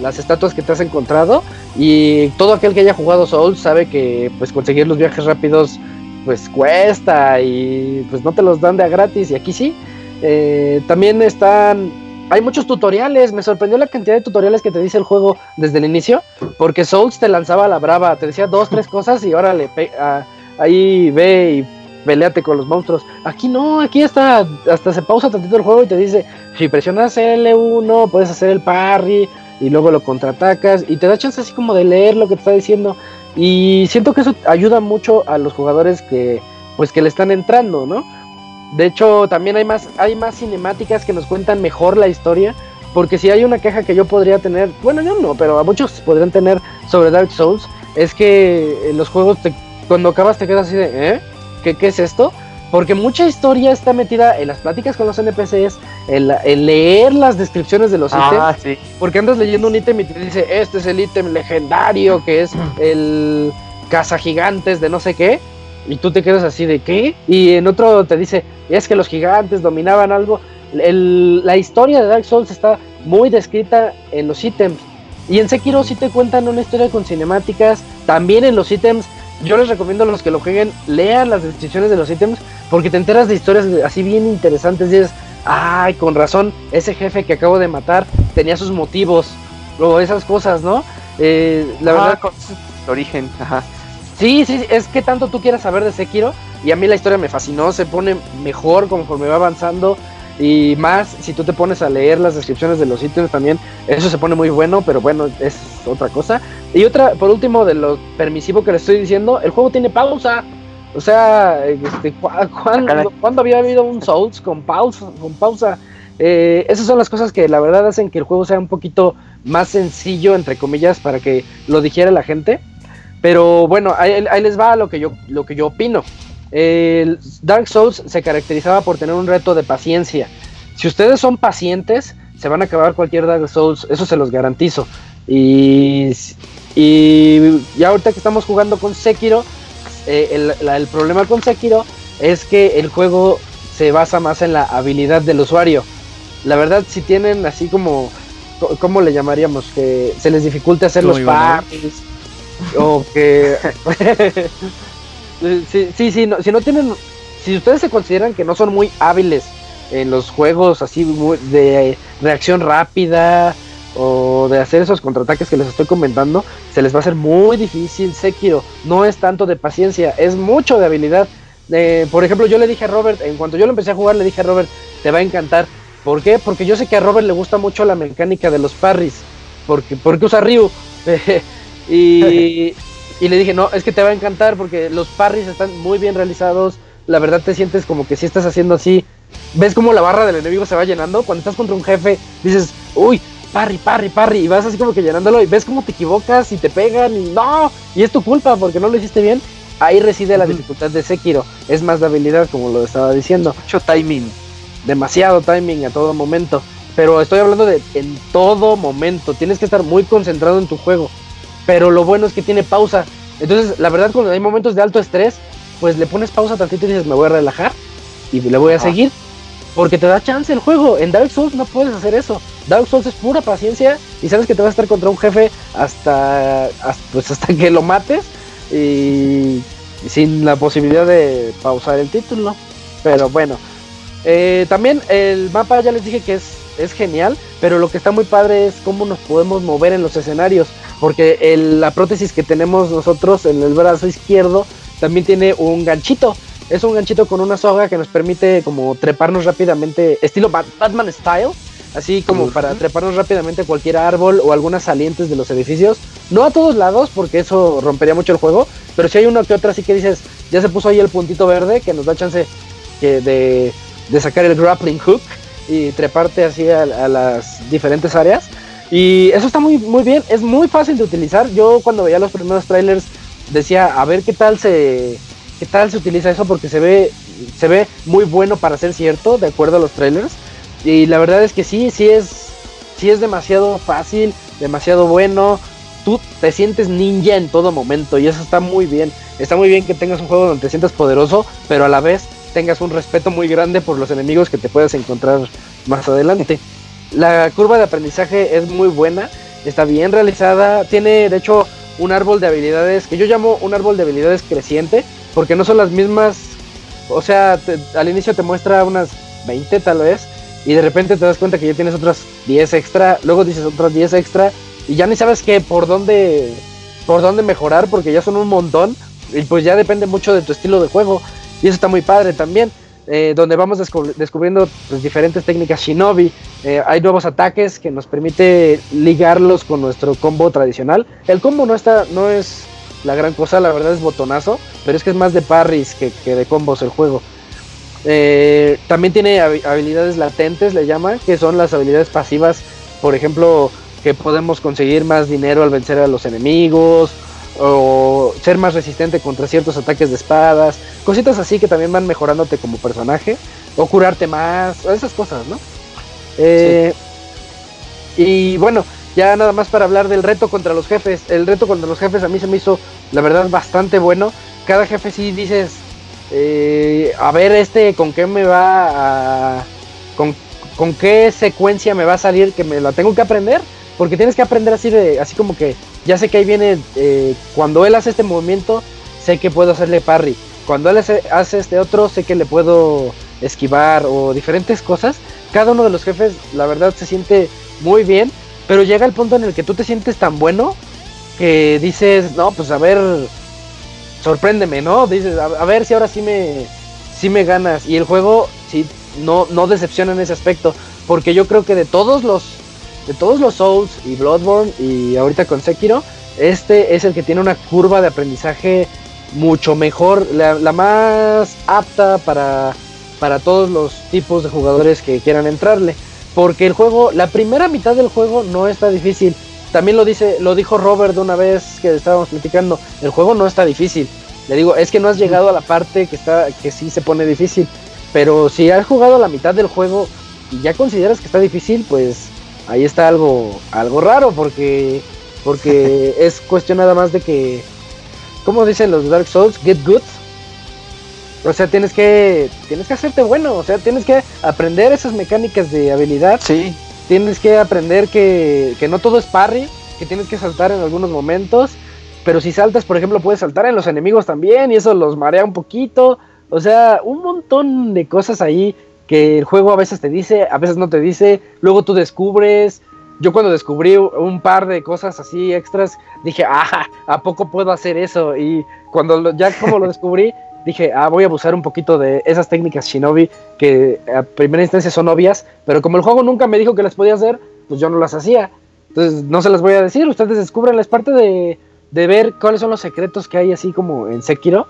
las estatuas que te has encontrado y todo aquel que haya jugado Souls sabe que pues conseguir los viajes rápidos pues cuesta y pues no te los dan de a gratis y aquí sí. Eh, también están, hay muchos tutoriales, me sorprendió la cantidad de tutoriales que te dice el juego desde el inicio, porque Souls te lanzaba la brava, te decía dos, tres cosas y órale, ahí ve y peleate con los monstruos. Aquí no, aquí hasta, hasta se pausa tantito el juego y te dice, si presionas L1 puedes hacer el parry y luego lo contraatacas y te da chance así como de leer lo que te está diciendo. Y siento que eso ayuda mucho a los jugadores que pues que le están entrando, ¿no? De hecho, también hay más hay más cinemáticas que nos cuentan mejor la historia, porque si hay una queja que yo podría tener, bueno, yo no, pero a muchos podrían tener sobre Dark Souls, es que en los juegos cuando acabas te quedas así de, ¿eh? ¿Qué, qué es esto? Porque mucha historia está metida en las pláticas con los NPCs, en, leer las descripciones de los ah, ítems. Porque andas leyendo un ítem y te dice, este es el ítem legendario, que es el caza gigantes de no sé qué. Y tú te quedas así de qué. Y en otro te dice, es que los gigantes dominaban algo. la historia de Dark Souls está muy descrita en los ítems. Y en Sekiro sí te cuentan una historia con cinemáticas. También en los ítems yo les recomiendo a los que lo jueguen, lean las descripciones de los ítems, porque te enteras de historias así bien interesantes. Y dices, ay, con razón, ese jefe que acabo de matar tenía sus motivos, o esas cosas, ¿no? Eh, la verdad. Con origen, ajá. Sí, sí, es que tanto tú quieras saber de Sekiro, y a mí la historia me fascinó, se pone mejor conforme va avanzando. Y más, si tú te pones a leer las descripciones de los ítems también, eso se pone muy bueno, pero bueno, es otra cosa. Y otra, por último, de lo permisivo que le estoy diciendo, el juego tiene pausa. O sea, este, ¿cuándo, había habido un Souls con pausa? Con pausa? Eh, esas son las cosas que la verdad hacen que el juego sea un poquito más sencillo, entre comillas, para que lo dijera la gente. Pero bueno, ahí, les va lo que yo, lo que yo opino. El Dark Souls se caracterizaba por tener un reto de paciencia. Si ustedes son pacientes, se van a acabar cualquier Dark Souls, eso se los garantizo. Y, y, ahorita que estamos jugando con Sekiro, eh, el, problema con Sekiro es que el juego se basa más en la habilidad del usuario. La verdad, si tienen así como, ¿cómo le llamaríamos? Que se les dificulte hacer los parties o que sí, sí, sí si no tienen, si ustedes se consideran que no son muy hábiles en los juegos así de reacción rápida o de hacer esos contraataques que les estoy comentando, se les va a hacer muy difícil Sekiro. No es tanto de paciencia, es mucho de habilidad. Eh, por ejemplo, yo le dije a Robert, en cuanto yo lo empecé a jugar, le dije a Robert, te va a encantar. ¿Por qué? Porque yo sé que a Robert le gusta mucho la mecánica de los parries. Porque, porque usa Ryu. y, y le dije, no, es que te va a encantar porque los parries están muy bien realizados. La verdad te sientes como que si estás haciendo así ves como la barra del enemigo se va llenando. Cuando estás contra un jefe, dices, uy, parry, parry, parry, y vas así como que llenándolo y ves cómo te equivocas y te pegan y no, y es tu culpa porque no lo hiciste bien. Ahí reside la dificultad de Sekiro. Es más de habilidad, como lo estaba diciendo. Mucho timing. Demasiado timing a todo momento. Pero estoy hablando de en todo momento. Tienes que estar muy concentrado en tu juego. Pero lo bueno es que tiene pausa. Entonces, la verdad, cuando hay momentos de alto estrés, pues le pones pausa tantito y dices, me voy a relajar y le voy a seguir. Porque te da chance el juego. En Dark Souls no puedes hacer eso. Dark Souls es pura paciencia y sabes que te vas a estar contra un jefe hasta, hasta, pues hasta que lo mates y, sin la posibilidad de pausar el título. Pero bueno, eh, también el mapa ya les dije que es, es genial, pero lo que está muy padre es cómo nos podemos mover en los escenarios, porque el, la prótesis que tenemos nosotros en el brazo izquierdo también tiene un ganchito. Es un ganchito con una soga que nos permite como treparnos rápidamente, estilo Batman Style, así como para treparnos rápidamente cualquier árbol o algunas salientes de los edificios. No a todos lados, porque eso rompería mucho el juego, pero si hay una que otra así que dices, ya se puso ahí el puntito verde que nos da chance de, de sacar el grappling hook y treparte así a, las diferentes áreas. Y eso está muy, muy bien, es muy fácil de utilizar. Yo cuando veía los primeros trailers decía, a ver qué tal se, qué tal se utiliza eso, porque se ve, se ve muy bueno para ser cierto, de acuerdo a los trailers. Y la verdad es que sí, sí es, sí es demasiado fácil, demasiado bueno. Tú te sientes ninja en todo momento y eso está muy bien. Está muy bien que tengas un juego donde te sientas poderoso, pero a la vez tengas un respeto muy grande por los enemigos que te puedas encontrar más adelante. La curva de aprendizaje es muy buena, está bien realizada, tiene de hecho un árbol de habilidades que yo llamo un árbol de habilidades creciente, porque no son las mismas, o sea, al inicio te muestra unas 20 tal vez, y de repente te das cuenta que ya tienes otras 10 extra, luego dices otras 10 extra y ya ni sabes qué por dónde por dónde mejorar porque ya son un montón y pues ya depende mucho de tu estilo de juego y eso está muy padre también. Eh, donde vamos descubriendo pues, diferentes técnicas shinobi. Eh, hay nuevos ataques que nos permite ligarlos con nuestro combo tradicional. El combo no está, no es la gran cosa, la verdad es botonazo, pero es que es más de parries que, que de combos el juego. Eh, también tiene habilidades latentes, le llaman, que son las habilidades pasivas, por ejemplo, que podemos conseguir más dinero al vencer a los enemigos, o ser más resistente contra ciertos ataques de espadas, cositas así que también van mejorándote como personaje, o curarte más, esas cosas, ¿no? Eh, y bueno, ya nada más para hablar del reto contra los jefes. El reto contra los jefes a mí se me hizo, la verdad, bastante bueno. Cada jefe sí dices, eh, a ver este con qué me va a... Con, con, qué secuencia me va a salir que me la tengo que aprender. Porque tienes que aprender así de, así como que ya sé que ahí viene, eh, cuando él hace este movimiento, sé que puedo hacerle parry. Cuando él hace, este otro, sé que le puedo esquivar o diferentes cosas. Cada uno de los jefes, la verdad, se siente muy bien. Pero llega el punto en el que tú te sientes tan bueno que dices, no, pues a ver, sorpréndeme, ¿no? Dices, a, ver si ahora sí me, sí me ganas. Y el juego sí no, no decepciona en ese aspecto. Porque yo creo que de todos los. De todos los Souls y Bloodborne y ahorita con Sekiro, este es el que tiene una curva de aprendizaje mucho mejor, la, más apta para, para todos los tipos de jugadores que quieran entrarle. Porque el juego, la primera mitad del juego no está difícil. También lo dice, lo dijo Robert de una vez que estábamos platicando. El juego no está difícil. Le digo, es que no has llegado a la parte que está, que sí se pone difícil. Pero si has jugado la mitad del juego y ya consideras que está difícil, pues ahí está algo, algo raro, porque, porque es cuestión nada más de que, como dicen los Dark Souls, get good. O sea, tienes que, tienes que hacerte bueno, o sea, tienes que aprender esas mecánicas de habilidad. Sí tienes que aprender que, que no todo es parry, que tienes que saltar en algunos momentos, pero si saltas, por ejemplo, puedes saltar en los enemigos también y eso los marea un poquito. O sea, un montón de cosas ahí que el juego a veces te dice, a veces no te dice, luego tú descubres. Yo cuando descubrí un par de cosas así extras, dije, ah, ¿a poco puedo hacer eso? Y cuando ya como lo descubrí, dije, ah, voy a abusar un poquito de esas técnicas shinobi que a primera instancia son obvias, pero como el juego nunca me dijo que las podía hacer, pues yo no las hacía. Entonces no se las voy a decir, ustedes descubren, es parte de, de ver cuáles son los secretos que hay así como en Sekiro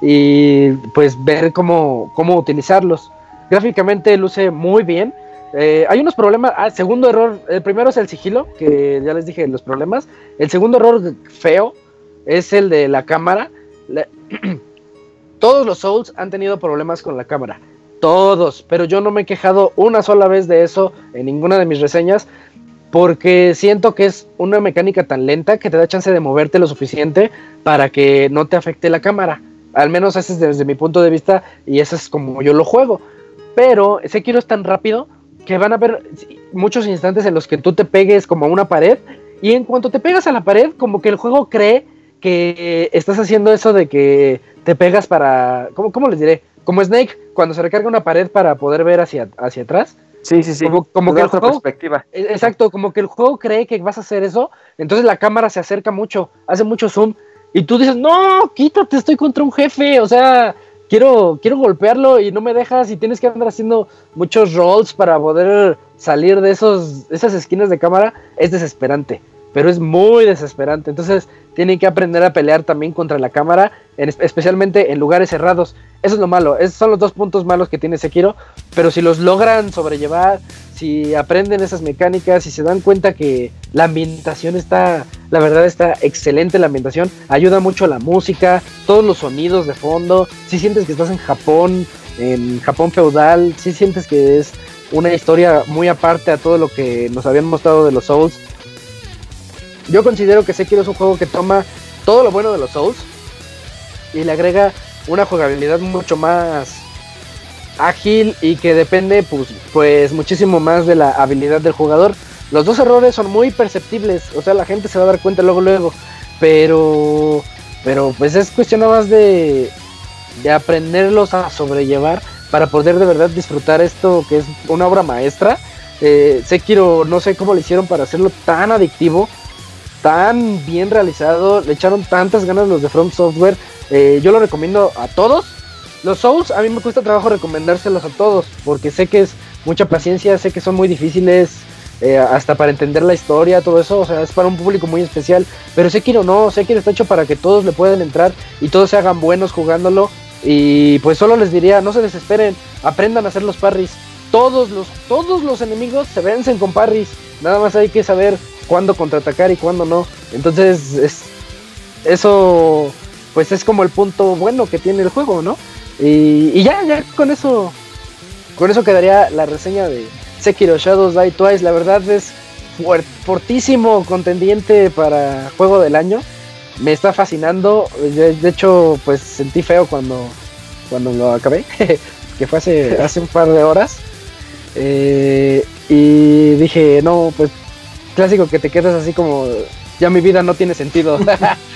y pues ver cómo, cómo utilizarlos. Gráficamente luce muy bien. Eh, hay unos problemas. Ah, segundo error. El primero es el sigilo, que ya les dije los problemas. El segundo error feo es el de la cámara. Todos los Souls han tenido problemas con la cámara. Todos. Pero yo no me he quejado una sola vez de eso en ninguna de mis reseñas. Porque siento que es una mecánica tan lenta que te da chance de moverte lo suficiente para que no te afecte la cámara. Al menos ese es desde mi punto de vista y ese es como yo lo juego. Pero Sekiro es tan rápido que van a haber muchos instantes en los que tú te pegues como a una pared y en cuanto te pegas a la pared como que el juego cree que estás haciendo eso de que te pegas para... ¿Cómo, cómo les diré? Como Snake cuando se recarga una pared para poder ver hacia, hacia atrás. Sí, sí, sí. Como, que el otra juego perspectiva. eh, Exacto, como que el juego cree que vas a hacer eso, entonces la cámara se acerca mucho, hace mucho zoom, y tú dices, no, quítate, estoy contra un jefe, o sea, quiero, quiero golpearlo y no me dejas y tienes que andar haciendo muchos rolls para poder salir de esos, esas esquinas de cámara, es desesperante, pero es muy desesperante, entonces tienen que aprender a pelear también contra la cámara, en- especialmente en lugares cerrados, eso es lo malo, esos son los dos puntos malos que tiene Sekiro, pero si los logran sobrellevar, si aprenden esas mecánicas, si se dan cuenta que la ambientación está, la verdad está excelente la ambientación, ayuda mucho la música, todos los sonidos de fondo, si sientes que estás en Japón, en Japón feudal, si sientes que es una historia muy aparte a todo lo que nos habían mostrado de los Souls. Yo considero que Sekiro es un juego que toma todo lo bueno de los Souls y le agrega una jugabilidad mucho más ágil y que depende pues, pues muchísimo más de la habilidad del jugador. Los dos errores son muy perceptibles, o sea, la gente se va a dar cuenta luego luego, pero pero pues es cuestión nada más de de aprenderlos a sobrellevar para poder de verdad disfrutar esto que es una obra maestra. Eh, Sekiro, no sé cómo le hicieron para hacerlo tan adictivo, tan bien realizado, le echaron tantas ganas los de From Software. Eh, yo lo recomiendo a todos. Los Souls, a mí me cuesta trabajo recomendárselos a todos, porque sé que es mucha paciencia, sé que son muy difíciles, eh, hasta para entender la historia, todo eso, o sea, es para un público muy especial. Pero Sekiro no, Sekiro está hecho para que todos le puedan entrar y todos se hagan buenos jugándolo. Y pues solo les diría, no se desesperen, aprendan a hacer los parries. Todos los, todos los enemigos se vencen con parries. Nada más hay que saber cuándo contraatacar y cuándo no. Entonces, es, eso pues es como el punto bueno que tiene el juego, ¿no? Y, ya, ya con eso, con eso quedaría la reseña de Sekiro Shadows Die Twice. La verdad es fortísimo contendiente para juego del año. Me está fascinando. De, de hecho, pues sentí feo cuando, cuando lo acabé, que fue hace, hace un par de horas. Eh, y dije, no, pues clásico que te quedas así como, ya mi vida no tiene sentido.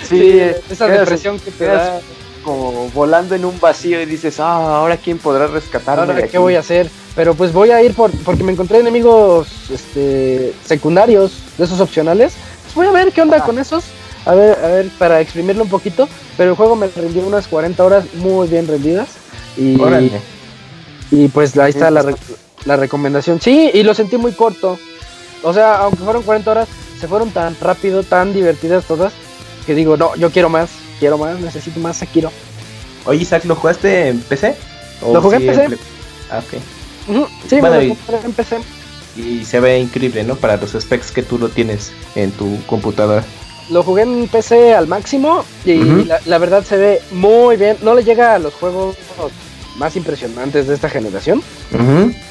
Sí, esa depresión que te da. como volando en un vacío y dices, ah, ahora quién podrá rescatarme. Ahora, de ¿qué aquí?". voy a hacer? Pero pues voy a ir por, porque me encontré enemigos este, secundarios, de esos opcionales. Pues voy a ver qué onda Ah. con esos. A ver, a ver, para exprimirlo un poquito. Pero el juego me rindió unas 40 horas muy bien rendidas. Y, Órale. y pues ahí está la, la recomendación. Sí, y lo sentí muy corto. O sea, aunque fueron 40 horas, se fueron tan rápido, tan divertidas todas, que digo, no, yo quiero más, quiero más, necesito más, quiero. Oye, Isaac, ¿lo jugaste en PC? ¿O Lo jugué en PC. Ah, ok. Sí, Bueno, me lo en PC. Y se ve increíble, ¿no? Para los specs que tú lo tienes en tu computadora. Lo jugué en PC al máximo y la, la verdad se ve muy bien. No le llega a los juegos más impresionantes de esta generación.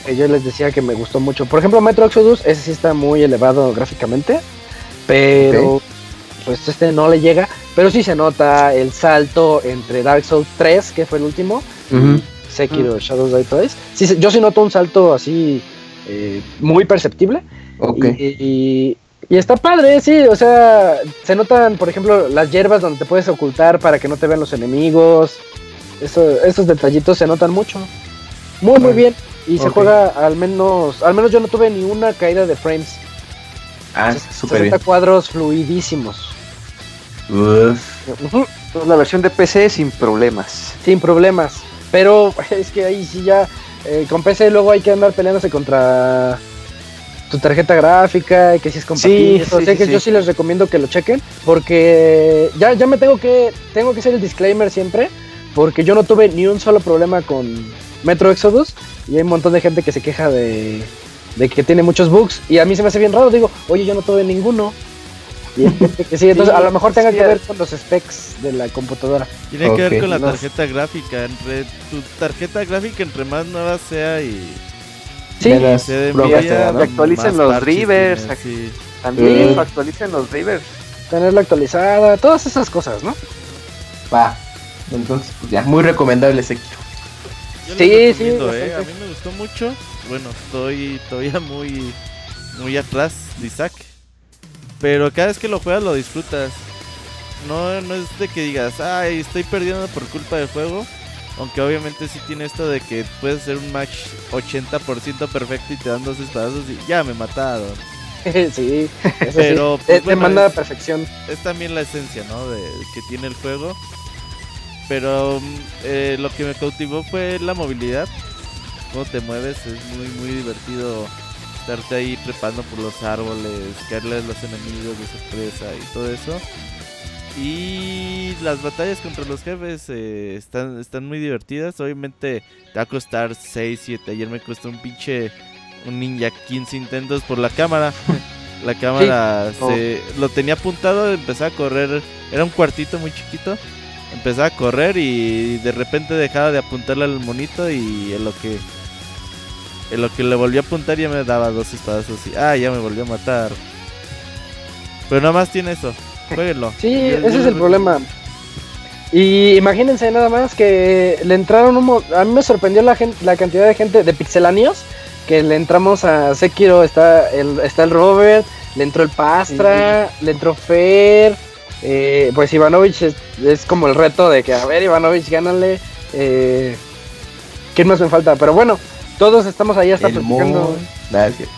que yo les decía que me gustó mucho. Por ejemplo, Metro Exodus, ese sí está muy elevado gráficamente, pero pues este no le llega. Pero sí se nota el salto entre Dark Souls 3, que fue el último. Sekiro Shadows Die Twice. Sí, yo sí noto un salto así eh, muy perceptible. Ok. Y, y- y está padre, sí, o sea, se notan, por ejemplo, las hierbas donde te puedes ocultar para que no te vean los enemigos. Eso, esos detallitos se notan mucho. Muy, muy bien. Y se juega al menos, al menos yo no tuve ni una caída de frames. Ah, Ses- súper 60 bien. cuadros fluidísimos. Uf. La versión de PC sin problemas. Sin problemas. Pero es que ahí sí ya, eh, con PC luego hay que andar peleándose contra tu tarjeta gráfica y que si es compatible. Sí, que sí. yo sí les recomiendo que lo chequen porque ya, ya me tengo que, tengo que hacer el disclaimer siempre porque yo no tuve ni un solo problema con Metro Exodus y hay un montón de gente que se queja de, de que tiene muchos bugs y a mí se me hace bien raro, digo, oye, yo no tuve ninguno. Y hay gente que sí, entonces a lo mejor tenga sí, que ver con los specs de la computadora. Tiene que ver con la no. tarjeta gráfica. Entre tu tarjeta gráfica, entre más nueva sea y Sí, Menos se da, ¿no? Que actualicen los drivers. También Sí. actualicen los drivers. tenerla actualizada, todas esas cosas, ¿no? Va. Entonces, pues ya, muy recomendable Sekiro. Yo Sí, sí, eh. A mí me gustó mucho. Bueno, estoy todavía muy, muy atrás de Isaac. Pero cada vez que lo juegas lo disfrutas. No, no es de que digas, ay, estoy perdiendo por culpa del juego. Aunque obviamente sí tiene esto de que puedes hacer un match 80% perfecto y te dan dos espadazos y ya me mataron. sí, eso Pero, sí. pues, Te- te manda a es- perfección. es también la esencia, ¿no? De que tiene el juego. Pero mm, eh, lo que me cautivó fue la movilidad. Cómo te mueves, es muy, muy divertido estarte ahí trepando por los árboles, caerle a los enemigos de sorpresa y todo eso. Y las batallas contra los jefes eh, están, están muy divertidas. Obviamente te va a costar 6, 7. Ayer me costó un pinche un ninja 15 intentos por la cámara. La cámara se, lo tenía apuntado, empezaba a correr. Era un cuartito muy chiquito. Empezaba a correr y de repente dejaba de apuntarle al monito y en lo que en lo que le volvió a apuntar ya me daba dos espadazos y ah, ya me volvió a matar. Pero nada más tiene eso. Jueguenlo. Sí, Yo- yo ese es el problema. Y imagínense nada más que le entraron un mo- a mí me sorprendió la gente, la cantidad de gente de pixelanios que le entramos a Sekiro, está el está el Robert, le entró el Pastra, le entró Fer, eh, pues Ivanovich es, es como el reto de que a ver Ivanovich gánale, eh, ¿quién más me falta? Pero bueno, todos estamos ahí hasta El platicando. Moy. Nah, es cierto.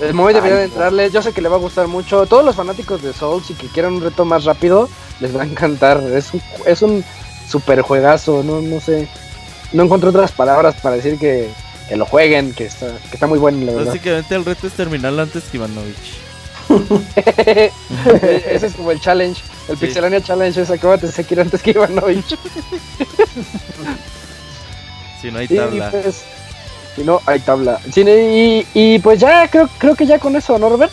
El Moy debería de no. entrarle, yo sé que le va a gustar mucho. Todos los fanáticos de Souls y que quieran un reto más rápido, les va a encantar. Es un, es un super juegazo, no, no sé. No encuentro otras palabras para decir que, que lo jueguen, que está, que está muy bueno, la verdad. Básicamente el reto es terminarlo antes que Ivanovich. Ese es como el challenge, el Sí. Pixelania Challenge es acabate de Sekiro antes que Ivanovich. Si no hay Y, tabla. pues, si no, hay tabla. Y, y pues ya, creo, creo que ya con eso, ¿no, Robert?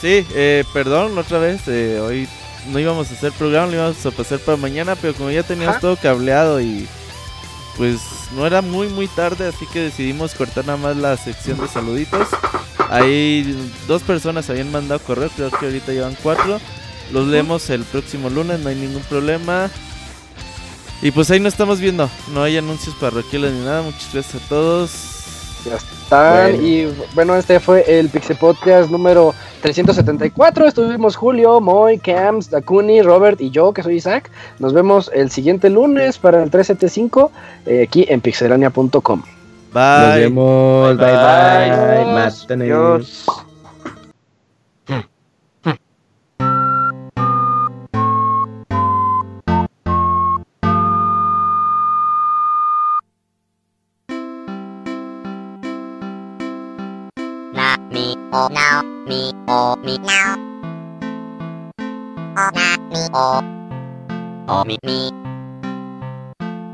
Sí, eh, perdón, otra vez, eh, hoy no íbamos a hacer programa, lo íbamos a pasar para mañana, pero como ya teníamos todo cableado y pues no era muy muy tarde, así que decidimos cortar nada más la sección de saluditos. Ahí dos personas habían mandado correo, creo que ahorita llevan cuatro. Los leemos el próximo lunes, no hay ningún problema. Y pues ahí nos estamos viendo, no hay anuncios parroquiales ni nada, muchas gracias a todos. Ya están. Bueno. Y bueno, este fue el Pixel Podcast número 374. Estuvimos Julio, Moy, Cams, Dakuni, Robert y yo, que soy Isaac. Nos vemos el siguiente lunes para el 375 eh, aquí en pixelania.com. Bye. Nos vemos. Bye Bye, bye. bye. Adiós. Mi o now mi o mi now o na mi o o mi mi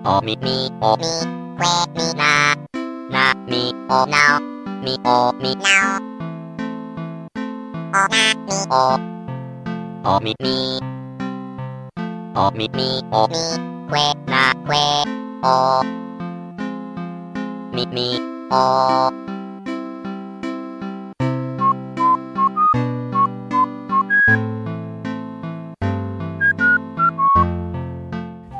o mi mi o mi que mi na na mi o now mi o mi now o na mi o o mi mi o mi mi o mi que na que o mi mi o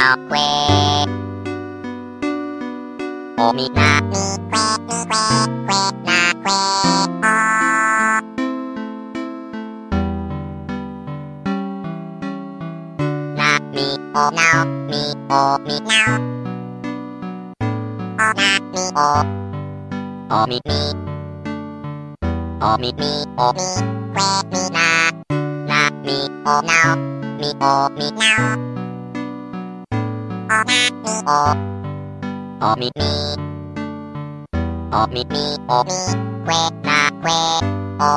Mi na mi que que mi que now que. O mi na mi que mi que que na que o. Na mi o now mi o mi now. O na mi o o mi mi o mi mi o mi que mi na na mi o now mi o mi now o na mi o o mi mi o mi mi o mi que na que o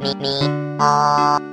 mi mi o